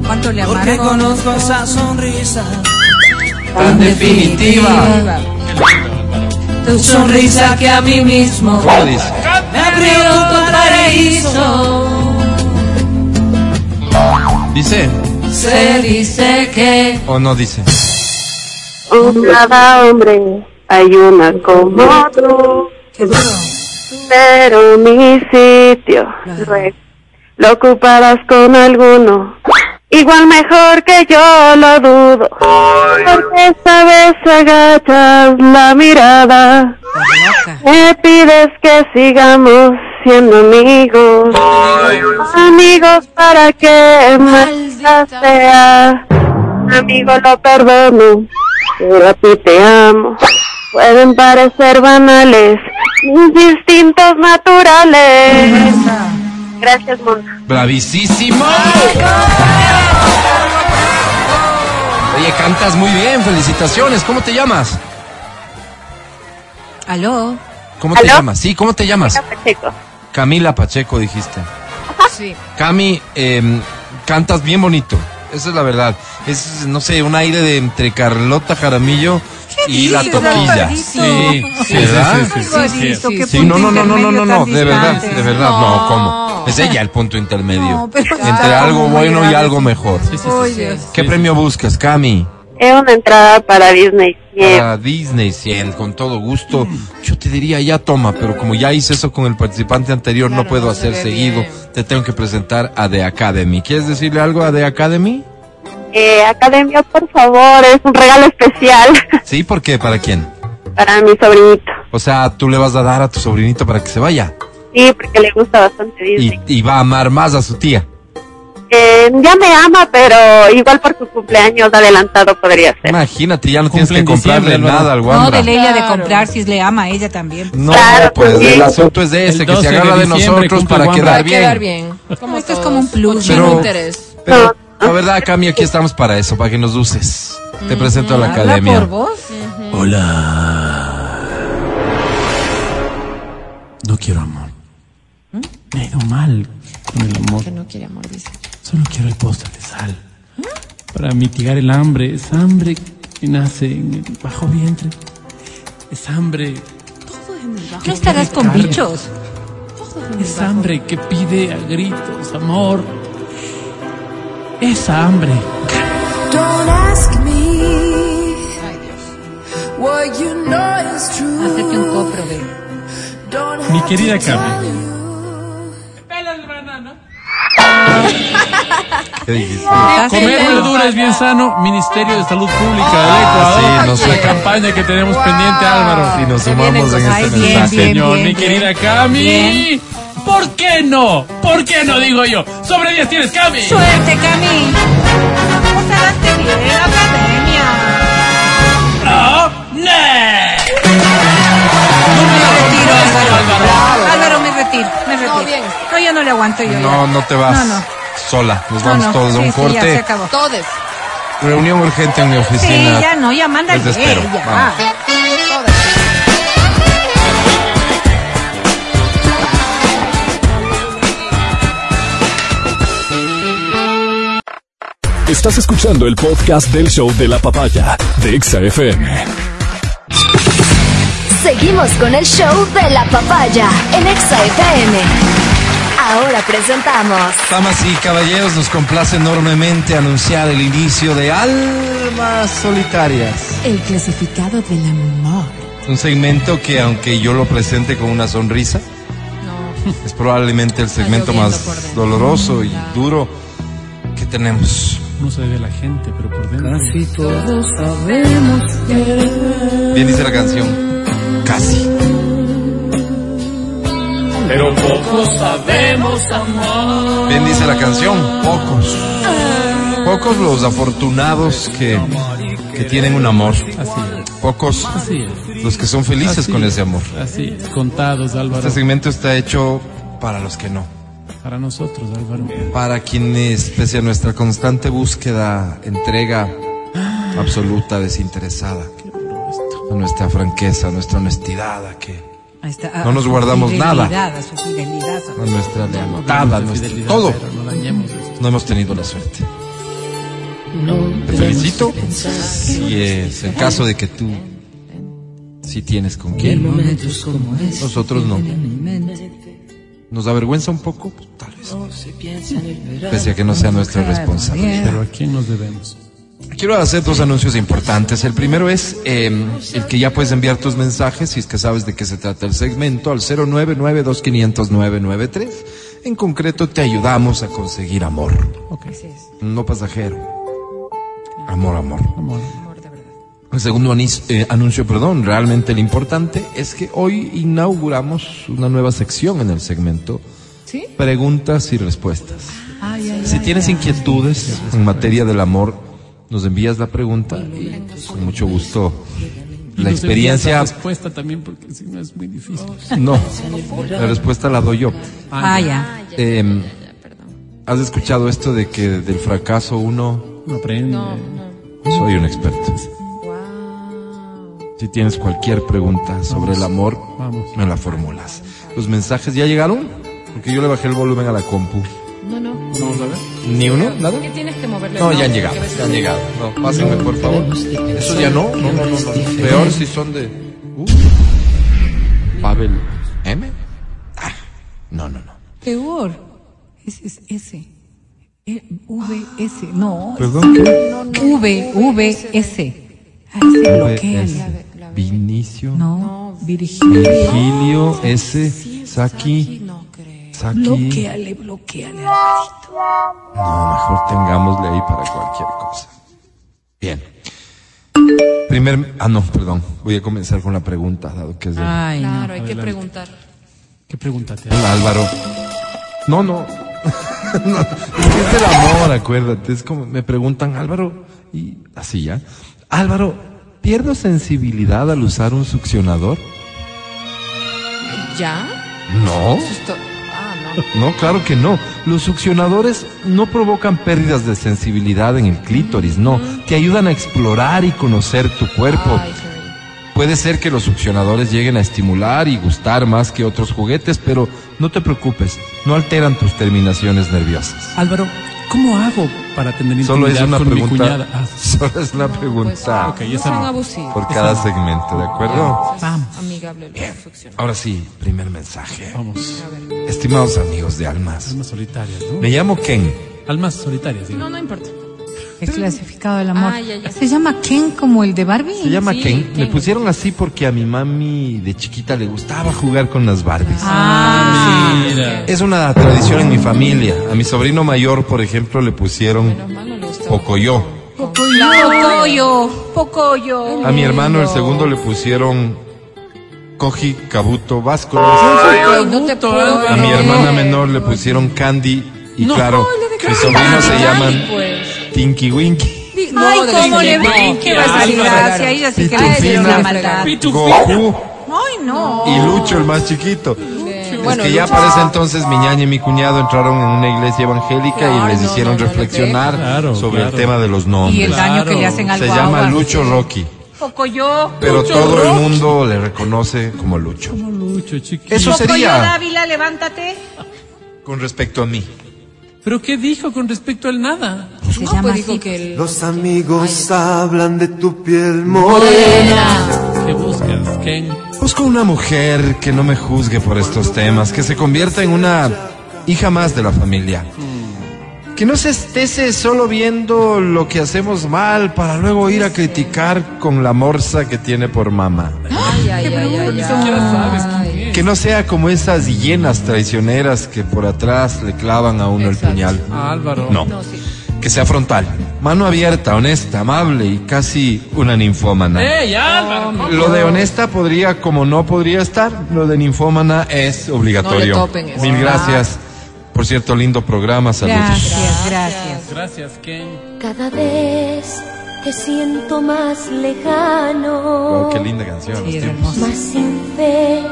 Speaker 6: ¿Cuánto le
Speaker 8: Porque
Speaker 6: amargo?
Speaker 8: conozco esa sonrisa
Speaker 2: Tan definitiva.
Speaker 8: Tu sonrisa que a mí mismo
Speaker 2: ¿Cómo dice?
Speaker 8: me abrió tu paraíso.
Speaker 2: ¿Dice
Speaker 8: Se dice que
Speaker 2: o no dice?
Speaker 9: Cada hombre hay una como tú, pero mi sitio lo ocuparás con alguno. Igual mejor que yo lo dudo, porque esta vez agachas la mirada. Me pides que sigamos siendo amigos, amigos para que maldita sea. Amigo, lo perdono, pero a ti te amo. Pueden parecer banales, mis instintos naturales. Gracias, Mona.
Speaker 2: ¡Bravísimo! Oye, cantas muy bien, felicitaciones. ¿Cómo te llamas?
Speaker 6: ¿Aló?
Speaker 2: ¿Cómo te
Speaker 9: ¿Aló?
Speaker 2: llamas? Sí, ¿cómo te llamas?
Speaker 9: Pacheco.
Speaker 2: Camila Pacheco, dijiste.
Speaker 3: Sí.
Speaker 2: Cami, em, cantas bien bonito. Esa es la verdad. Es, no sé, un aire de entre Carlota Jaramillo y la toquilla.
Speaker 4: Sí, sí,
Speaker 2: ¿Verdad?
Speaker 4: sí, sí, sí, sí,
Speaker 6: Alvarito,
Speaker 4: sí.
Speaker 6: qué
Speaker 2: Sí,
Speaker 6: punto
Speaker 2: no, no, no, no, no, no, de verdad, de verdad, no,
Speaker 3: No.
Speaker 2: ¿cómo? Es ella el punto intermedio. Entre algo bueno y algo mejor.
Speaker 4: Sí, sí, sí,
Speaker 6: Ay,
Speaker 4: sí.
Speaker 6: Dios.
Speaker 2: ¿Qué premio buscas, Cami?
Speaker 9: Es una entrada para Disney.
Speaker 2: Para Disney 100, con todo gusto. Yo te diría ya toma, pero como ya hice eso con el participante anterior, no
Speaker 3: Claro,
Speaker 2: puedo
Speaker 3: no
Speaker 2: hacer seguido.
Speaker 3: bien.
Speaker 2: Te tengo que presentar a The Academy. ¿Quieres decirle algo a The Academy?
Speaker 9: Eh, Academia, por favor, es un regalo especial (laughs)
Speaker 2: Sí, ¿por qué? ¿Para quién?
Speaker 9: para mi sobrinito.
Speaker 2: O sea, tú le vas a dar a tu sobrinito para que se vaya.
Speaker 9: Sí, porque le gusta bastante Disney.
Speaker 2: Y, y va a amar más a su tía.
Speaker 9: Eh, ya me ama, pero igual por su cumpleaños adelantado podría ser.
Speaker 2: Imagínate, ya no tienes
Speaker 4: Cumple
Speaker 2: que comprarle nada al
Speaker 6: No,
Speaker 2: Wambra.
Speaker 6: de ella de
Speaker 3: Claro.
Speaker 6: comprar si le ama a ella también.
Speaker 2: No,
Speaker 9: Claro,
Speaker 2: pues
Speaker 9: pues,
Speaker 2: el
Speaker 9: sí.
Speaker 2: asunto es de ese,
Speaker 4: El
Speaker 2: que se
Speaker 4: 12 de
Speaker 2: agarra de
Speaker 4: diciembre
Speaker 2: nosotros para quedar
Speaker 3: Para
Speaker 2: bien.
Speaker 3: quedar bien. Como
Speaker 6: Esto es como un plus,
Speaker 2: Pero-
Speaker 3: interés.
Speaker 2: Pero la verdad, Cami, aquí estamos para eso, para que nos uses. Te presento a la
Speaker 6: Habla
Speaker 2: academia.
Speaker 6: por vos.
Speaker 4: Hola. No quiero amor. Me ha ido mal con el amor.
Speaker 3: Que no quiere amor, dice.
Speaker 4: Solo quiero el postre de sal. Para mitigar el hambre. Es hambre que nace en el bajo vientre. Es hambre.
Speaker 6: No estarás con
Speaker 4: Carne.
Speaker 6: bichos.
Speaker 4: Es hambre que pide a gritos amor. Esa hambre.
Speaker 8: Don't ask me what you know is true.
Speaker 6: Hacerte un copro de.
Speaker 4: Mi querida Cami. Comer
Speaker 6: en-
Speaker 4: verdura es bien sano. Ministerio de Salud Pública del
Speaker 2: Ah,
Speaker 4: Ecuador.
Speaker 2: sí, nos-
Speaker 4: la campaña que tenemos pendiente, Álvaro.
Speaker 2: Y nos sumamos en este
Speaker 6: bien,
Speaker 2: mensaje.
Speaker 6: bien.
Speaker 4: Señor, mi
Speaker 6: bien.
Speaker 4: querida Cami.
Speaker 6: Bien.
Speaker 4: ¿Por qué no? ¿Por qué no digo yo? Sobre 10 tienes Cami.
Speaker 6: Suerte, Cami. Adelante bien, academia.
Speaker 4: No, no.
Speaker 6: Retiro, Álvaro. Me retiro, me retiro.
Speaker 3: bien.
Speaker 6: No, yo no le aguanto yo.
Speaker 2: No,
Speaker 6: ya.
Speaker 2: no te vas.
Speaker 6: No, no.
Speaker 2: Sola. Nos
Speaker 6: No,
Speaker 2: vamos
Speaker 6: no.
Speaker 2: todos a un
Speaker 6: Sí, sí, ya se
Speaker 2: corte.
Speaker 6: acabó.
Speaker 3: Todes.
Speaker 2: Reunión urgente en mi
Speaker 6: Sí,
Speaker 2: oficina.
Speaker 6: ya no, ya manda
Speaker 2: Les espero.
Speaker 6: ya.
Speaker 2: Vamos.
Speaker 1: Estás escuchando el podcast del show de la papaya de Exa FM.
Speaker 5: Seguimos con el show de la papaya en Exa FM. Ahora presentamos
Speaker 2: Damas y caballeros, nos complace enormemente anunciar el inicio de Almas Solitarias.
Speaker 3: El clasificado del amor.
Speaker 2: Un segmento que aunque yo lo presente con una sonrisa,
Speaker 3: No.
Speaker 2: es probablemente el segmento más doloroso y duro que tenemos.
Speaker 4: No se ve la gente, pero por dentro.
Speaker 8: Casi todos sabemos que
Speaker 2: Bien dice la canción. Casi.
Speaker 4: Pero poco sabemos amor.
Speaker 2: Bien dice la canción. Pocos. Pocos los afortunados que, que tienen un amor.
Speaker 4: Así es.
Speaker 2: Pocos
Speaker 4: Así es.
Speaker 2: los que son felices
Speaker 4: Así
Speaker 2: con
Speaker 4: es.
Speaker 2: ese amor.
Speaker 4: Así es. Contados, Álvaro.
Speaker 2: Este segmento está hecho para los que no.
Speaker 4: Para nosotros, Álvaro.
Speaker 2: Para quienes, pese a nuestra constante búsqueda, entrega absoluta, desinteresada, a nuestra franqueza, a nuestra honestidad, a que
Speaker 6: a
Speaker 2: No nos guardamos nada.
Speaker 6: A su fidelidad.
Speaker 2: A nuestra
Speaker 4: No
Speaker 2: lealtad, a nuestro
Speaker 4: fidelidad,
Speaker 2: todo.
Speaker 4: no dañemos esto.
Speaker 2: No hemos tenido la suerte. Te felicito. Si es el caso de que tú sí tienes con quién. Nosotros no. ¿Nos avergüenza un poco? Pues, tal vez. Pese a que no sea nuestra responsabilidad.
Speaker 4: Pero ¿a quién nos debemos?
Speaker 2: Quiero hacer dos anuncios importantes. El primero es eh, el que ya puedes enviar tus mensajes, si es que sabes de qué se trata el segmento, al 099-2500-993. En concreto, te ayudamos a conseguir amor.
Speaker 4: Ok.
Speaker 2: No pasajero. Amor, amor.
Speaker 4: Amor.
Speaker 2: El segundo anis- eh, anuncio, perdón, realmente el importante es que hoy inauguramos una nueva sección en el segmento.
Speaker 3: ¿Sí?
Speaker 2: Preguntas y respuestas.
Speaker 6: Ay, ay,
Speaker 2: Si
Speaker 6: ay,
Speaker 2: tienes
Speaker 6: ay.
Speaker 2: inquietudes en materia del amor, nos envías la pregunta y pues, con mucho gusto
Speaker 4: Y
Speaker 2: la experiencia.
Speaker 4: La respuesta también, porque si no es muy difícil.
Speaker 2: No, la respuesta la doy yo.
Speaker 6: Ah, ya.
Speaker 2: Eh, ¿Has escuchado esto de que del fracaso uno
Speaker 4: No aprende.
Speaker 2: soy un experto? Si tienes cualquier pregunta sobre el amor,
Speaker 4: Vamos.
Speaker 2: me la formulas. ¿Los mensajes ya llegaron? Porque yo le bajé el volumen a la compu.
Speaker 3: No, no.
Speaker 4: Vamos a ver.
Speaker 2: ¿Ni uno? ¿Nada?
Speaker 3: ¿Qué tienes que moverle?
Speaker 2: No, ya han llegado, ya han llegado. No, pásenme, por favor. Eso ya no, no, no, no, no. Peor si son de... Uh, Pavel M. Ah, no, no, no.
Speaker 6: Peor. Ese es ese. VS. No.
Speaker 2: Perdón, ¿qué?
Speaker 6: V, VS. Ah, ese bloqueale.
Speaker 2: Vinicio.
Speaker 6: No, Virgilio.
Speaker 2: Virgilio S. Saki.
Speaker 3: No creo.
Speaker 2: Saki.
Speaker 6: Bloqueale, bloqueale, Alvarito.
Speaker 2: No, mejor tengámosle ahí para cualquier cosa. Bien. Primer, ah no, perdón. Voy a comenzar con la pregunta, dado que es de
Speaker 6: Ay, no.
Speaker 3: Claro, hay que preguntar.
Speaker 4: ¿Qué pregúntate?
Speaker 2: Álvaro. No, no. (laughs) No, es del amor, acuérdate. Es como me preguntan, Álvaro, y así ya. Álvaro, ¿pierdo sensibilidad al usar un succionador?
Speaker 3: ¿Ya?
Speaker 2: No.
Speaker 3: No.
Speaker 2: Claro que no. Los succionadores no provocan pérdidas de sensibilidad en el clítoris, no. Te ayudan a explorar y conocer tu cuerpo. Puede ser que los succionadores lleguen a estimular y gustar más que otros juguetes, pero no te preocupes, no alteran tus terminaciones nerviosas.
Speaker 4: Álvaro, ¿cómo hago para tener
Speaker 2: Solo es
Speaker 4: intimidad
Speaker 2: una
Speaker 4: con mi
Speaker 2: pregunta.
Speaker 4: cuñada? Ah, (laughs)
Speaker 2: Solo es una pregunta
Speaker 3: no. abusivos.
Speaker 2: por cada segmento, ¿de acuerdo?
Speaker 6: Vamos.
Speaker 3: Amigable la succión.
Speaker 2: Ahora sí, primer mensaje.
Speaker 4: Vamos.
Speaker 2: Estimados amigos de Almas,
Speaker 4: Almas solitarias, ¿no?
Speaker 2: me llamo Ken.
Speaker 4: Almas solitarias, digo.
Speaker 3: No, no importa.
Speaker 6: El clasificado del amor.
Speaker 3: Ah, ya, ya.
Speaker 6: ¿Se llama Ken como el de Barbie?
Speaker 2: Se llama
Speaker 3: Sí,
Speaker 2: Ken. Me pusieron así porque a mi mami de chiquita le gustaba jugar con las Barbies.
Speaker 6: Ah.
Speaker 2: Es una tradición en mi familia. A mi sobrino mayor, por ejemplo, le pusieron
Speaker 3: no.
Speaker 2: Pocoyo.
Speaker 6: Pocoyo, Pocoyo.
Speaker 2: A mi hermano, el segundo, le pusieron Koji Kabuto Vasco.
Speaker 3: Ay, no.
Speaker 2: A mi hermana menor le pusieron Candy. Y claro, mis sobrinos se llaman
Speaker 3: Pues.
Speaker 2: Tinky Winky.
Speaker 6: Ay,
Speaker 3: de
Speaker 6: cómo le
Speaker 3: Winky.
Speaker 6: ¿Qué vas a decir?
Speaker 3: Ay,
Speaker 6: Gracias, ella sí que le
Speaker 2: Pitufina.
Speaker 6: hicieron la maldad.
Speaker 2: Goku
Speaker 6: Ay, no.
Speaker 2: y Lucho, el más chiquito.
Speaker 3: Bueno,
Speaker 2: es que ya
Speaker 3: Lucho-
Speaker 2: para ese entonces mi ñaña y mi cuñado entraron en una iglesia evangélica y
Speaker 3: Ay,
Speaker 2: les
Speaker 3: no,
Speaker 2: hicieron
Speaker 3: no, no,
Speaker 2: reflexionar
Speaker 4: Claro,
Speaker 2: sobre
Speaker 4: claro.
Speaker 2: el tema de los
Speaker 6: Y el
Speaker 2: nombres.
Speaker 6: daño que le
Speaker 4: Claro.
Speaker 6: hacen al
Speaker 2: Se llama. Lucho Rocky,
Speaker 6: Pocoyo.
Speaker 2: pero todo el mundo le reconoce como Lucho.
Speaker 4: Como Lucho, chiquito.
Speaker 2: Eso
Speaker 6: Pocoyo
Speaker 2: sería
Speaker 6: Dávila, levántate.
Speaker 2: con respecto a mí.
Speaker 4: ¿Pero qué dijo con respecto al nada?
Speaker 6: Se
Speaker 3: No,
Speaker 6: llama
Speaker 3: pues dijo que el...
Speaker 10: Los amigos hablan de tu piel morena.
Speaker 4: ¿Qué buscas, Ken?
Speaker 2: Busco una mujer que no me juzgue por estos temas, que se convierta en una hija más de la familia. Que no se estese solo viendo lo que hacemos mal para luego ir a criticar con la morsa que tiene por mamá.
Speaker 3: Ay, ay, ay.
Speaker 2: Que no sea como esas hienas traicioneras que por atrás le clavan a uno
Speaker 3: Exacto.
Speaker 2: el puñal.
Speaker 4: Ah, Álvaro.
Speaker 2: No.
Speaker 3: No, sí.
Speaker 2: Que sea frontal, mano abierta, honesta, amable y casi una ninfómana.
Speaker 4: ¡Ey, Álvaro!
Speaker 2: Lo de honesta podría, como no podría estar, lo de ninfómana es obligatorio.
Speaker 3: No le topen eso.
Speaker 2: Mil gracias. Por cierto, lindo programa, saludos.
Speaker 6: Gracias, gracias.
Speaker 4: Gracias, Ken.
Speaker 5: Cada vez te siento más
Speaker 2: Wow,
Speaker 5: lejano,
Speaker 2: qué linda canción.
Speaker 6: Sí,
Speaker 2: los
Speaker 6: es
Speaker 2: tiempos.
Speaker 6: hermoso.
Speaker 5: más sin fe,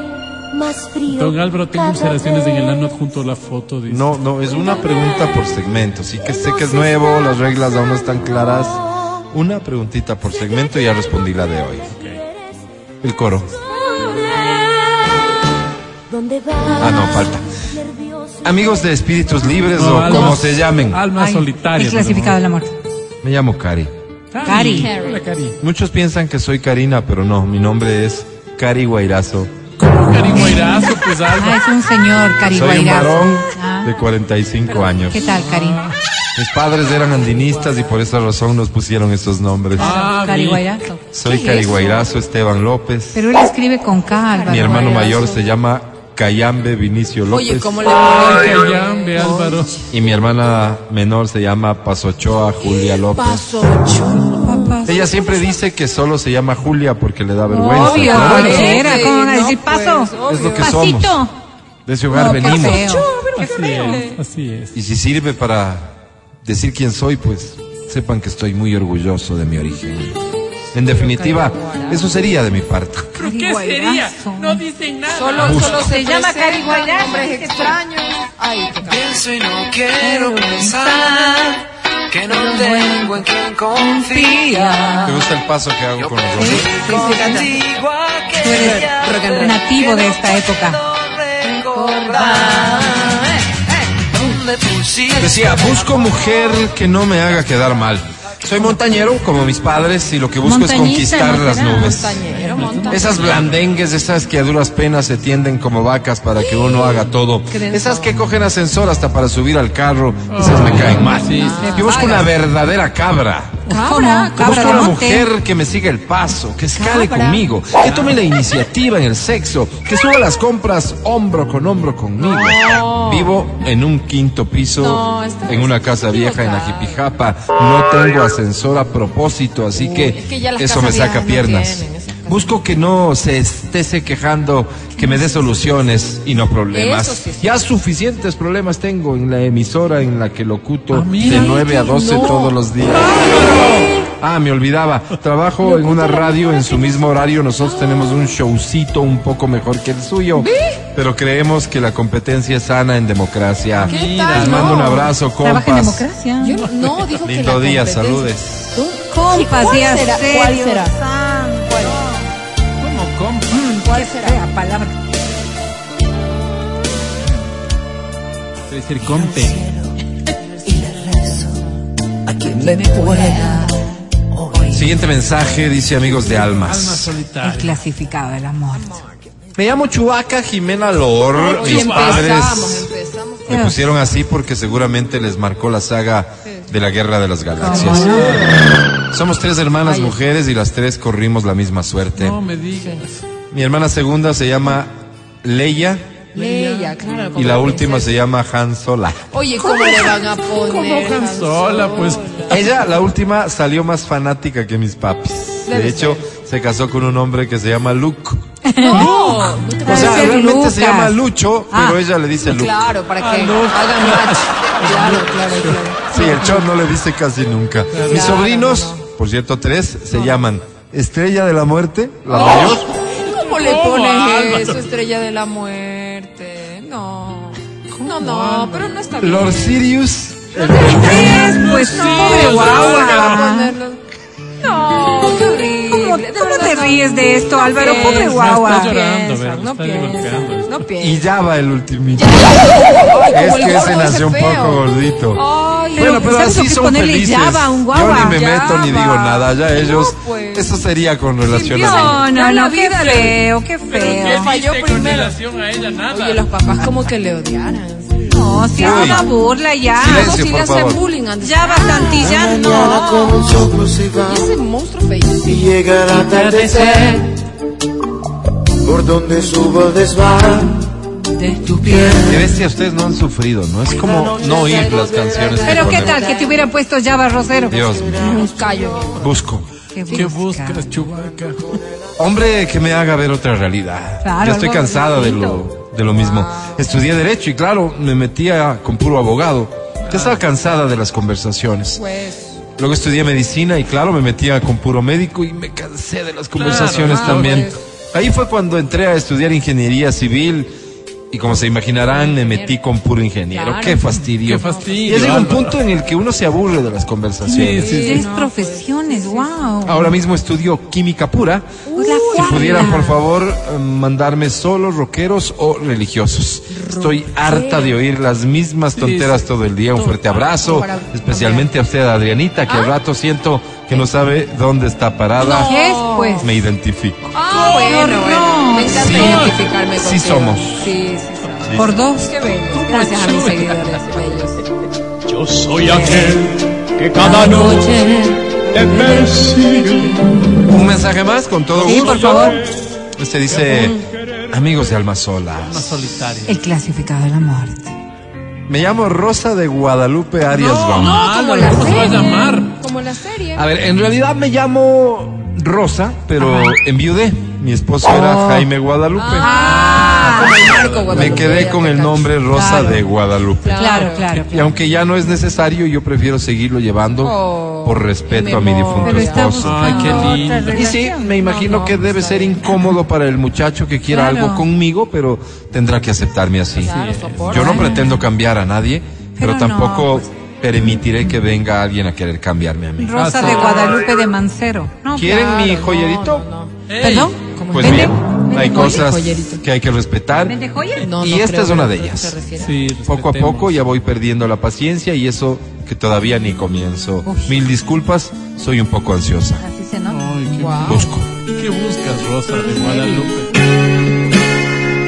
Speaker 5: más frío.
Speaker 4: Don Álvaro, tengo ulceraciones en el ano
Speaker 5: vez.
Speaker 4: adjunto a la foto. Dice.
Speaker 2: No, no, es una pregunta por segmento. Sí que sé que es nuevo, las reglas aún no están claras. Una preguntita por segmento y ya respondí la de hoy. El coro. Ah, no, falta. Amigos de espíritus libres
Speaker 4: No,
Speaker 2: o
Speaker 4: almas-
Speaker 2: como se llamen.
Speaker 4: Almas
Speaker 6: Ay,
Speaker 4: solitarias.
Speaker 6: el clasificado de la muerte.
Speaker 2: Me llamo Cari.
Speaker 6: Cari.
Speaker 4: Hola, Cari.
Speaker 2: Muchos piensan que soy Karina, pero no, mi nombre es Cari Guairazo.
Speaker 4: Cari Guairazo, pues
Speaker 6: Ah,
Speaker 4: algo.
Speaker 6: es un señor, Cari
Speaker 2: Soy un varón
Speaker 6: Ah,
Speaker 2: de 45 años.
Speaker 6: ¿Qué tal, Cari?
Speaker 2: Mis padres eran andinistas y por esa razón nos pusieron estos nombres.
Speaker 4: Ah,
Speaker 6: Cari
Speaker 4: bien.
Speaker 6: Guairazo.
Speaker 2: Soy
Speaker 3: ¿qué es
Speaker 2: Esteban López.
Speaker 6: Pero él escribe con K, Álvaro.
Speaker 2: Mi hermano mayor se llama Cayambe Vinicio López.
Speaker 3: Oye, ¿cómo le?
Speaker 4: Cayambe, Álvaro.
Speaker 2: Y mi hermana menor se llama Pasochoa Julia López.
Speaker 6: Papá.
Speaker 2: Ella siempre dice que solo se llama Julia porque le da vergüenza.
Speaker 6: Obvio,
Speaker 2: ¿no?
Speaker 6: cualquiera. ¿Cómo van a decir
Speaker 3: pues,
Speaker 6: paso?
Speaker 3: obvio.
Speaker 2: Es lo que
Speaker 6: Pasito.
Speaker 2: somos. De ese hogar
Speaker 6: No,
Speaker 2: venimos.
Speaker 4: Así es, así es.
Speaker 2: Y si sirve para decir quién soy, pues sepan que estoy muy orgulloso de mi origen. En definitiva, eso sería de mi parte.
Speaker 4: ¿Pero
Speaker 6: Cari
Speaker 4: qué sería? No dicen nada.
Speaker 3: Solo, solo se,
Speaker 6: llama
Speaker 3: presentan
Speaker 6: Cari Guairazo,
Speaker 3: Nombres
Speaker 6: dice tú.
Speaker 3: extraños. Ay.
Speaker 10: Pienso y no quiero pensar que no tengo en quien confía.
Speaker 2: ¿Te gusta el paso que hago con los
Speaker 6: Sí,
Speaker 2: ojos?
Speaker 6: sí, sí,
Speaker 10: Contigo
Speaker 6: Tú eres nativo de esta época.
Speaker 10: ¿Dónde pusiste?
Speaker 2: Decía, busco mujer que no me haga quedar mal. Soy montañero, como mis padres, y lo que busco es conquistar
Speaker 6: ¿no
Speaker 2: las nubes.
Speaker 3: Montañero, montañero.
Speaker 2: Esas blandengues, esas que a duras penas se tienden como vacas para que uno haga todo. Esas que cogen ascensor hasta para subir al carro, esas me caen mal. Yo busco una verdadera cabra.
Speaker 6: Cabra,
Speaker 2: Yo
Speaker 6: cabra
Speaker 2: busco una mujer que me siga el paso, que escale conmigo, que tome la iniciativa en el sexo, que suba las compras hombro con hombro conmigo. Vivo en un quinto piso,
Speaker 3: No,
Speaker 2: en una casa vieja en la Jipijapa. No tengo ascensor a propósito, así que,
Speaker 3: es
Speaker 2: eso me saca
Speaker 3: no
Speaker 2: piernas.
Speaker 3: tienen.
Speaker 2: Busco que no se esté quejando, que me dé soluciones y no problemas.
Speaker 3: Eso sí es
Speaker 2: ya suficientes problemas tengo en la emisora en la que locuto
Speaker 4: Ah,
Speaker 2: de 9 a 12
Speaker 3: No.
Speaker 2: todos los días. Ah, me olvidaba. Trabajo en una radio en su mismo horario. Nosotros tenemos un showcito un poco mejor que el suyo. Pero creemos que la competencia es sana en democracia.
Speaker 3: ¿Qué
Speaker 2: Les mando un abrazo,
Speaker 6: Trabaja en
Speaker 2: compas.
Speaker 6: democracia.
Speaker 3: Yo no, dijo que
Speaker 2: Lindo
Speaker 3: la
Speaker 2: día, saludes.
Speaker 3: ¿Tú?
Speaker 6: Compas,
Speaker 3: ¿Cuál será?
Speaker 6: serio,
Speaker 3: ¿Cuál será? ¿Cuál? ¿Cuál será?
Speaker 6: Palabra.
Speaker 4: Debe ser compe.
Speaker 2: Siguiente mensaje dice amigos de
Speaker 4: Alma
Speaker 2: almas.
Speaker 6: El
Speaker 4: solitaria.
Speaker 6: clasificado de la muerte.
Speaker 2: Me llamo Chubaca Jimena Lor.
Speaker 3: Y
Speaker 2: Mis padres
Speaker 3: empezamos.
Speaker 2: me pusieron así porque seguramente les marcó la saga de la Guerra de las Galaxias. Somos tres hermanas mujeres y las tres corrimos la misma suerte.
Speaker 4: No me digas.
Speaker 2: Mi hermana segunda se llama Leia
Speaker 3: Leia, claro.
Speaker 2: y la última se llama Han Sola.
Speaker 3: Oye, ¿cómo le van a poner?
Speaker 4: ¿Cómo Han Sola, pues?
Speaker 2: Ella, la última, salió más fanática que mis papis. De hecho, se casó con un hombre que se llama Luke.
Speaker 3: No, no te
Speaker 2: O sea, realmente
Speaker 6: Lucas.
Speaker 2: se llama Lucho,
Speaker 6: Ah.
Speaker 2: pero ella le dice Luke.
Speaker 3: Claro, para que
Speaker 4: Ah, no.
Speaker 3: hagan match. Claro, claro, claro.
Speaker 2: Sí, el chon no le dice casi nunca. Mis sobrinos, por cierto, tres, se llaman Estrella de la Muerte, la mayor,
Speaker 3: ¿Cómo le
Speaker 4: ¿Cómo,
Speaker 3: pones
Speaker 4: Álvaro?
Speaker 3: eso, estrella de la muerte? No. No, no, pero no está bien.
Speaker 2: Lord Sirius,
Speaker 6: Es, pues, pobre
Speaker 3: ¿Cómo le va a
Speaker 6: guagua.
Speaker 3: No, qué horrible.
Speaker 6: ¿Cómo,
Speaker 3: De
Speaker 6: cómo
Speaker 3: verdad,
Speaker 6: te
Speaker 3: no.
Speaker 6: ríes de esto, Álvaro?
Speaker 3: No
Speaker 6: Pobre guagua.
Speaker 3: No
Speaker 4: Está
Speaker 3: piensa,
Speaker 4: golpeando.
Speaker 3: no
Speaker 2: y
Speaker 3: piensa.
Speaker 2: ya va el ultimito. Es que ese nació un poco gordito.
Speaker 3: Ay,
Speaker 2: Bueno, pero
Speaker 6: ¿sabes lo
Speaker 2: así son
Speaker 6: ponerle
Speaker 2: felices.
Speaker 6: llava a un
Speaker 2: Yo
Speaker 6: guagua?
Speaker 2: ni me meto ni digo nada, ya ellos.
Speaker 3: No, pues.
Speaker 2: Eso sería con relación a
Speaker 6: No, no, no, qué feo, qué feo.
Speaker 4: ¿qué
Speaker 3: falló
Speaker 4: con
Speaker 3: primero.
Speaker 4: relación a ella? Nada.
Speaker 3: Oye, los papás como que le odiaran.
Speaker 6: No, si es
Speaker 2: Uy.
Speaker 6: una burla ya.
Speaker 2: Silencio,
Speaker 3: No, si le hacen bullying antes.
Speaker 6: Ya bastante, ya
Speaker 10: Mañana
Speaker 6: no.
Speaker 3: Y ese monstruo feo.
Speaker 10: y llega el atardecer por donde subo el desván
Speaker 6: De tu piel.
Speaker 2: Qué bestia, ustedes no han sufrido, ¿no? Es como no oír las canciones
Speaker 6: Pero qué tal que te hubieran puesto Java Rosero.
Speaker 2: Dios mío,
Speaker 3: Un callo.
Speaker 2: busco.
Speaker 4: ¿Qué buscas, Chubaca?
Speaker 2: Hombre que me haga ver otra realidad.
Speaker 6: Claro,
Speaker 2: Yo estoy cansada de lo, de lo mismo. Estudié Derecho y claro, me metía con puro abogado. Ya estaba cansada de las conversaciones.
Speaker 3: Pues.
Speaker 2: Luego estudié medicina y claro, me metía con puro médico y me cansé de las conversaciones
Speaker 3: Claro,
Speaker 2: también.
Speaker 3: pues.
Speaker 2: Ahí fue cuando entré a estudiar ingeniería civil y como se imaginarán, me metí con puro ingeniero.
Speaker 3: Claro.
Speaker 2: Qué fastidio.
Speaker 4: Qué fastidio,
Speaker 2: Ya llega un punto en el que uno se aburre de las conversaciones.
Speaker 4: Sí, sí,
Speaker 6: Tres profesiones, wow.
Speaker 2: Ahora mismo estudio química pura
Speaker 6: la
Speaker 2: Si pudieran, por favor, eh, mandarme solo rockeros o religiosos. Estoy harta de oír las mismas tonteras todo el día. Un fuerte abrazo, especialmente a usted, Adrianita, que al rato siento que no sabe dónde está parada.
Speaker 6: ¿Qué es, pues?
Speaker 2: Me identifico.
Speaker 3: Ah, bueno, bueno. Me encanta
Speaker 2: Sí.
Speaker 3: identificarme
Speaker 2: Sí
Speaker 3: contigo.
Speaker 2: somos.
Speaker 3: Sí, sí somos.
Speaker 6: Por dos.
Speaker 3: Qué bellos. Gracias a mis seguidores bellos.
Speaker 11: Yo soy aquel que cada noche te persigue.
Speaker 2: Un mensaje más, con todo
Speaker 6: Sí,
Speaker 2: gusto.
Speaker 6: por favor.
Speaker 2: Este dice, amigos de Alma Sola,
Speaker 4: Una solitaria.
Speaker 6: El clasificado de la muerte.
Speaker 2: me llamo Rosa de Guadalupe Arias Gómez.
Speaker 3: No, como la
Speaker 4: ¿cómo se va a
Speaker 3: serie.
Speaker 4: llamar?
Speaker 3: Como la serie.
Speaker 2: A ver, en realidad me llamo Rosa, pero enviudé. Mi esposo era Jaime Guadalupe.
Speaker 3: Ah, como el Marco Guadalupe.
Speaker 2: me quedé con el nombre Rosa
Speaker 6: Claro.
Speaker 2: de Guadalupe.
Speaker 6: Claro, claro.
Speaker 2: Y aunque ya no es necesario, yo prefiero seguirlo llevando
Speaker 3: Oh,
Speaker 2: por respeto a mi difunto esposo.
Speaker 4: Ay, qué lindo.
Speaker 2: Y sí, me imagino
Speaker 3: no,
Speaker 2: que debe ser incómodo para el muchacho que quiera
Speaker 6: Claro.
Speaker 2: algo conmigo, pero tendrá que aceptarme así.
Speaker 3: Claro.
Speaker 2: Yo no pretendo cambiar a nadie, pero,
Speaker 6: Pero
Speaker 2: tampoco
Speaker 6: no, pues.
Speaker 2: permitiré que venga alguien a querer cambiarme a mí.
Speaker 6: Rosa
Speaker 4: Ah,
Speaker 6: de. Guadalupe de Mancero. No,
Speaker 2: ¿Quieren
Speaker 3: Claro,
Speaker 2: mi
Speaker 3: no,
Speaker 2: joyerito?
Speaker 3: no, no.
Speaker 6: ¿Perdón?
Speaker 3: ¿Cómo
Speaker 2: Pues
Speaker 3: es?
Speaker 2: bien,
Speaker 3: ¿Vende
Speaker 2: hay cosas
Speaker 3: Joyerito.
Speaker 2: que hay que respetar.
Speaker 6: ¿Vende joyas?
Speaker 3: No,
Speaker 2: Y
Speaker 3: no
Speaker 2: esta es una de ellas.
Speaker 4: Sí,
Speaker 2: Poco a poco ya voy perdiendo la paciencia y eso que todavía ni comienzo.
Speaker 6: Uf.
Speaker 2: Mil disculpas, soy un poco ansiosa.
Speaker 6: Así se nota.
Speaker 4: Ay, qué,
Speaker 3: Guau.
Speaker 2: Busco.
Speaker 4: ¿Qué buscas, Rosa de Guadalupe?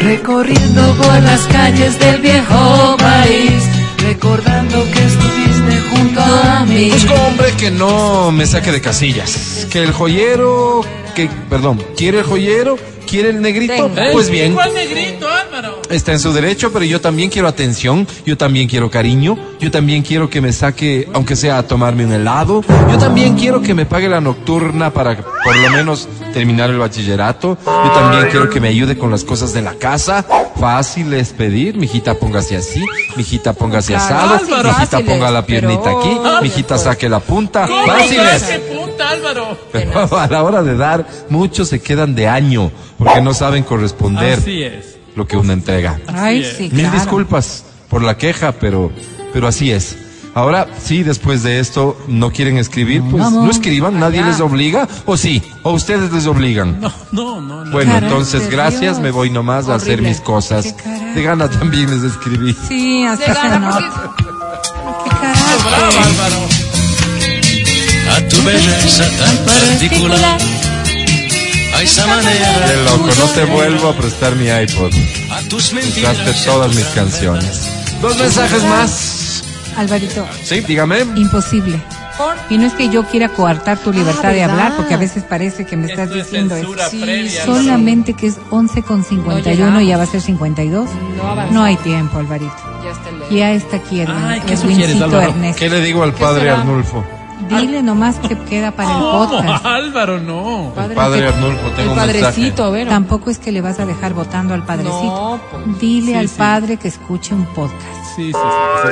Speaker 8: Recorriendo por las calles del viejo país, recordando que estuviste junto a mí.
Speaker 2: Busco hombre que no me saque de casillas. Que el joyero, que, perdón, quiere el joyero, quiere el negrito, pues bien.
Speaker 4: ¿Cuál negrito, Álvaro?
Speaker 2: Está en su derecho, pero yo también quiero atención, yo también quiero cariño, yo también quiero que me saque, aunque sea a tomarme un helado, yo también quiero que me pague la nocturna para por lo menos terminar el bachillerato, yo también quiero que me ayude con las cosas de la casa, fácil es pedir, mijita póngase así, mijita póngase
Speaker 3: Claro,
Speaker 2: asado, mijita ponga la piernita
Speaker 3: pero-
Speaker 2: aquí, mijita saque la punta, fácil es.
Speaker 4: ¡Qué puta, Álvaro!
Speaker 2: Pero (laughs) a la hora de dar, muchos se quedan de año porque no saben corresponder
Speaker 4: Así es.
Speaker 2: lo que uno entrega.
Speaker 6: Ay,
Speaker 4: es.
Speaker 6: sí,
Speaker 2: Mil
Speaker 6: claro.
Speaker 2: disculpas por la queja, pero, pero así es. Ahora, sí, después de esto, no quieren escribir, pues no escriban, nadie les obliga, o sí, o ustedes les obligan.
Speaker 4: No, no, no. no.
Speaker 2: Bueno, entonces gracias,
Speaker 6: Dios.
Speaker 2: me voy nomás a hacer mis cosas. De gana también les escribí.
Speaker 6: Sí,
Speaker 3: De
Speaker 6: hasta se
Speaker 3: gana,
Speaker 6: nota.
Speaker 3: porque-
Speaker 6: Qué carácter.
Speaker 11: A tu belleza tan particular, a esa manera
Speaker 2: Qué loco, no te vuelvo a prestar mi iPod.
Speaker 11: a tus mentiras.
Speaker 2: Usaste todas mis canciones. Dos mensajes más.
Speaker 6: Alvarito,
Speaker 2: Sí, dígame.
Speaker 6: imposible. Y no es que yo quiera coartar tu libertad de hablar, porque a veces parece que me estás
Speaker 4: Esto
Speaker 6: diciendo eso.
Speaker 4: Álvaro.
Speaker 6: Solamente que es 11 con 51 y ya va a ser 52.
Speaker 3: No
Speaker 6: hay tiempo, Alvarito.
Speaker 3: Ya está el
Speaker 6: Ya está aquí el
Speaker 4: Ay, ¿qué?
Speaker 6: Ernesto.
Speaker 2: ¿Qué le digo al padre? Arnulfo?
Speaker 6: Dile nomás que queda para el
Speaker 4: ¿Cómo, (laughs)
Speaker 6: podcast.
Speaker 4: Álvaro? No.
Speaker 3: Padre,
Speaker 2: Padre
Speaker 3: que-
Speaker 2: Arnulfo, tengo
Speaker 3: el
Speaker 2: un
Speaker 3: padrecito,
Speaker 2: mensaje.
Speaker 3: a ver.
Speaker 6: Tampoco es que le vas a dejar votando al padrecito.
Speaker 3: No, pues.
Speaker 6: Dile
Speaker 4: Sí,
Speaker 6: al
Speaker 4: sí.
Speaker 6: padre que escuche un podcast.
Speaker 4: Sí, sí,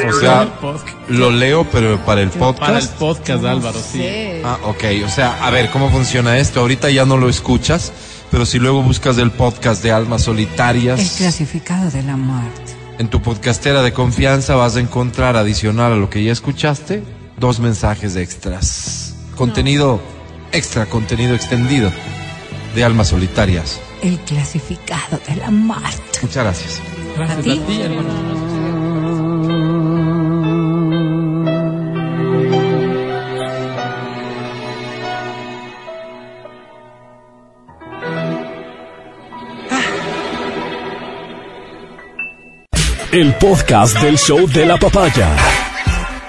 Speaker 4: sí.
Speaker 2: O sea,
Speaker 4: El podcast.
Speaker 2: lo leo, pero para el
Speaker 4: Para el
Speaker 2: podcast.
Speaker 4: podcast, Álvaro, sí.
Speaker 3: Sí.
Speaker 2: Ah, ok. O sea, a ver, ¿cómo funciona esto? Ahorita ya no lo escuchas, pero si luego buscas el podcast de Almas
Speaker 6: El
Speaker 2: Solitarias,
Speaker 6: clasificado de la muerte.
Speaker 2: en tu podcastera de confianza vas a encontrar, adicional a lo que ya escuchaste, dos mensajes extras. Contenido extra, contenido extendido de Almas Solitarias.
Speaker 6: El clasificado de la muerte.
Speaker 2: Muchas gracias.
Speaker 4: Gracias
Speaker 6: ¿A ti?
Speaker 4: a ti, Álvaro.
Speaker 1: El podcast del show de la papaya.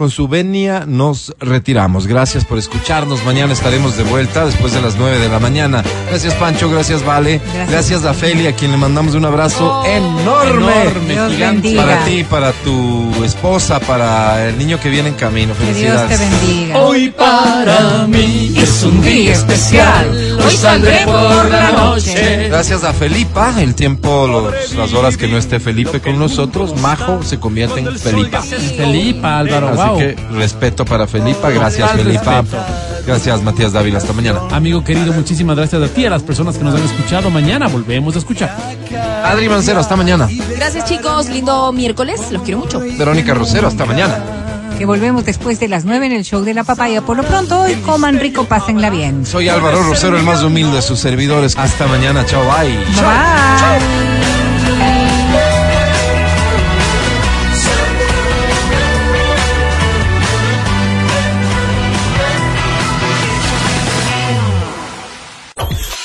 Speaker 2: Con su venia nos retiramos. Gracias por escucharnos. Mañana estaremos de vuelta después de las 9 de la mañana. Gracias Pancho, gracias Vale. Gracias,
Speaker 6: Gracias.
Speaker 2: a Feli, a quien le mandamos un abrazo enorme.
Speaker 4: enorme,
Speaker 6: Dios
Speaker 4: gigante.
Speaker 6: bendiga.
Speaker 2: Para ti, para tu esposa, para el niño que viene en camino.
Speaker 6: Que Dios te
Speaker 2: Felicidades.
Speaker 6: bendiga.
Speaker 8: Hoy para mí es un día especial. Hoy saldré por la noche.
Speaker 2: Gracias a Felipa, el tiempo, los- las horas que no esté Felipe con nosotros, Majo se convierte en Felipa.
Speaker 4: Felipa, Álvaro,
Speaker 2: Así
Speaker 4: wow.
Speaker 2: que respeto para Felipa, gracias
Speaker 4: Total
Speaker 2: Felipa.
Speaker 4: respeto.
Speaker 2: Gracias Matías Dávila, hasta mañana.
Speaker 4: Amigo querido, muchísimas gracias a ti, a las personas que nos han escuchado. Mañana volvemos a escuchar.
Speaker 2: Adri Mancero, hasta mañana.
Speaker 3: Gracias, chicos. Lindo miércoles. Los quiero mucho.
Speaker 2: Verónica Rosero, hasta mañana.
Speaker 6: que volvemos después de las 9 en el show de la papaya. Por lo pronto, hoy coman rico, pásenla bien.
Speaker 2: Soy Álvaro Rosero, el más humilde de sus servidores. Hasta mañana, chao, bye.
Speaker 6: Bye.